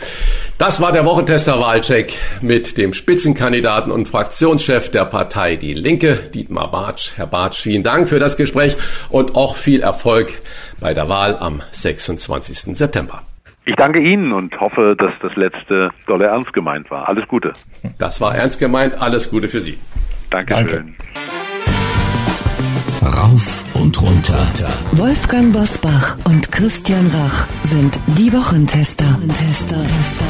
Das war der Wochentester-Wahlcheck mit dem Spitzenkandidaten und Fraktionschef der Partei Die Linke, Dietmar Bartsch. Herr Bartsch, vielen Dank für das Gespräch und auch viel Erfolg bei der Wahl am 26. September. Ich danke Ihnen und hoffe, dass das letzte dolle ernst gemeint war. Alles Gute. Das war ernst gemeint. Alles Gute für Sie. Dankeschön. Danke. Rauf und runter. Wolfgang Bosbach und Christian Rach sind die Wochentester. Tester, Tester.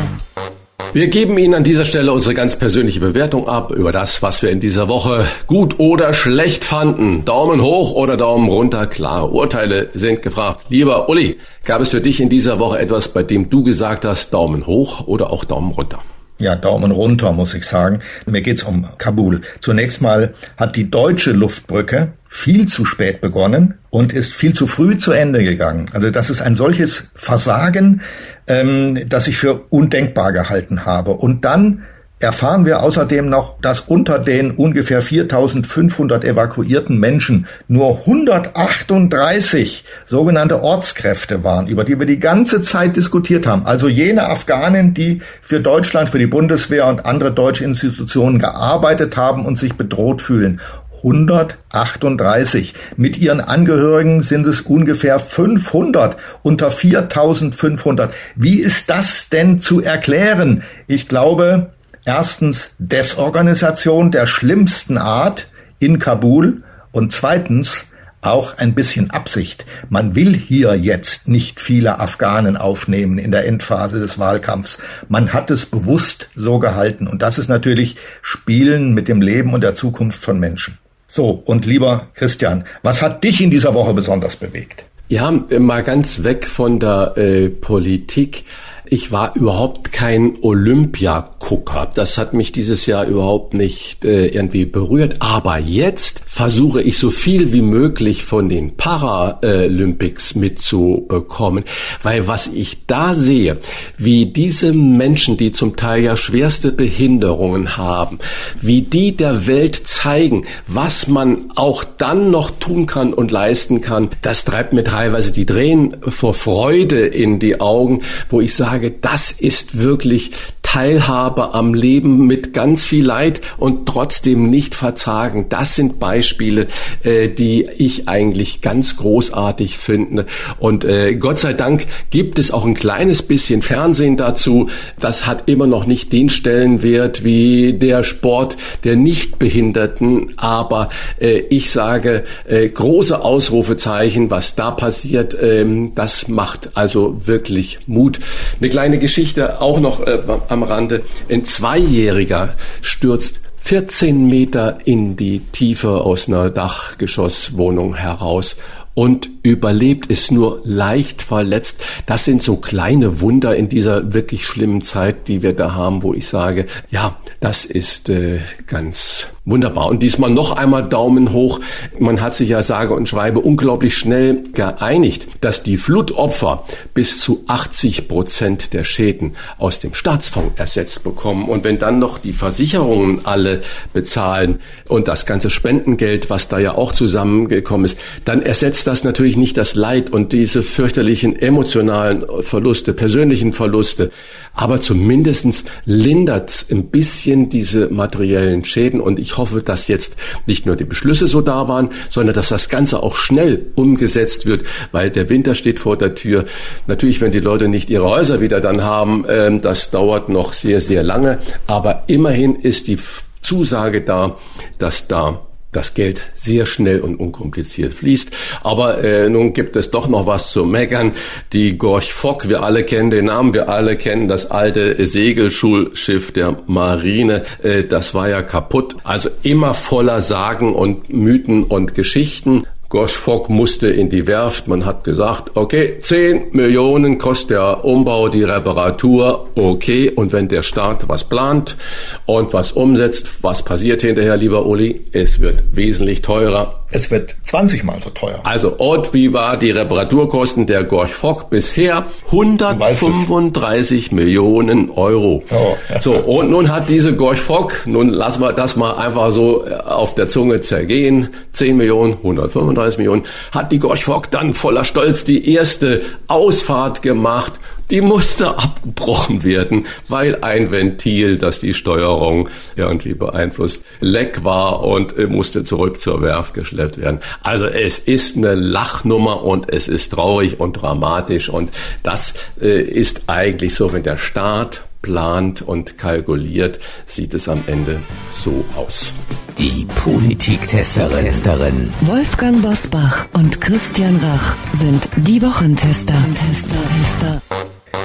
Wir geben Ihnen an dieser Stelle unsere ganz persönliche Bewertung ab über das, was wir in dieser Woche gut oder schlecht fanden. Daumen hoch oder Daumen runter, klare Urteile sind gefragt. Lieber Uli, gab es für dich in dieser Woche etwas, bei dem du gesagt hast, Daumen hoch oder auch Daumen runter? Ja, Daumen runter, muss ich sagen. Mir geht's um Kabul. Zunächst mal hat die deutsche Luftbrücke viel zu spät begonnen und ist viel zu früh zu Ende gegangen. Also das ist ein solches Versagen, ähm, das ich für undenkbar gehalten habe. Und dann erfahren wir außerdem noch, dass unter den ungefähr 4500 evakuierten Menschen nur 138 sogenannte Ortskräfte waren, über die wir die ganze Zeit diskutiert haben. Also jene Afghanen, die für Deutschland, für die Bundeswehr und andere deutsche Institutionen gearbeitet haben und sich bedroht fühlen. 138. Mit ihren Angehörigen sind es ungefähr 500 unter 4500. Wie ist das denn zu erklären? Ich glaube, erstens Desorganisation der schlimmsten Art in Kabul und zweitens auch ein bisschen Absicht. Man will hier jetzt nicht viele Afghanen aufnehmen in der Endphase des Wahlkampfs. Man hat es bewusst so gehalten. Und das ist natürlich Spielen mit dem Leben und der Zukunft von Menschen. So, und lieber Christian, was hat dich in dieser Woche besonders bewegt? Ja, mal ganz weg von der äh, Politik. Ich war überhaupt kein Olympiagucker. Das hat mich dieses Jahr überhaupt nicht äh, irgendwie berührt. Aber jetzt versuche ich so viel wie möglich von den Paralympics mitzubekommen. Weil was ich da sehe, wie diese Menschen, die zum Teil ja schwerste Behinderungen haben, wie die der Welt zeigen, was man auch dann noch tun kann und leisten kann, das treibt mir teilweise die Tränen vor Freude in die Augen, wo ich sage, sage, das ist wirklich Teilhabe am Leben mit ganz viel Leid und trotzdem nicht verzagen. Das sind Beispiele, äh, die ich eigentlich ganz großartig finde. Und äh, Gott sei Dank gibt es auch ein kleines bisschen Fernsehen dazu. Das hat immer noch nicht den Stellenwert wie der Sport der Nichtbehinderten. Aber äh, ich sage äh, große Ausrufezeichen, was da passiert, ähm, das macht also wirklich Mut. Eine kleine Geschichte auch noch äh, am Rande. Ein Zweijähriger stürzt 14 Meter in die Tiefe aus einer Dachgeschosswohnung heraus und überlebt, ist nur leicht verletzt. Das sind so kleine Wunder in dieser wirklich schlimmen Zeit, die wir da haben, wo ich sage, ja, das ist äh, ganz wunderbar. Und diesmal noch einmal Daumen hoch. Man hat sich ja sage und schreibe unglaublich schnell geeinigt, dass die Flutopfer bis zu 80 Prozent der Schäden aus dem Staatsfonds ersetzt bekommen. Und wenn dann noch die Versicherungen alle bezahlen und das ganze Spendengeld, was da ja auch zusammengekommen ist, dann ersetzt das natürlich nicht das Leid und diese fürchterlichen emotionalen Verluste, persönlichen Verluste. Aber zumindestens lindert ein bisschen diese materiellen Schäden und ich hoffe, dass jetzt nicht nur die Beschlüsse so da waren, sondern dass das Ganze auch schnell umgesetzt wird, weil der Winter steht vor der Tür. Natürlich, wenn die Leute nicht ihre Häuser wieder dann haben, ähm, das dauert noch sehr, sehr lange, aber immerhin ist die Zusage da, dass da das Geld sehr schnell und unkompliziert fließt. Aber äh, nun gibt es doch noch was zu meckern. Die Gorch Fock, wir alle kennen den Namen, wir alle kennen das alte Segelschulschiff der Marine. Äh, das war ja kaputt. Also immer voller Sagen und Mythen und Geschichten. Gosch Fock musste in die Werft. Man hat gesagt, okay, 10 Millionen kostet der Umbau, die Reparatur, okay. Und wenn der Staat was plant und was umsetzt, was passiert hinterher, lieber Uli? Es wird wesentlich teurer. Es wird 20 mal so teuer. Also, und wie war die Reparaturkosten der Gorch Fock bisher? 135 Millionen Euro. Oh. So, und nun hat diese Gorch Fock, nun lassen wir das mal einfach so äh, auf der Zunge zergehen, 10 Millionen, 135 Millionen, hat die Gorch Fock dann voller Stolz die erste Ausfahrt gemacht die musste abgebrochen werden, weil ein Ventil, das die Steuerung irgendwie beeinflusst, leck war und äh, musste zurück zur Werft geschleppt werden. Also es ist eine Lachnummer und es ist traurig und dramatisch und das äh, ist eigentlich so, wenn der Staat plant und kalkuliert, sieht es am Ende so aus. Die Politiktesterin. Wolfgang Bosbach und Christian Rach sind die Wochentester. Tester, Tester.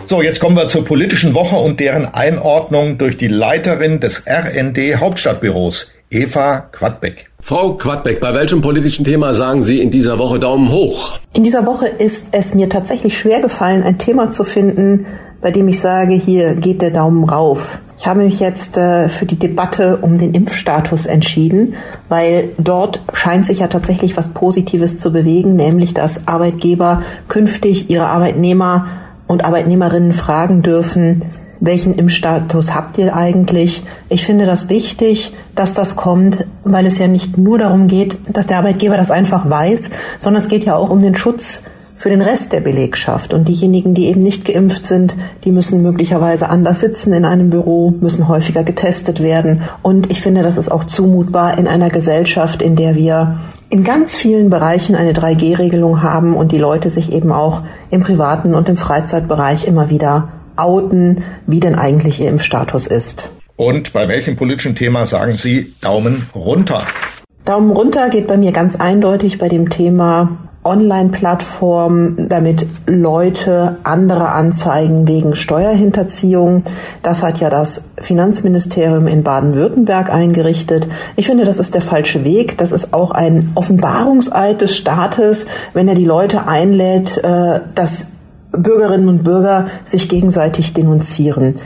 So, jetzt kommen wir zur politischen Woche und deren Einordnung durch die Leiterin des RND Hauptstadtbüros, Eva Quadbeck. Frau Quadbeck, bei welchem politischen Thema sagen Sie in dieser Woche Daumen hoch? In dieser Woche ist es mir tatsächlich schwer gefallen, ein Thema zu finden, bei dem ich sage, hier geht der Daumen rauf. Ich habe mich jetzt äh, für die Debatte um den Impfstatus entschieden, weil dort scheint sich ja tatsächlich was Positives zu bewegen, nämlich dass Arbeitgeber künftig ihre Arbeitnehmer und Arbeitnehmerinnen fragen dürfen, welchen Impfstatus habt ihr eigentlich? Ich finde das wichtig, dass das kommt, weil es ja nicht nur darum geht, dass der Arbeitgeber das einfach weiß, sondern es geht ja auch um den Schutz für den Rest der Belegschaft. Und diejenigen, die eben nicht geimpft sind, die müssen möglicherweise anders sitzen in einem Büro, müssen häufiger getestet werden. Und ich finde, das ist auch zumutbar in einer Gesellschaft, in der wir in ganz vielen Bereichen eine 3G-Regelung haben und die Leute sich eben auch im privaten und im Freizeitbereich immer wieder outen, wie denn eigentlich ihr Impfstatus ist. Und bei welchem politischen Thema sagen Sie Daumen runter? Daumen runter geht bei mir ganz eindeutig bei dem Thema Online-Plattform, damit Leute andere anzeigen wegen Steuerhinterziehung. Das hat ja das Finanzministerium in Baden-Württemberg eingerichtet. Ich finde, das ist der falsche Weg. Das ist auch ein Offenbarungseid des Staates, wenn er die Leute einlädt, äh, dass Bürgerinnen und Bürger sich gegenseitig denunzieren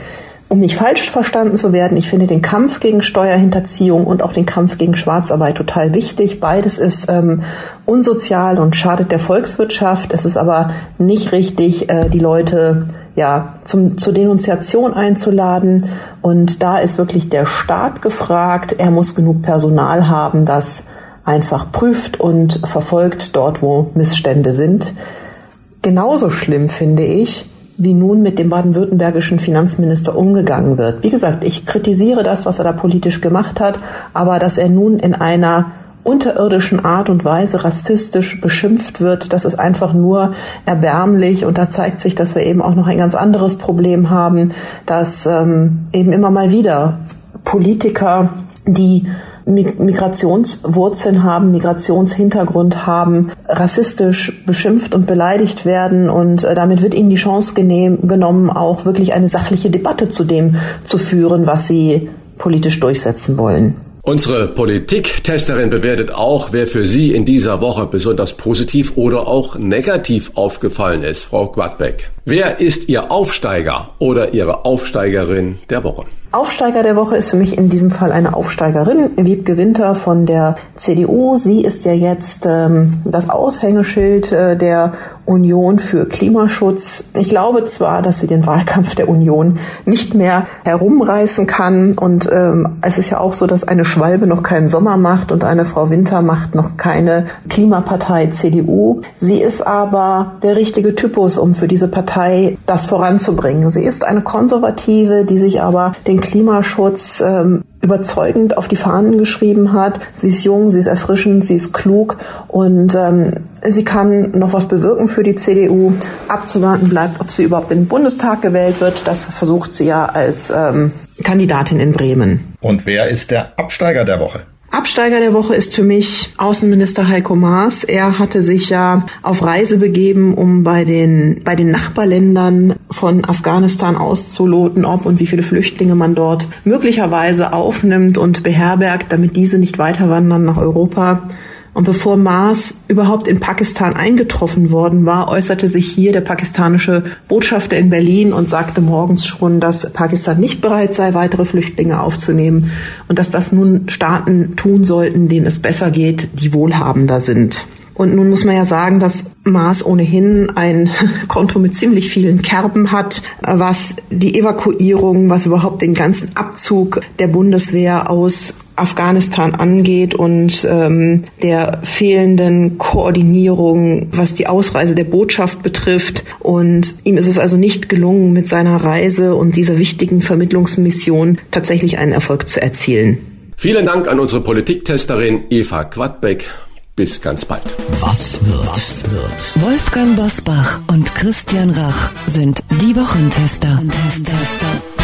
um nicht falsch verstanden zu werden, ich finde den Kampf gegen Steuerhinterziehung und auch den Kampf gegen Schwarzarbeit total wichtig. Beides ist ähm, unsozial und schadet der Volkswirtschaft. Es ist aber nicht richtig, äh, die Leute ja zum, zur Denunziation einzuladen. Und da ist wirklich der Staat gefragt. Er muss genug Personal haben, das einfach prüft und verfolgt dort, wo Missstände sind. Genauso schlimm finde ich, wie nun mit dem baden-württembergischen Finanzminister umgegangen wird. Wie gesagt, ich kritisiere das, was er da politisch gemacht hat, aber dass er nun in einer unterirdischen Art und Weise rassistisch beschimpft wird, das ist einfach nur erbärmlich und da zeigt sich, dass wir eben auch noch ein ganz anderes Problem haben, dass ähm, eben immer mal wieder Politiker, die Migrationswurzeln haben, Migrationshintergrund haben, rassistisch beschimpft und beleidigt werden und äh, damit wird ihnen die Chance genommen, auch wirklich eine sachliche Debatte zu dem zu führen, was sie politisch durchsetzen wollen. Unsere Politiktesterin bewertet auch, wer für Sie in dieser Woche besonders positiv oder auch negativ aufgefallen ist, Frau Quadbeck. Wer ist Ihr Aufsteiger oder Ihre Aufsteigerin der Woche? Aufsteiger der Woche ist für mich in diesem Fall eine Aufsteigerin, Wiebke Winter von der CDU. Sie ist ja jetzt ähm, das Aushängeschild äh, der Union für Klimaschutz. Ich glaube zwar, dass sie den Wahlkampf der Union nicht mehr herumreißen kann und ähm, es ist ja auch so, dass eine Schwalbe noch keinen Sommer macht und eine Frau Winter macht noch keine Klimapartei CDU. Sie ist aber der richtige Typus, um für diese Partei das voranzubringen. Sie ist eine Konservative, die sich aber den Klimaschutz ähm, überzeugend auf die Fahnen geschrieben hat. Sie ist jung, sie ist erfrischend, sie ist klug und ähm, sie kann noch was bewirken für die CDU. Abzuwarten bleibt, ob sie überhaupt in den Bundestag gewählt wird. Das versucht sie ja als ähm, Kandidatin in Bremen. Und wer ist der Absteiger der Woche? Absteiger der Woche ist für mich Außenminister Heiko Maas. Er hatte sich ja auf Reise begeben, um bei den, bei den Nachbarländern von Afghanistan auszuloten, ob und wie viele Flüchtlinge man dort möglicherweise aufnimmt und beherbergt, damit diese nicht weiter wandern nach Europa. Und bevor Maas überhaupt in Pakistan eingetroffen worden war, äußerte sich hier der pakistanische Botschafter in Berlin und sagte morgens schon, dass Pakistan nicht bereit sei, weitere Flüchtlinge aufzunehmen und dass das nun Staaten tun sollten, denen es besser geht, die wohlhabender sind. Und nun muss man ja sagen, dass Maas ohnehin ein (laughs) Konto mit ziemlich vielen Kerben hat, was die Evakuierung, was überhaupt den ganzen Abzug der Bundeswehr aus Afghanistan angeht und ähm, der fehlenden Koordinierung, was die Ausreise der Botschaft betrifft. Und ihm ist es also nicht gelungen, mit seiner Reise und dieser wichtigen Vermittlungsmission tatsächlich einen Erfolg zu erzielen. Vielen Dank an unsere Politiktesterin Eva Quadbeck. Bis ganz bald. Was wird? Was wird? Wolfgang Bosbach und Christian Rach sind die Wochentester. Wochentester.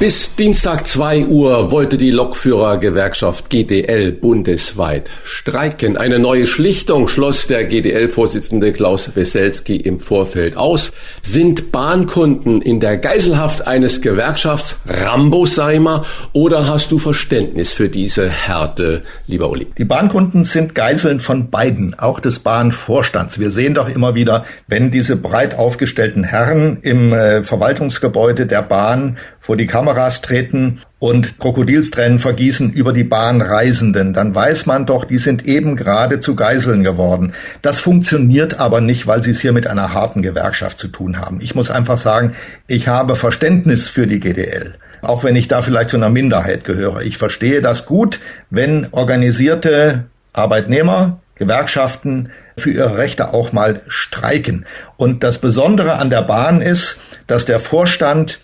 Bis Dienstag 2 Uhr wollte die Lokführergewerkschaft GDL bundesweit streiken. Eine neue Schlichtung schloss der GDL-Vorsitzende Klaus Weselski im Vorfeld aus. Sind Bahnkunden in der Geiselhaft eines Gewerkschafts Ramboseimer oder hast du Verständnis für diese Härte, lieber Uli? Die Bahnkunden sind Geiseln von beiden, auch des Bahnvorstands. Wir sehen doch immer wieder, wenn diese breit aufgestellten Herren im äh, Verwaltungsgebäude der Bahn vor die Kameras treten und Krokodilstränen vergießen über die Bahnreisenden, dann weiß man doch, die sind eben gerade zu Geiseln geworden. Das funktioniert aber nicht, weil sie es hier mit einer harten Gewerkschaft zu tun haben. Ich muss einfach sagen, ich habe Verständnis für die GDL auch wenn ich da vielleicht zu einer Minderheit gehöre. Ich verstehe das gut, wenn organisierte Arbeitnehmer, Gewerkschaften für ihre Rechte auch mal streiken. Und das Besondere an der Bahn ist, dass der Vorstand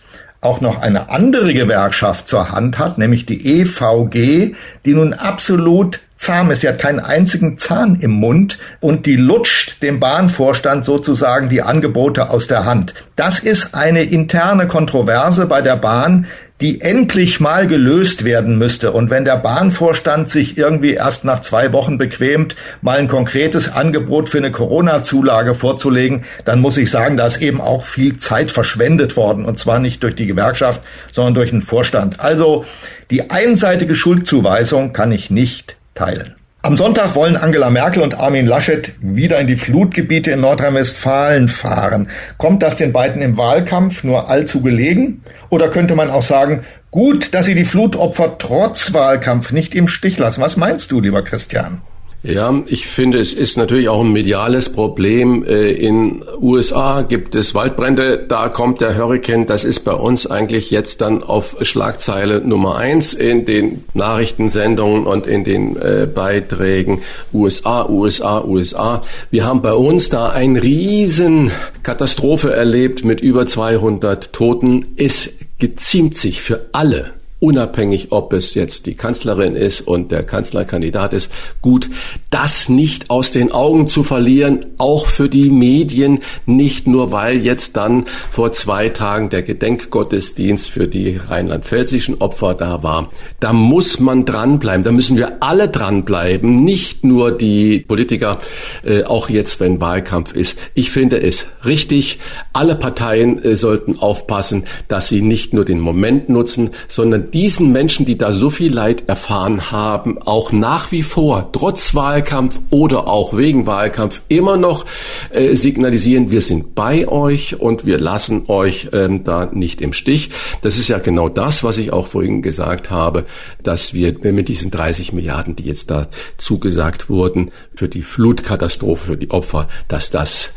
auch noch eine andere Gewerkschaft zur Hand hat, nämlich die EVG, die nun absolut zahm ist. Sie hat keinen einzigen Zahn im Mund und die lutscht dem Bahnvorstand sozusagen die Angebote aus der Hand. Das ist eine interne Kontroverse bei der Bahn, die endlich mal gelöst werden müsste. Und wenn der Bahnvorstand sich irgendwie erst nach zwei Wochen bequemt, mal ein konkretes Angebot für eine Corona-Zulage vorzulegen, dann muss ich sagen, da ist eben auch viel Zeit verschwendet worden. Und zwar nicht durch die Gewerkschaft, sondern durch den Vorstand. Also die einseitige Schuldzuweisung kann ich nicht teilen. Am Sonntag wollen Angela Merkel und Armin Laschet wieder in die Flutgebiete in Nordrhein-Westfalen fahren. Kommt das den beiden im Wahlkampf nur allzu gelegen? Oder könnte man auch sagen, gut, dass sie die Flutopfer trotz Wahlkampf nicht im Stich lassen? Was meinst du, lieber Christian? Ja, ich finde, es ist natürlich auch ein mediales Problem. Äh, in USA gibt es Waldbrände, da kommt der Hurricane. Das ist bei uns eigentlich jetzt dann auf Schlagzeile Nummer eins in den Nachrichtensendungen und in den äh, Beiträgen USA, USA, USA. Wir haben bei uns da eine riesen Katastrophe erlebt mit über 200 Toten. Es geziemt sich für alle unabhängig ob es jetzt die Kanzlerin ist und der Kanzlerkandidat ist, gut, das nicht aus den Augen zu verlieren, auch für die Medien, nicht nur weil jetzt dann vor zwei Tagen der Gedenkgottesdienst für die rheinland-pfälzischen Opfer da war. Da muss man dranbleiben, da müssen wir alle dranbleiben, nicht nur die Politiker, äh, auch jetzt, wenn Wahlkampf ist. Ich finde es richtig, alle Parteien äh, sollten aufpassen, dass sie nicht nur den Moment nutzen, sondern diesen Menschen, die da so viel Leid erfahren haben, auch nach wie vor, trotz Wahlkampf oder auch wegen Wahlkampf, immer noch äh, signalisieren, wir sind bei euch und wir lassen euch ähm, da nicht im Stich. Das ist ja genau das, was ich auch vorhin gesagt habe, dass wir mit diesen 30 Milliarden, die jetzt da zugesagt wurden, für die Flutkatastrophe, für die Opfer, dass das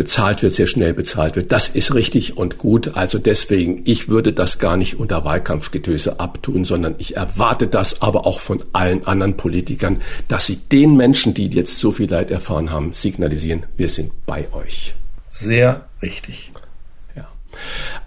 bezahlt wird, sehr schnell bezahlt wird. Das ist richtig und gut. Also deswegen, ich würde das gar nicht unter Wahlkampfgetöse abtun, sondern ich erwarte das aber auch von allen anderen Politikern, dass sie den Menschen, die jetzt so viel Leid erfahren haben, signalisieren, wir sind bei euch. Sehr richtig.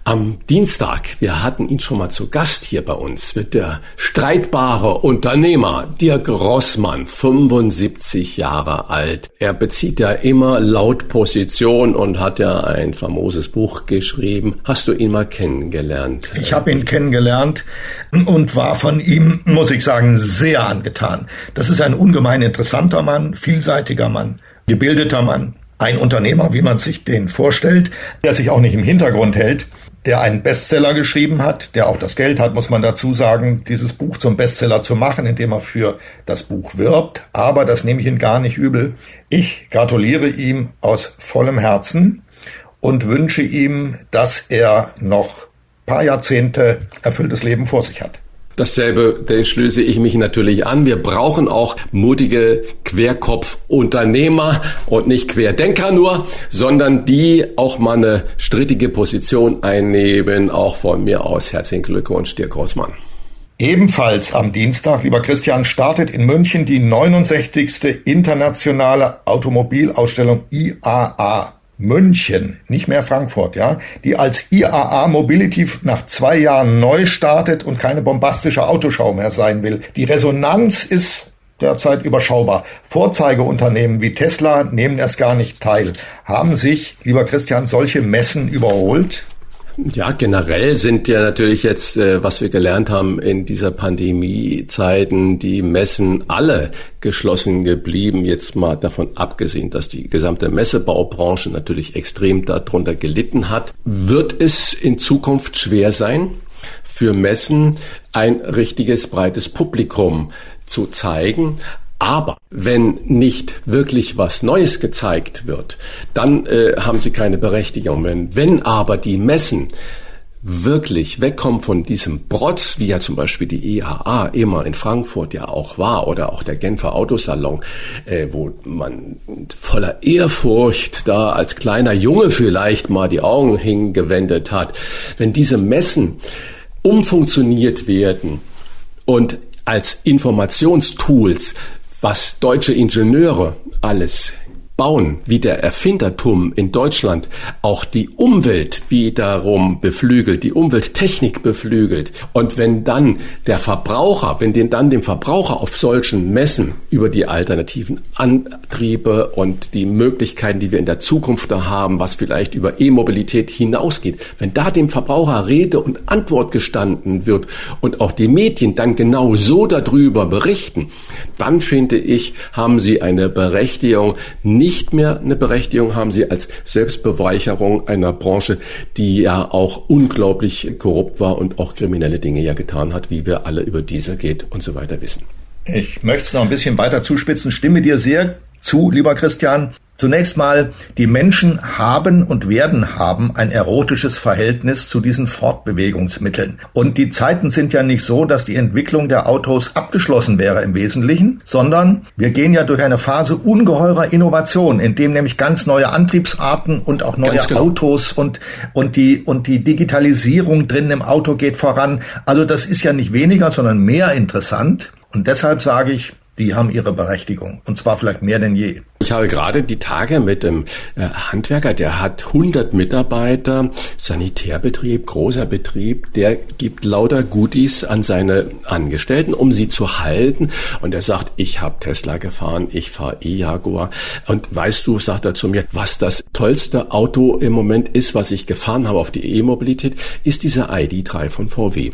Am Dienstag, wir hatten ihn schon mal zu Gast hier bei uns, wird der streitbare Unternehmer Dirk Rossmann, 75 Jahre alt. Er bezieht ja immer laut Position und hat ja ein famoses Buch geschrieben. Hast du ihn mal kennengelernt? Ich habe ihn kennengelernt und war von ihm, muss ich sagen, sehr angetan. Das ist ein ungemein interessanter Mann, vielseitiger Mann, gebildeter Mann, ein Unternehmer, wie man sich den vorstellt, der sich auch nicht im Hintergrund hält, der einen Bestseller geschrieben hat, der auch das Geld hat, muss man dazu sagen, dieses Buch zum Bestseller zu machen, indem er für das Buch wirbt. Aber das nehme ich ihn gar nicht übel. Ich gratuliere ihm aus vollem Herzen und wünsche ihm, dass er noch paar Jahrzehnte erfülltes Leben vor sich hat. Dasselbe den schließe ich mich natürlich an. Wir brauchen auch mutige Querkopfunternehmer und nicht Querdenker nur, sondern die auch mal eine strittige Position einnehmen. Auch von mir aus herzlichen Glückwunsch, Dirk Großmann. Ebenfalls am Dienstag, lieber Christian, startet in München die 69. internationale Automobilausstellung IAA. München, nicht mehr Frankfurt, ja, die als IAA Mobility nach zwei Jahren neu startet und keine bombastische Autoschau mehr sein will. Die Resonanz ist derzeit überschaubar. Vorzeigeunternehmen wie Tesla nehmen erst gar nicht teil. Haben sich, lieber Christian, solche Messen überholt? Ja, generell sind ja natürlich jetzt, äh, was wir gelernt haben in dieser Pandemiezeiten, die Messen alle geschlossen geblieben. Jetzt mal davon abgesehen, dass die gesamte Messebaubranche natürlich extrem darunter gelitten hat. Wird es in Zukunft schwer sein, für Messen ein richtiges breites Publikum zu zeigen. Aber wenn nicht wirklich was Neues gezeigt wird, dann äh, haben sie keine Berechtigung. Wenn, wenn aber die Messen wirklich wegkommen von diesem Protz, wie ja zum Beispiel die IAA e immer in Frankfurt ja auch war oder auch der Genfer Autosalon, äh, wo man voller Ehrfurcht da als kleiner Junge vielleicht mal die Augen hingewendet hat. Wenn diese Messen umfunktioniert werden und als Informationstools was deutsche Ingenieure alles bauen, wie der Erfindertum in Deutschland auch die Umwelt wiederum beflügelt, die Umwelttechnik beflügelt. Und wenn dann der Verbraucher, wenn den dann dem Verbraucher auf solchen Messen über die alternativen Antriebe und die Möglichkeiten, die wir in der Zukunft da haben, was vielleicht über E-Mobilität hinausgeht, wenn da dem Verbraucher Rede und Antwort gestanden wird und auch die Medien dann genau so darüber berichten, dann finde ich, haben sie eine Berechtigung, mehr eine Berechtigung haben sie als Selbstbeweicherung einer Branche, die ja auch unglaublich korrupt war und auch kriminelle Dinge ja getan hat, wie wir alle über Dieselgate und so weiter wissen. Ich möchte es noch ein bisschen weiter zuspitzen. Stimme dir sehr zu, lieber Christian. Zunächst mal, die Menschen haben und werden haben ein erotisches Verhältnis zu diesen Fortbewegungsmitteln. Und die Zeiten sind ja nicht so, dass die Entwicklung der Autos abgeschlossen wäre im Wesentlichen, sondern wir gehen ja durch eine Phase ungeheurer Innovation, in dem nämlich ganz neue Antriebsarten und auch neue genau. Autos und, und die, und die Digitalisierung drin im Auto geht voran. Also das ist ja nicht weniger, sondern mehr interessant. Und deshalb sage ich, die haben ihre Berechtigung. Und zwar vielleicht mehr denn je. Ich habe gerade die Tage mit dem äh, Handwerker, der hat 100 Mitarbeiter, Sanitärbetrieb, großer Betrieb, der gibt lauter Goodies an seine Angestellten, um sie zu halten. Und er sagt, ich habe Tesla gefahren, ich fahre E-Jaguar. Und weißt du, sagt er zu mir, was das tollste Auto im Moment ist, was ich gefahren habe auf die E-Mobilität, ist dieser ID3 von VW.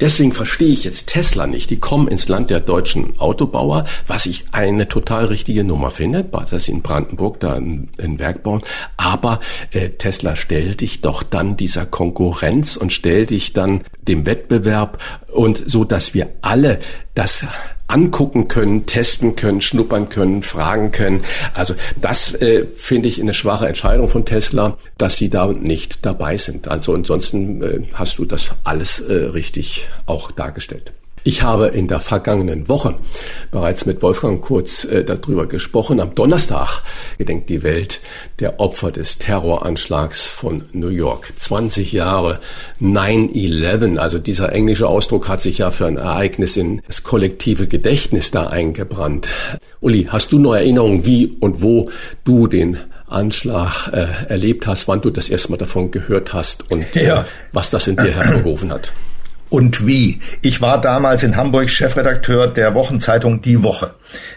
Deswegen verstehe ich jetzt Tesla nicht. Die kommen ins Land der deutschen Autobauer, was ich eine total richtige Nummer finde dass sie in Brandenburg da ein, ein Werk bauen. Aber äh, Tesla stellt dich doch dann dieser Konkurrenz und stellt dich dann dem Wettbewerb und so, dass wir alle das angucken können, testen können, schnuppern können, fragen können. Also das äh, finde ich eine schwache Entscheidung von Tesla, dass sie da nicht dabei sind. Also ansonsten äh, hast du das alles äh, richtig auch dargestellt. Ich habe in der vergangenen Woche bereits mit Wolfgang Kurz äh, darüber gesprochen. Am Donnerstag gedenkt die Welt der Opfer des Terroranschlags von New York. 20 Jahre 9-11, also dieser englische Ausdruck hat sich ja für ein Ereignis in das kollektive Gedächtnis da eingebrannt. Uli, hast du noch Erinnerungen, wie und wo du den Anschlag äh, erlebt hast, wann du das erste Mal davon gehört hast und äh, ja. was das in dir hervorgerufen hat? Und wie. Ich war damals in Hamburg Chefredakteur der Wochenzeitung Die Woche.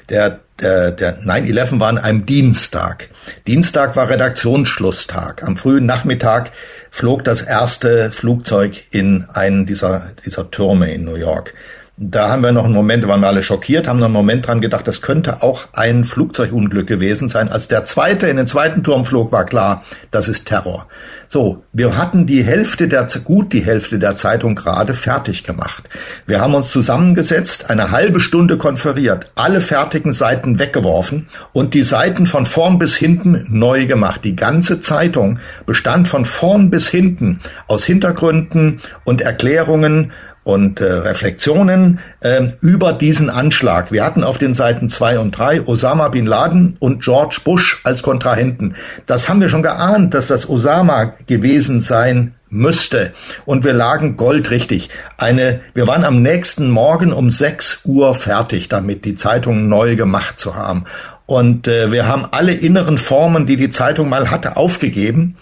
Der, der, der 9-11 war an einem Dienstag. Dienstag war Redaktionsschlusstag. Am frühen Nachmittag flog das erste Flugzeug in einen dieser, dieser Türme in New York. Da haben wir noch einen Moment, waren wir alle schockiert, haben noch einen Moment dran gedacht, das könnte auch ein Flugzeugunglück gewesen sein. Als der zweite in den zweiten Turm flog, war klar, das ist Terror. So, wir hatten die Hälfte der, gut die Hälfte der Zeitung gerade fertig gemacht. Wir haben uns zusammengesetzt, eine halbe Stunde konferiert, alle fertigen Seiten weggeworfen und die Seiten von vorn bis hinten neu gemacht. Die ganze Zeitung bestand von vorn bis hinten aus Hintergründen und Erklärungen und äh, Reflexionen äh, über diesen Anschlag. Wir hatten auf den Seiten zwei und drei Osama bin Laden und George Bush als Kontrahenten. Das haben wir schon geahnt, dass das Osama gewesen sein müsste. Und wir lagen goldrichtig. Eine, wir waren am nächsten Morgen um sechs Uhr fertig damit, die Zeitung neu gemacht zu haben. Und äh, wir haben alle inneren Formen, die die Zeitung mal hatte, aufgegeben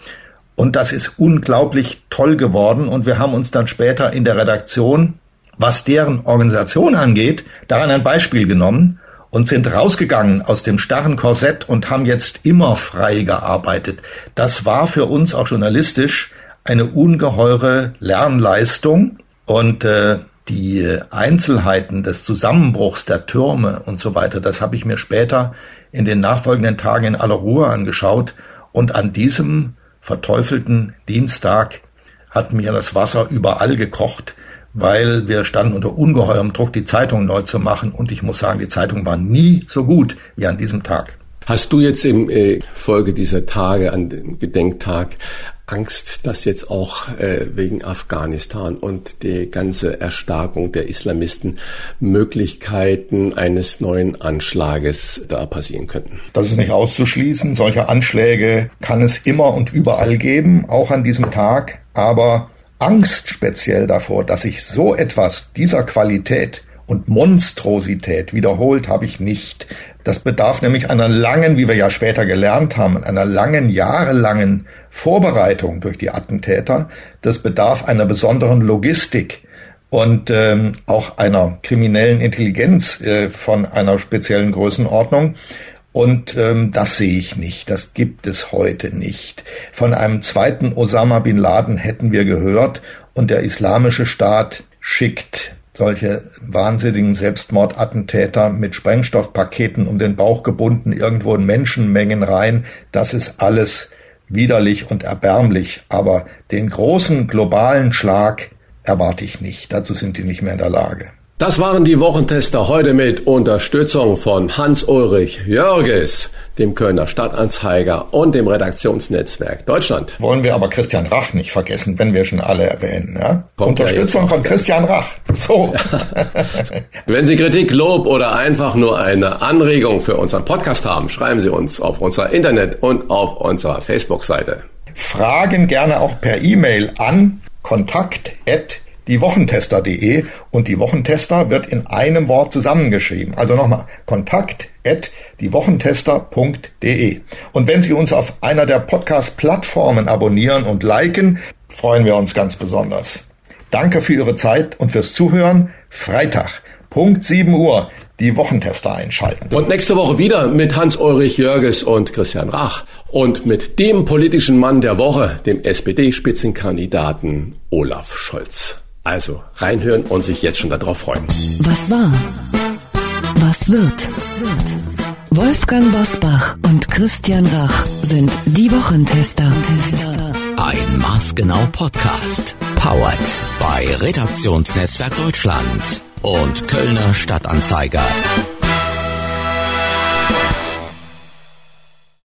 und das ist unglaublich toll geworden. Und wir haben uns dann später in der Redaktion, was deren Organisation angeht, daran ein Beispiel genommen und sind rausgegangen aus dem starren Korsett und haben jetzt immer frei gearbeitet. Das war für uns auch journalistisch eine ungeheure Lernleistung und äh, die Einzelheiten des Zusammenbruchs der Türme und so weiter, das habe ich mir später in den nachfolgenden Tagen in aller Ruhe angeschaut und an diesem verteufelten Dienstag hat mir das Wasser überall gekocht, weil wir standen unter ungeheurem Druck, die Zeitung neu zu machen. Und ich muss sagen, die Zeitung war nie so gut wie an diesem Tag. Hast du jetzt im äh, Folge dieser Tage, an dem Gedenktag, Angst, dass jetzt auch äh, wegen Afghanistan und die ganze Erstarkung der Islamisten Möglichkeiten eines neuen Anschlages da passieren könnten? Das ist nicht auszuschließen. Solche Anschläge kann es immer und überall geben, auch an diesem Tag. Aber Angst speziell davor, dass sich so etwas dieser Qualität und Monstrosität wiederholt habe ich nicht. Das bedarf nämlich einer langen, wie wir ja später gelernt haben, einer langen, jahrelangen Vorbereitung durch die Attentäter. Das bedarf einer besonderen Logistik und ähm, auch einer kriminellen Intelligenz äh, von einer speziellen Größenordnung. Und ähm, das sehe ich nicht. Das gibt es heute nicht. Von einem zweiten Osama bin Laden hätten wir gehört und der Islamische Staat schickt solche wahnsinnigen Selbstmordattentäter mit Sprengstoffpaketen um den Bauch gebunden irgendwo in Menschenmengen rein. Das ist alles widerlich und erbärmlich. Aber den großen globalen Schlag erwarte ich nicht. Dazu sind die nicht mehr in der Lage. Das waren die Wochentester heute mit Unterstützung von Hans-Ulrich Jörges, dem Kölner Stadtanzeiger und dem Redaktionsnetzwerk Deutschland. Wollen wir aber Christian Rach nicht vergessen, wenn wir schon alle erwähnen. Ja? Unterstützung ja von Christian Rach. So. (laughs) wenn Sie Kritik, Lob oder einfach nur eine Anregung für unseren Podcast haben, schreiben Sie uns auf unserer Internet- und auf unserer Facebook-Seite. Fragen gerne auch per E-Mail an kontakt@ diewochentester.de und die Wochentester wird in einem Wort zusammengeschrieben. Also nochmal, kontakt at diewochentester.de. Und wenn Sie uns auf einer der Podcast-Plattformen abonnieren und liken, freuen wir uns ganz besonders. Danke für Ihre Zeit und fürs Zuhören. Freitag, Punkt 7 Uhr, die Wochentester einschalten. Und nächste Woche wieder mit Hans-Ulrich Jörges und Christian Rach und mit dem politischen Mann der Woche, dem SPD-Spitzenkandidaten Olaf Scholz. Also reinhören und sich jetzt schon darauf freuen. Was war? Was wird? Wolfgang Bosbach und Christian Rach sind die Wochentester. Ein maßgenau Podcast. Powered bei Redaktionsnetzwerk Deutschland und Kölner Stadtanzeiger.